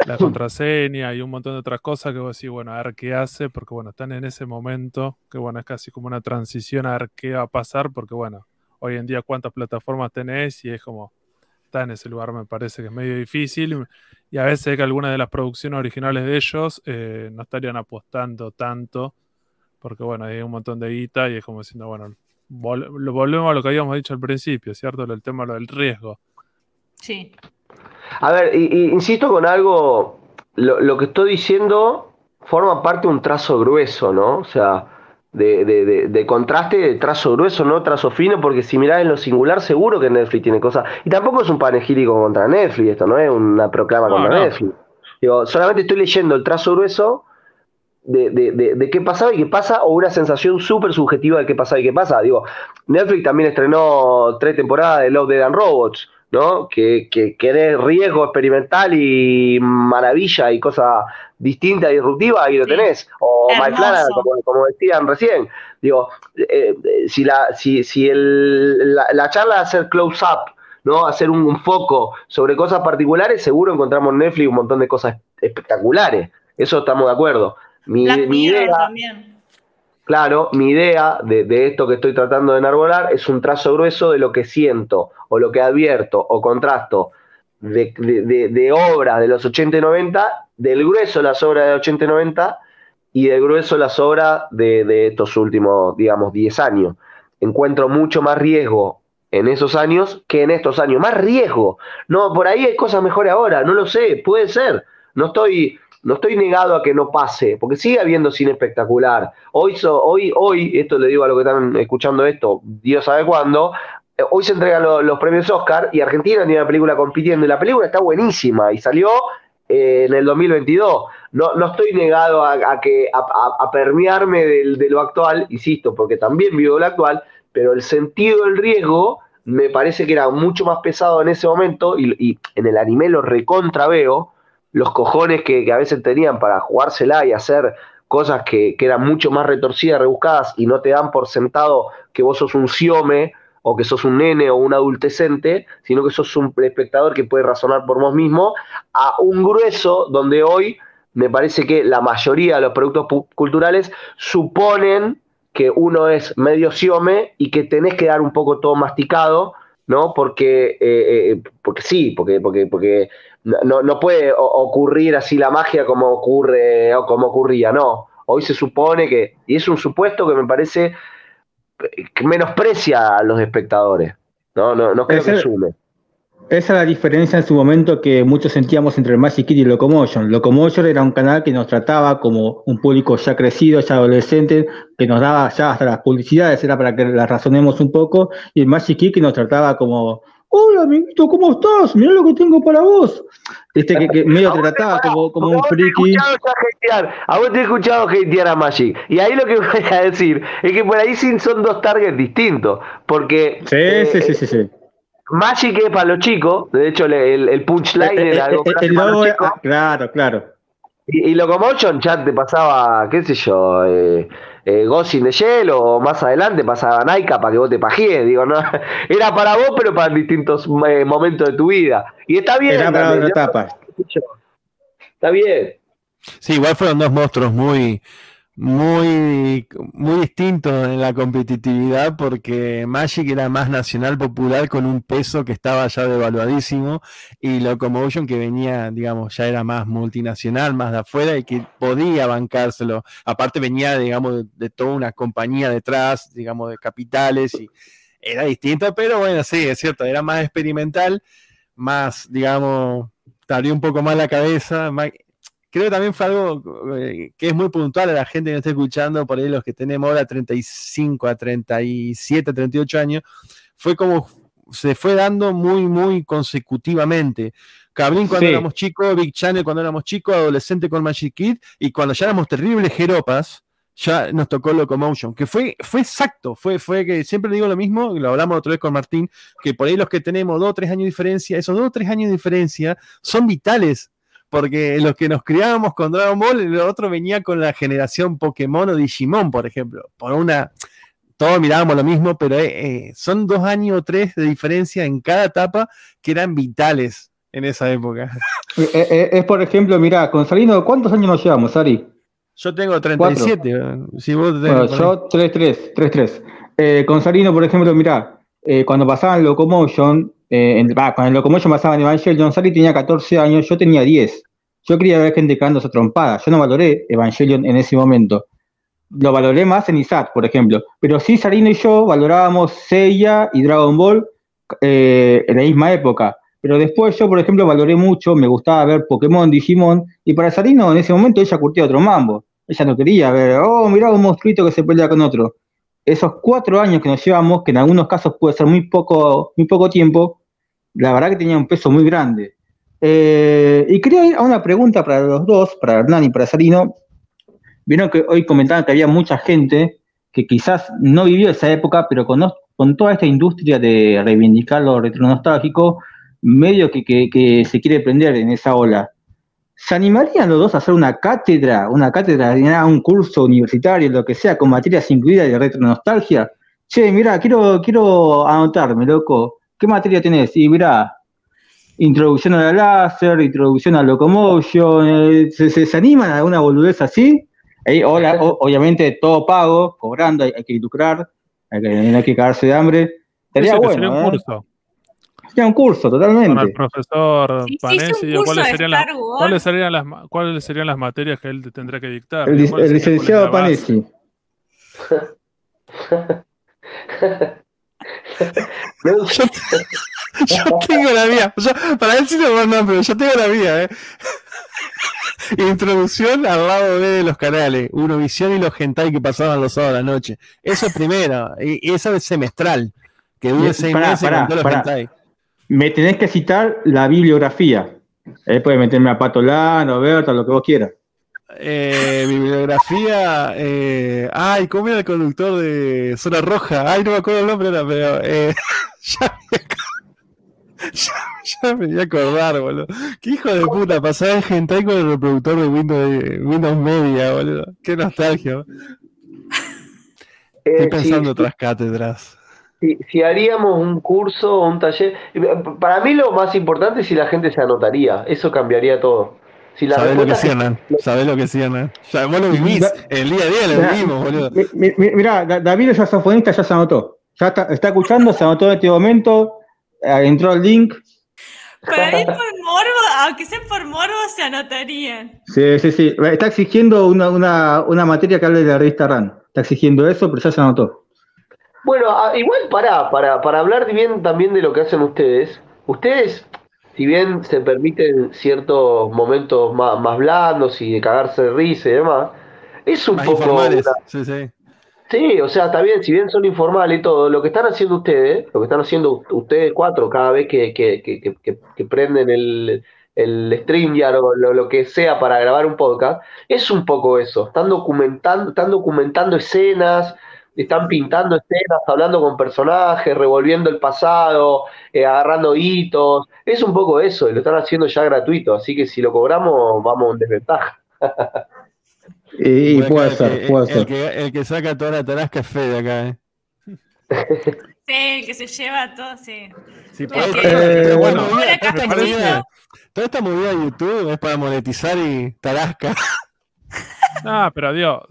la contraseña y un montón de otras cosas que vos decís, bueno, a ver qué hace, porque bueno, están en ese momento, que bueno, es casi como una transición a ver qué va a pasar, porque bueno, hoy en día cuántas plataformas tenés y es como, está en ese lugar, me parece que es medio difícil, y a veces que algunas de las producciones originales de ellos eh, no estarían apostando tanto, porque bueno, hay un montón de guita y es como diciendo, bueno, volvemos a lo que habíamos dicho al principio, ¿cierto? El tema del riesgo. Sí. A ver, insisto con algo, lo, que estoy diciendo forma parte de un trazo grueso, ¿no? O sea, de, contraste, de trazo grueso, no trazo fino, porque si mirás en lo singular, seguro que Netflix tiene cosas. Y tampoco es un panegírico contra Netflix, esto no es una proclama contra Netflix. Digo, solamente estoy leyendo el trazo grueso de, de, qué pasaba y qué pasa, o una sensación súper subjetiva de qué pasaba y qué pasa. Digo, Netflix también estrenó tres temporadas de Love, Dead and Robots ¿no? Que, que, riesgo experimental y maravilla y cosa distinta, disruptiva, ahí lo tenés. O My como, decían recién. Digo, eh, si, la, si, si el, la, charla de hacer close-up, ¿no? Hacer un, foco sobre cosas particulares, seguro encontramos en Netflix un montón de cosas espectaculares. Eso estamos de acuerdo. Mi, idea, también. Claro, mi idea de, esto que estoy tratando de enarbolar es un trazo grueso de lo que siento, o lo que advierto, o contrasto de, de, obras de los 80 y 90, del grueso de las obras de 80 y 90 y del grueso de las obras de, estos últimos, digamos, 10 años. Encuentro mucho más riesgo en esos años que en estos años. Más riesgo. No, por ahí hay cosas mejores ahora, no lo sé, puede ser. No estoy no estoy negado a que no pase, porque sigue habiendo cine espectacular. Hoy, hoy, hoy, esto le digo a los que están escuchando esto, Dios sabe cuándo, eh, hoy se entregan los premios Oscar y Argentina tiene una película compitiendo y la película está buenísima y salió eh, en el 2022. No, no estoy negado a, que, a, permearme de lo actual, insisto, porque también vivo lo actual, pero el sentido del riesgo me parece que era mucho más pesado en ese momento y, y en el anime lo recontra veo los cojones que, a veces tenían para jugársela y hacer cosas que, eran mucho más retorcidas, rebuscadas y no te dan por sentado que vos sos un siome o que sos un nene o un adultecente, sino que sos un espectador que puede razonar por vos mismo, a un grueso donde hoy me parece que la mayoría de los productos culturales suponen que uno es medio siome y que tenés que dar un poco todo masticado, ¿no? Porque, eh, eh, porque sí, porque, porque, porque no, no puede ocurrir así la magia como ocurre o como ocurría, no. Hoy se supone que, y es un supuesto que me parece que menosprecia a los espectadores, no, no, no creo que sume. Esa es la diferencia en su momento que muchos sentíamos entre Magic Kid y Locomotion. Locomotion era un canal que nos trataba como un público ya crecido, ya adolescente, que nos daba ya hasta las publicidades, era para que las razonemos un poco, y el Magic Kid que nos trataba como hola amiguito, ¿cómo estás? Mira lo que tengo para vos. Este que, medio te trataba como, como un friki. A vos te he escuchado hatear a Magic. Y ahí lo que voy a decir es que por ahí son dos targets distintos. Porque. Sí, eh, sí, sí, sí, Magic es para los chicos. De hecho, el, el punchline eh, era algo el, para los chicos. Claro, claro. Y, y Locomotion chat te pasaba, qué sé yo, eh, eh, Ghost in the Shell o más adelante pasaba Naika para que vos te pajíes, digo, no, era para vos pero para distintos eh, momentos de tu vida. Y está bien. Era para otra etapa. Está bien. Sí, igual fueron dos monstruos muy, muy, muy distinto en la competitividad porque Magic era más nacional popular con un peso que estaba ya devaluadísimo y Locomotion que venía, digamos, ya era más multinacional, más de afuera y que podía bancárselo. Aparte venía, digamos, de, toda una compañía detrás, digamos, de capitales y era distinto, pero bueno, sí, es cierto, era más experimental, más, digamos, te un poco más la cabeza, más, creo que también fue algo eh, que es muy puntual a la gente que nos está escuchando, por ahí los que tenemos ahora 35 a 37, 38 años, fue como se fue dando muy, muy consecutivamente. Cablín cuando éramos chicos, Big Channel cuando éramos chicos, adolescente con Magic Kid, y cuando ya éramos terribles jeropas, ya nos tocó Locomotion, que fue, fue exacto, fue, fue que siempre digo lo mismo, y lo hablamos otra vez con Martín, que por ahí los que tenemos dos o tres años de diferencia, esos dos o tres años de diferencia son vitales porque los que nos criábamos con Dragon Ball, el otro venía con la generación Pokémon o Digimon, por ejemplo. Por una. Todos mirábamos lo mismo, pero eh, eh, son dos años o tres de diferencia en cada etapa que eran vitales en esa época. es, por ejemplo, mira, con Salino, ¿cuántos años nos llevamos, Ari? Yo tengo 37. Si vos yo 3-3, 3-3. con Salino, por ejemplo, mira, cuando pasaban Locomotion, eh, con el Locomotion pasaba en Evangelion, Sally tenía 14 años, yo tenía 10. Yo quería ver gente esa trompada. Yo no valoré Evangelion en ese momento. Lo valoré más en Isaac, por ejemplo. Pero sí, Sarino y yo valorábamos Seiya y Dragon Ball eh, en la misma época. Pero después yo, por ejemplo, valoré mucho, me gustaba ver Pokémon, Digimon, y para Sarino en ese momento ella curtía otro mambo. Ella no quería ver, oh, mirá un monstruito que se pelea con otro esos cuatro años que nos llevamos, que en algunos casos puede ser muy poco, muy poco tiempo, la verdad que tenía un peso muy grande. Eh, y quería ir a una pregunta para los dos, para Hernán y para Salino. Vieron que hoy comentaban que había mucha gente que quizás no vivió esa época, pero con, con toda esta industria de reivindicar lo retronostálgico, medio que, que se quiere prender en esa ola. ¿Se animarían los dos a hacer una cátedra, una cátedra, un curso universitario, lo que sea, con materias incluidas de retro nostalgia? Che, mira, quiero, quiero anotarme, loco. ¿Qué materia tenés? Y mira, introducción a la láser, introducción a locomotion, eh, ¿se, animan a una boludez así? obviamente todo pago, cobrando, hay, que lucrar, hay que, hay que cagarse de hambre. Sería bueno. Un ¿eh? Curso un curso, totalmente. Con el profesor Panesi, ¿cuáles, serían las, ¿cuáles, serían las, ¿cuáles serían las materias que él tendrá que dictar? El, licenciado Panesi. yo, tengo la mía. para él sí no, no, pero yo tengo la mía, ¿eh? Introducción al lado B de los canales, Eurovisión y los hentai que pasaban los sábados a la noche. Eso es primero, y, eso es semestral, que dure seis meses con todos los hentai me tenés que citar la bibliografía. Ahí puedes meterme a Patolano, Berta, lo que vos quieras. Eh, bibliografía. Eh, ay, ¿cómo era el conductor de Zona Roja? Ay, no me acuerdo el nombre ahora, pero. Eh, ya, me ya, ya, me voy a acordar, boludo. Qué hijo de puta, pasaba el hentai con el reproductor de Windows, Windows Media, boludo. Qué nostalgia. Eh, Estoy pensando otras cátedras si, haríamos un curso o un taller, para mí lo más importante es si la gente se anotaría, eso cambiaría todo. Si ¿Sabés lo que hacían? ¿Sabés lo que hacían? Ya, vos lo vivís, el día a día lo vivimos, boludo. Mirá, David, el saxofonista, ya se anotó. Ya está, está escuchando, se anotó en este momento, eh, entró el link. Para mí por morbo, aunque sea por morbo, se anotarían. Sí, sí, sí. Está exigiendo una, una, una materia que hable de la revista RAN. Está exigiendo eso, pero ya se anotó. Bueno, igual para, para, para hablar bien también de lo que hacen ustedes, ustedes, si bien se permiten ciertos momentos más, más blandos y de cagarse de risa y demás, es un poco... Sí, sí. Sí, o sea, está bien, si bien son informales y todo, lo que están haciendo ustedes, lo que están haciendo ustedes cuatro cada vez que, que, que, que, prenden el, el StreamYard o lo, lo, que sea para grabar un podcast, es un poco eso, están documentando, están documentando escenas, están pintando escenas, hablando con personajes, revolviendo el pasado, eh, agarrando hitos. Es un poco eso, y lo están haciendo ya gratuito, así que si lo cobramos, vamos en desventaja. y puede ser, puede ser. El que, saca toda la tarasca es Fede acá, ¿eh? Sí, el que se lleva todo, sí. sí puede, bueno, toda esta movida de YouTube es para monetizar y tarasca. No, pero dios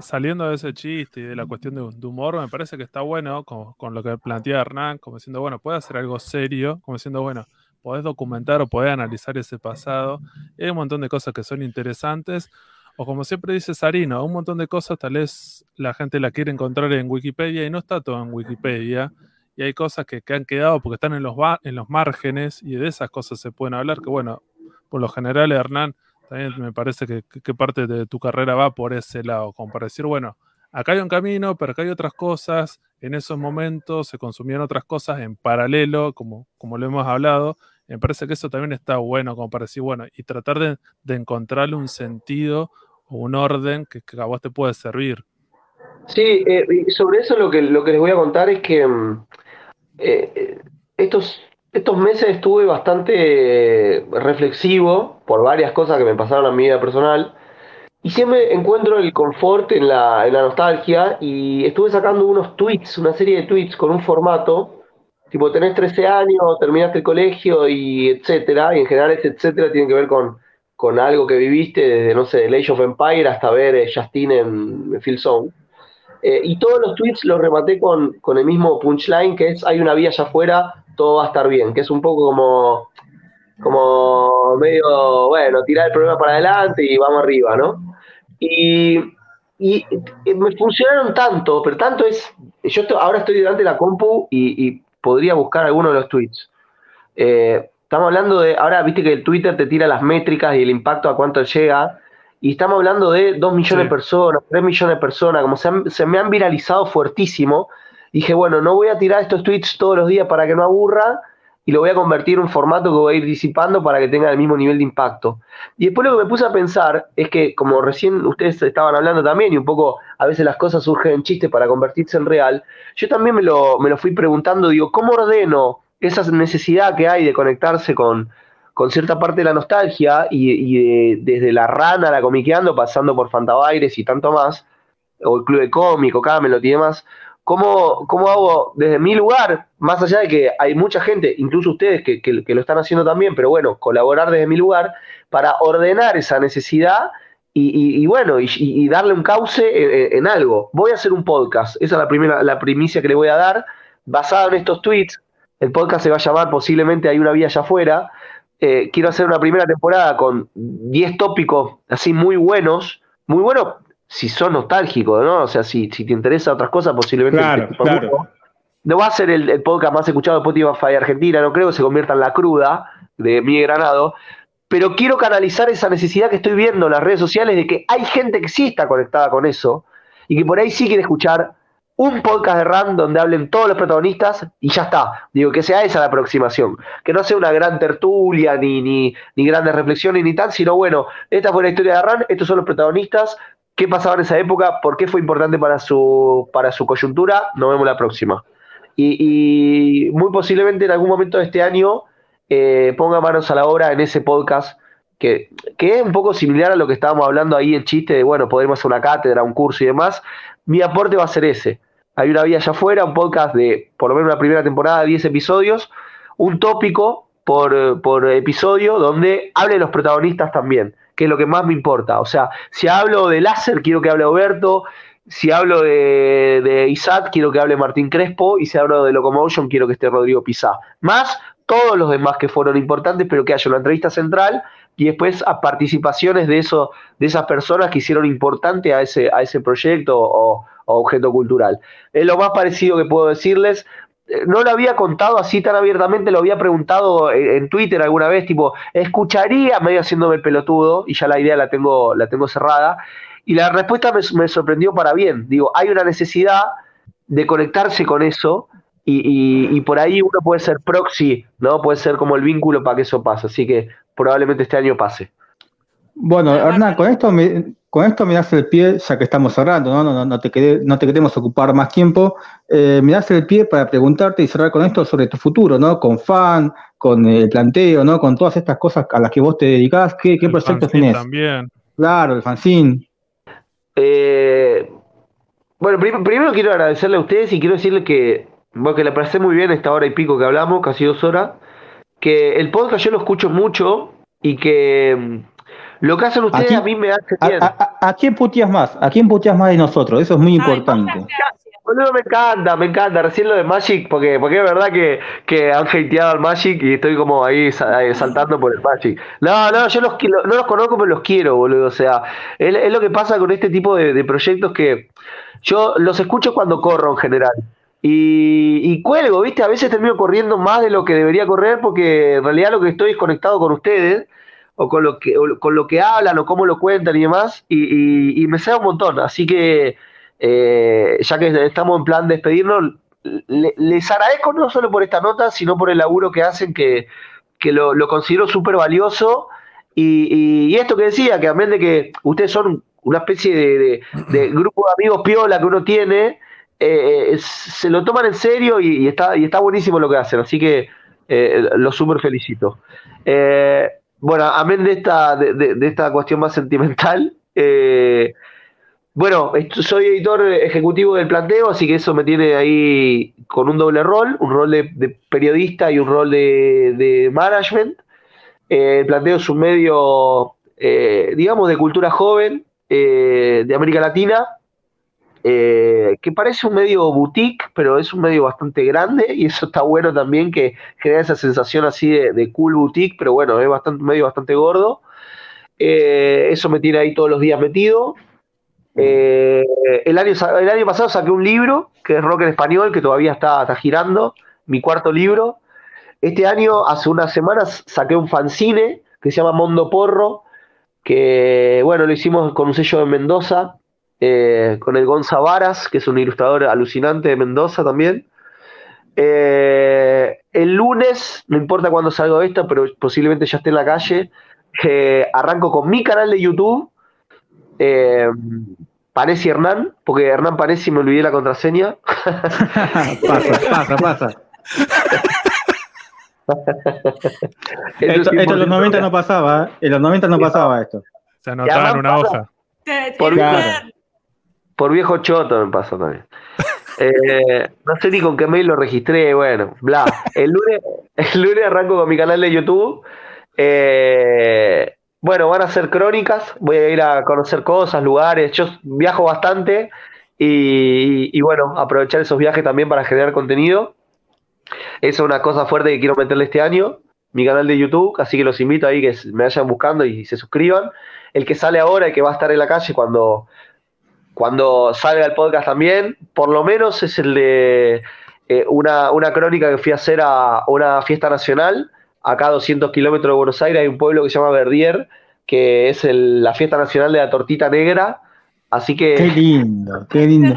saliendo de ese chiste y de la cuestión de, humor, me parece que está bueno con, lo que plantea Hernán, como diciendo, bueno, puede hacer algo serio, como diciendo, bueno, podés documentar o podés analizar ese pasado. hay un montón de cosas que son interesantes. O como siempre dice Sarino, un montón de cosas tal vez la gente la quiere encontrar en Wikipedia y no está todo en Wikipedia. Y hay cosas que, que han quedado porque están en los, en los márgenes y de esas cosas se pueden hablar. Que bueno, por lo general Hernán también me parece que, parte de tu carrera va por ese lado, como para decir, bueno, acá hay un camino, pero acá hay otras cosas, en esos momentos se consumían otras cosas en paralelo, como, como lo hemos hablado. Me parece que eso también está bueno, como para decir, bueno, y tratar de, de encontrarle un sentido o un orden que, a vos te puede servir. Sí, eh, sobre eso lo que, lo que les voy a contar es que mm, eh, estos estos meses estuve bastante reflexivo por varias cosas que me pasaron en mi vida personal. Y siempre encuentro el confort en la, en la nostalgia y estuve sacando unos tweets, una serie de tweets con un formato, tipo tenés 13 años, terminaste el colegio y etcétera, y en general ese etcétera tiene que ver con, con algo que viviste desde, no sé, Age of Empire hasta ver eh, Justin en Phil Zone. Eh, y todos los tweets los rematé con, con el mismo punchline, que es hay una vía allá afuera, todo va a estar bien, que es un poco como, como medio, bueno, tirar el problema para adelante y vamos arriba, ¿no? Y, me funcionaron tanto, pero tanto es, yo ahora estoy delante de la compu y, podría buscar alguno de los tweets. Eh, estamos hablando de, ahora viste que el Twitter te tira las métricas y el impacto a cuánto llega, y estamos hablando de 2 millones de personas, 3 millones de personas, como se, se me han viralizado fuertísimo, dije, bueno, no voy a tirar estos tweets todos los días para que no aburra, y lo voy a convertir en un formato que voy a ir disipando para que tenga el mismo nivel de impacto. Y después lo que me puse a pensar es que, como recién ustedes estaban hablando también, y un poco a veces las cosas surgen en chiste para convertirse en real, yo también me lo, me lo fui preguntando, digo, ¿cómo ordeno esa necesidad que hay de conectarse con, con cierta parte de la nostalgia y, desde la rana la comiqueando, pasando por Fantabaires y tanto más, o el Club de Cómico, Camelot y demás, ¿Cómo, ¿Cómo, hago desde mi lugar, más allá de que hay mucha gente, incluso ustedes que, que, lo están haciendo también, pero bueno, colaborar desde mi lugar para ordenar esa necesidad y, y, bueno, y, darle un cauce en, algo? Voy a hacer un podcast, esa es la, primera, la primicia que le voy a dar, basado en estos tweets. El podcast se va a llamar posiblemente Hay una vía allá afuera. Eh, quiero hacer una primera temporada con 10 tópicos así muy buenos, muy buenos si son nostálgicos, ¿no? O sea, si, si te interesa otras cosas, posiblemente. Claro, claro. No va a ser el, podcast más escuchado de Spotify Argentina, no creo que se convierta en la cruda de mi Granado, pero quiero canalizar esa necesidad que estoy viendo en las redes sociales de que hay gente que sí está conectada con eso y que por ahí sí quiere escuchar un podcast de RAM donde hablen todos los protagonistas y ya está. Digo, que sea esa la aproximación. Que no sea una gran tertulia, ni, ni, grandes reflexiones, ni tal, sino bueno, esta fue la historia de RAM, estos son los protagonistas, qué pasaba en esa época, por qué fue importante para su, para su coyuntura, nos vemos la próxima. Y, muy posiblemente en algún momento de este año eh, ponga manos a la obra en ese podcast, que, que, es un poco similar a lo que estábamos hablando ahí, el chiste de, bueno, podremos hacer una cátedra, un curso y demás. Mi aporte va a ser ese. Hay una vía allá afuera, un podcast de por lo menos una primera temporada, 10 episodios, un tópico por, por episodio donde hable los protagonistas también que es lo que más me importa. O sea, si hablo de láser, quiero que hable Oberto. Si hablo de, de Isaac, quiero que hable Martín Crespo. Y si hablo de Locomotion, quiero que esté Rodrigo Pizá. Más todos los demás que fueron importantes, pero que haya una entrevista central y después a participaciones de, eso, de esas personas que hicieron importante a ese, a ese proyecto o, objeto cultural. Es lo más parecido que puedo decirles no lo había contado así tan abiertamente, lo había preguntado en, Twitter alguna vez, tipo, escucharía, medio haciéndome el pelotudo, y ya la idea la tengo, la tengo cerrada, y la respuesta me, sorprendió para bien. Digo, hay una necesidad de conectarse con eso, y, por ahí uno puede ser proxy, ¿no? Puede ser como el vínculo para que eso pase, así que probablemente este año pase. Bueno, Hernán, con esto me, con esto me das el pie, ya que estamos cerrando, no, no, no, te, no te queremos ocupar más tiempo, eh, me das el pie para preguntarte y cerrar con esto sobre tu futuro, ¿no? Con fan, con el planteo, ¿no? Con todas estas cosas a las que vos te dedicás, ¿qué, qué proyectos tenés? también. Claro, el fanzine. Eh, bueno, primero quiero agradecerle a ustedes y quiero decirle que, bueno, que le pasé muy bien esta hora y pico que hablamos, casi dos horas, que el podcast yo lo escucho mucho y que lo que hacen ustedes a, mí me hace bien. A, quién puteas más? ¿A quién puteas más de nosotros? Eso es muy importante. Boludo, me encanta, me encanta. Recién lo de Magic, porque, porque es verdad que, que han hateado al Magic y estoy como ahí saltando por el Magic. No, no, yo los, no los conozco, pero los quiero, boludo. O sea, es, lo que pasa con este tipo de, proyectos que yo los escucho cuando corro en general. Y, y, cuelgo, ¿viste? A veces termino corriendo más de lo que debería correr porque en realidad lo que estoy es conectado con ustedes o con lo que, con lo que hablan o cómo lo cuentan y demás, y, me sea un montón. Así que, eh, ya que estamos en plan de despedirnos, les agradezco no solo por esta nota, sino por el laburo que hacen, que, lo, considero súper valioso. Y, esto que decía, que también de que ustedes son una especie de, grupo de amigos piola que uno tiene, eh, se lo toman en serio y, está, y está buenísimo lo que hacen. Así que Eh, lo súper felicito. Eh, bueno, amén de esta, de, esta cuestión más sentimental. Eh, bueno, soy editor ejecutivo del planteo, así que eso me tiene ahí con un doble rol, un rol de, periodista y un rol de, management. el planteo es un medio, digamos, de cultura joven de América Latina, eh, que parece un medio boutique, pero es un medio bastante grande y eso está bueno también que genera esa sensación así de, cool boutique, pero bueno, es bastante, un medio bastante gordo. Eh, eso me tiene ahí todos los días metido. Eh, el, año, el año pasado saqué un libro, que es Rock en Español, que todavía está, está girando, mi cuarto libro. Este año, hace unas semanas, saqué un fanzine que se llama Mondo Porro, que bueno, lo hicimos con un sello de Mendoza, eh, con el Gonza Varas, que es un ilustrador alucinante de Mendoza también. Eh, el lunes, no importa cuándo salgo esto, pero posiblemente ya esté en la calle, eh, arranco con mi canal de YouTube, Pareci Hernán, porque Hernán Pareci me olvidé la contraseña. pasa, pasa, pasa. esto, en los 90 no pasaba, en los 90 no pasaba esto. Se anotaba en una hoja. Por, por viejo choto me pasó también. Eh, no sé ni con qué mail lo registré, bueno, bla. El lunes, el arranco con mi canal de YouTube. Eh, bueno, van a ser crónicas, voy a ir a conocer cosas, lugares. Yo viajo bastante y, bueno, aprovechar esos viajes también para generar contenido. Eso es una cosa fuerte que quiero meterle este año, mi canal de YouTube, así que los invito ahí que me vayan buscando y se suscriban. El que sale ahora y que va a estar en la calle cuando cuando salga el podcast también, por lo menos es el de eh, una, crónica que fui a hacer a una fiesta nacional, acá a 200 kilómetros de Buenos Aires, hay un pueblo que se llama Verdier, que es la fiesta nacional de la tortita negra. Así que. Qué lindo, qué lindo.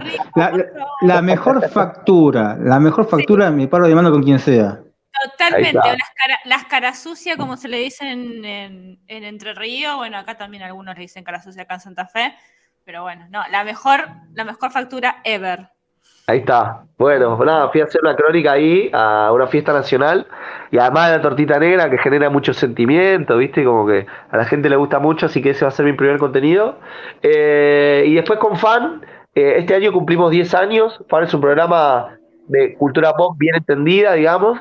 La, mejor factura, la mejor factura me paro de mano con quien sea. Totalmente, las, cara, las caras sucias, como se le dicen en, en, Entre Ríos, bueno, acá también algunos le dicen cara sucia acá en Santa Fe, pero bueno, no, la mejor, la mejor factura ever. Ahí está. Bueno, nada, fui a hacer una crónica ahí a una fiesta nacional y además de la tortita negra que genera mucho sentimiento, ¿viste? Como que a la gente le gusta mucho, así que ese va a ser mi primer contenido. Eh, y después con Fan, eh, este año cumplimos 10 años. Fan es un programa de cultura pop bien entendida, digamos,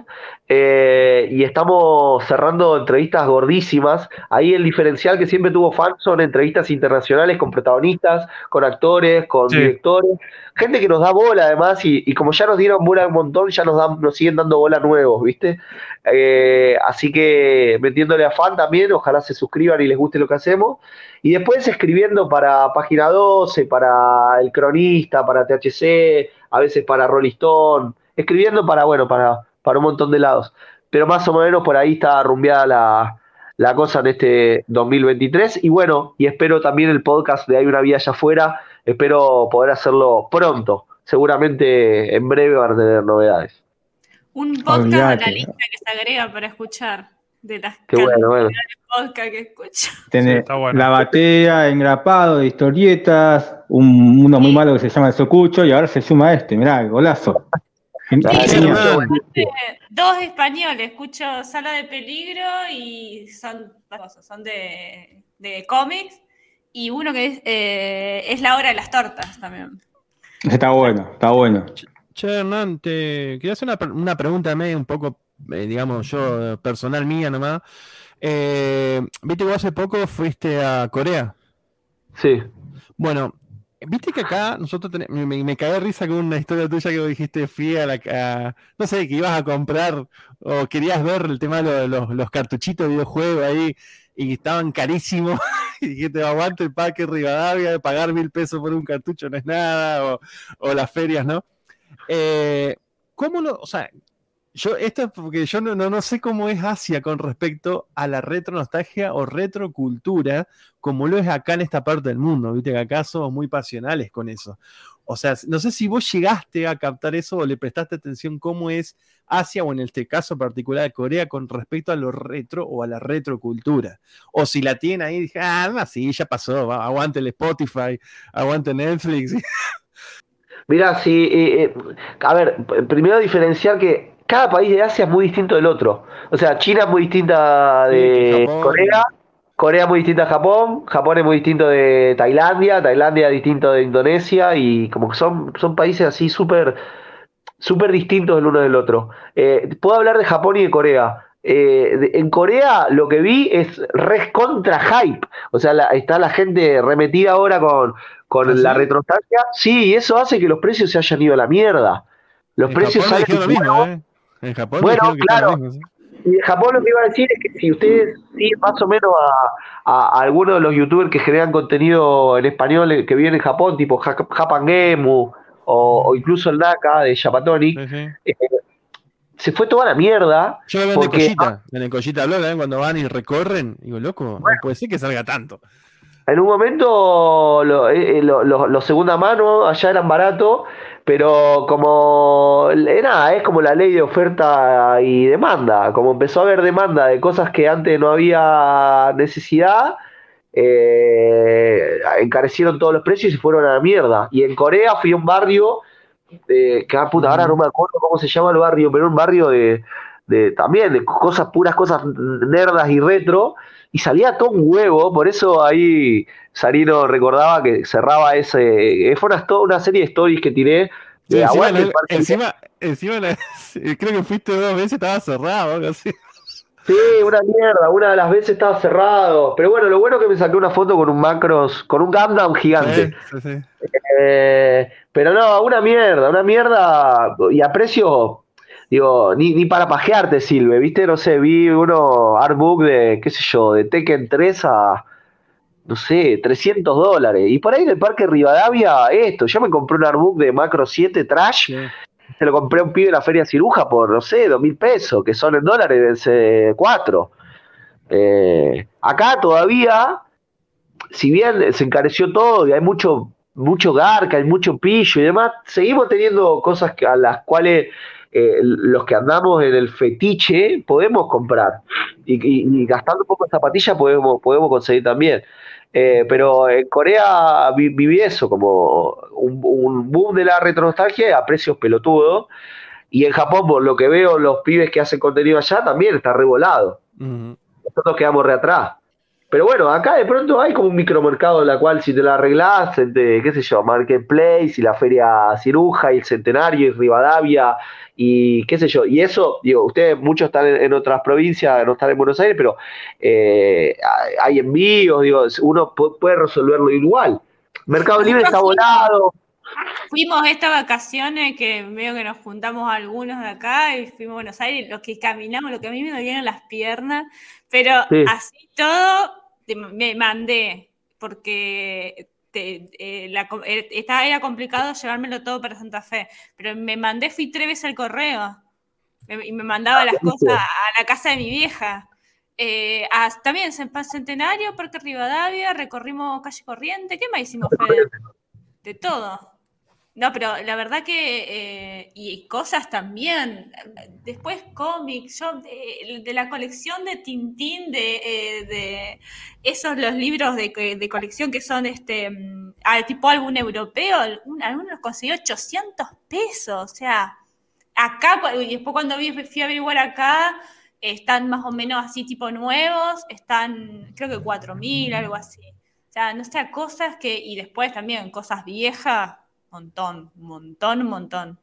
eh, y estamos cerrando entrevistas gordísimas. Ahí el diferencial que siempre tuvo Fan son entrevistas internacionales con protagonistas, con actores, con directores, gente que nos da bola además, y, como ya nos dieron bola un montón, ya nos, dan, nos siguen dando bola nuevos, ¿viste? Eh, así que metiéndole a Fan también, ojalá se suscriban y les guste lo que hacemos. Y después escribiendo para Página 12, para El Cronista, para THC, a veces para Rolling Stone, escribiendo para, bueno, para, para un montón de lados. Pero más o menos por ahí está rumbeada la, la cosa en este 2023. Y bueno, y espero también el podcast de Hay una vía allá afuera, espero poder hacerlo pronto. Seguramente en breve van a tener novedades. Un podcast de la lista que se agrega para escuchar de las Qué bueno, bueno. podcast que escucho. la batea, engrapado, historietas, un, uno muy malo que se llama el Socucho y ahora se suma este, mirá, el golazo. Dos españoles, escucho Sala de Peligro y son, son de, de cómics y uno que es, eh, es La Hora de las Tortas también. Está bueno, está bueno. Che, Hernán, te quería hacer una, una pregunta medio un poco eh, digamos yo, personal mía nomás. Eh, Viste que hace poco fuiste a Corea. Sí. Bueno, viste que acá nosotros tenemos, me, me de risa con una historia tuya que dijiste, fui a la, no sé, que ibas a comprar o querías ver el tema de los, los, cartuchitos de videojuegos ahí y estaban carísimos y dijiste, aguante el parque Rivadavia, de pagar mil pesos por un cartucho no es nada, o, o las ferias, ¿no? Eh, ¿Cómo lo, o sea, yo, esto porque yo no, no, sé cómo es Asia con respecto a la retro nostalgia o retrocultura, como lo es acá en esta parte del mundo. Viste que acá somos muy pasionales con eso. O sea, no sé si vos llegaste a captar eso o le prestaste atención cómo es Asia o en este caso particular de Corea con respecto a lo retro o a la retrocultura. O si la tiene ahí, dije, ah, sí, ya pasó, aguante el Spotify, aguante Netflix. Mira, sí, eh, eh, a ver, primero diferenciar que cada país de Asia es muy distinto del otro. O sea, China es muy distinta de Corea, Corea es muy distinta a Japón, Japón es muy distinto de Tailandia, Tailandia es distinto de Indonesia y como que son, son países así súper súper distintos el uno del otro. Eh, puedo hablar de Japón y de Corea. Eh, en Corea lo que vi es res contra hype. O sea, está la gente remetida ahora con, con ¿Ah, la retrostancia. Sí, y eso hace que los precios se hayan ido a la mierda. Los precios salen. ¿eh? En Japón bueno, claro. Y en Japón lo que iba a decir es que si ustedes siguen más o menos a, a, algunos de los youtubers que generan contenido en español eh, que viven en Japón, tipo Japangemu o, incluso el Naka de Yapatoni, se fue toda la mierda. Yo lo veo porque, en Collita, en el Collita Blog, ¿eh? cuando van y recorren, digo, loco, no puede ser que salga tanto. En un momento los eh, eh, lo, segunda mano allá eran baratos, pero como nada, es como la ley de oferta y demanda. Como empezó a haber demanda de cosas que antes no había necesidad, encarecieron todos los precios y fueron a la mierda. Y en Corea fui a un barrio que ah, puta, ahora no me acuerdo cómo se llama el barrio, pero un barrio de, también de cosas puras, cosas nerdas y retro, y salía todo un huevo, por eso ahí Sarino recordaba que cerraba ese, fue una, una serie de stories que tiré. encima, encima, creo que fuiste dos veces, estaba cerrado, algo así. Sí, una mierda, una de las veces estaba cerrado. Pero bueno, lo bueno es que me saqué una foto con un Macros, con un Gundam gigante. Eh, pero no, una mierda, una mierda. Y a precio, digo, ni, ni para pajearte sirve, ¿viste? No sé, vi uno artbook de, qué sé yo, de Tekken 3 a, no sé, 300 dólares. Y por ahí en el Parque Rivadavia, esto. Yo me compré un artbook de Macro 7 Trash se lo compré a un pibe en la feria ciruja por, no sé, dos mil pesos, que son en dólares de cuatro. Eh, acá todavía, si bien se encareció todo y hay mucho, mucho garca, hay mucho pillo y demás, seguimos teniendo cosas a las cuales eh, los que andamos en el fetiche podemos comprar. Y, gastando un poco de zapatilla podemos, podemos conseguir también. Eh, pero en Corea viví eso, como un, boom de la retronostalgia a precios pelotudos. Y en Japón, por lo que veo, los pibes que hacen contenido allá también está revolado. Nosotros quedamos re atrás. Pero bueno, acá de pronto hay como un micromercado en la cual si te la arreglás, entre, qué sé yo, Marketplace y la Feria Ciruja y el Centenario y Rivadavia y qué sé yo. Y eso, digo, ustedes muchos están en, otras provincias, no están en Buenos Aires, pero eh, hay envíos, digo, uno puede resolverlo igual. Mercado Libre está volado. Fuimos estas vacaciones que veo que nos juntamos algunos de acá y fuimos a Buenos Aires, los que caminamos, lo que a mí me dolían las piernas, pero así todo me mandé, porque eh, eh, estaba, era complicado llevármelo todo para Santa Fe, pero me mandé, fui tres veces al correo y me mandaba las cosas a la casa de mi vieja. Eh, también Centenario, Parque Rivadavia, recorrimos calle Corriente, ¿qué más hicimos, De todo. No, pero la verdad que, eh, y cosas también, después cómics, yo de, la colección de Tintín, de, eh, de esos los libros de, de, colección que son este, mm, tipo álbum europeo, algunos consiguió 800 pesos, o sea, acá, y después cuando fui a averiguar acá, están más o menos así tipo nuevos, están creo que 4.000, algo así. O sea, no sé, cosas que, y después también cosas viejas, montón, un montón, un montón.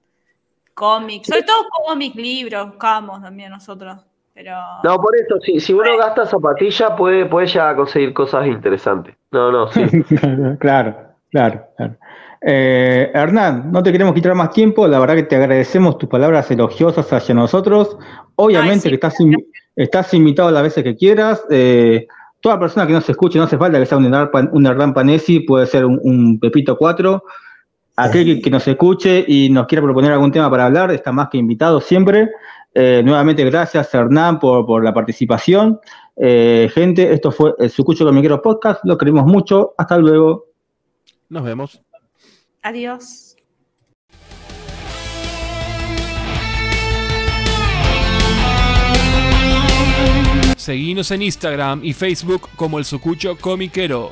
Cómics, sobre todo cómics, libros, buscamos también nosotros. Pero... No, por eso, si, si uno gasta zapatilla, puede, puede ya conseguir cosas interesantes. No, no, sí. claro, claro, claro. Eh, Hernán, no te queremos quitar más tiempo, la verdad que te agradecemos tus palabras elogiosas hacia nosotros. Obviamente que estás, estás invitado las veces que quieras. Eh, toda persona que nos escuche, no hace falta que sea un Hernán, Panesi, puede ser un, Pepito 4. Aquel que, nos escuche y nos quiera proponer algún tema para hablar, está más que invitado siempre. Eh, nuevamente, gracias Hernán por, por la participación. gente, esto fue el Sucucho Comiquero Podcast, lo queremos mucho. Hasta luego. Nos vemos. Adiós. Seguinos en Instagram y Facebook como el Sucucho Comiquero.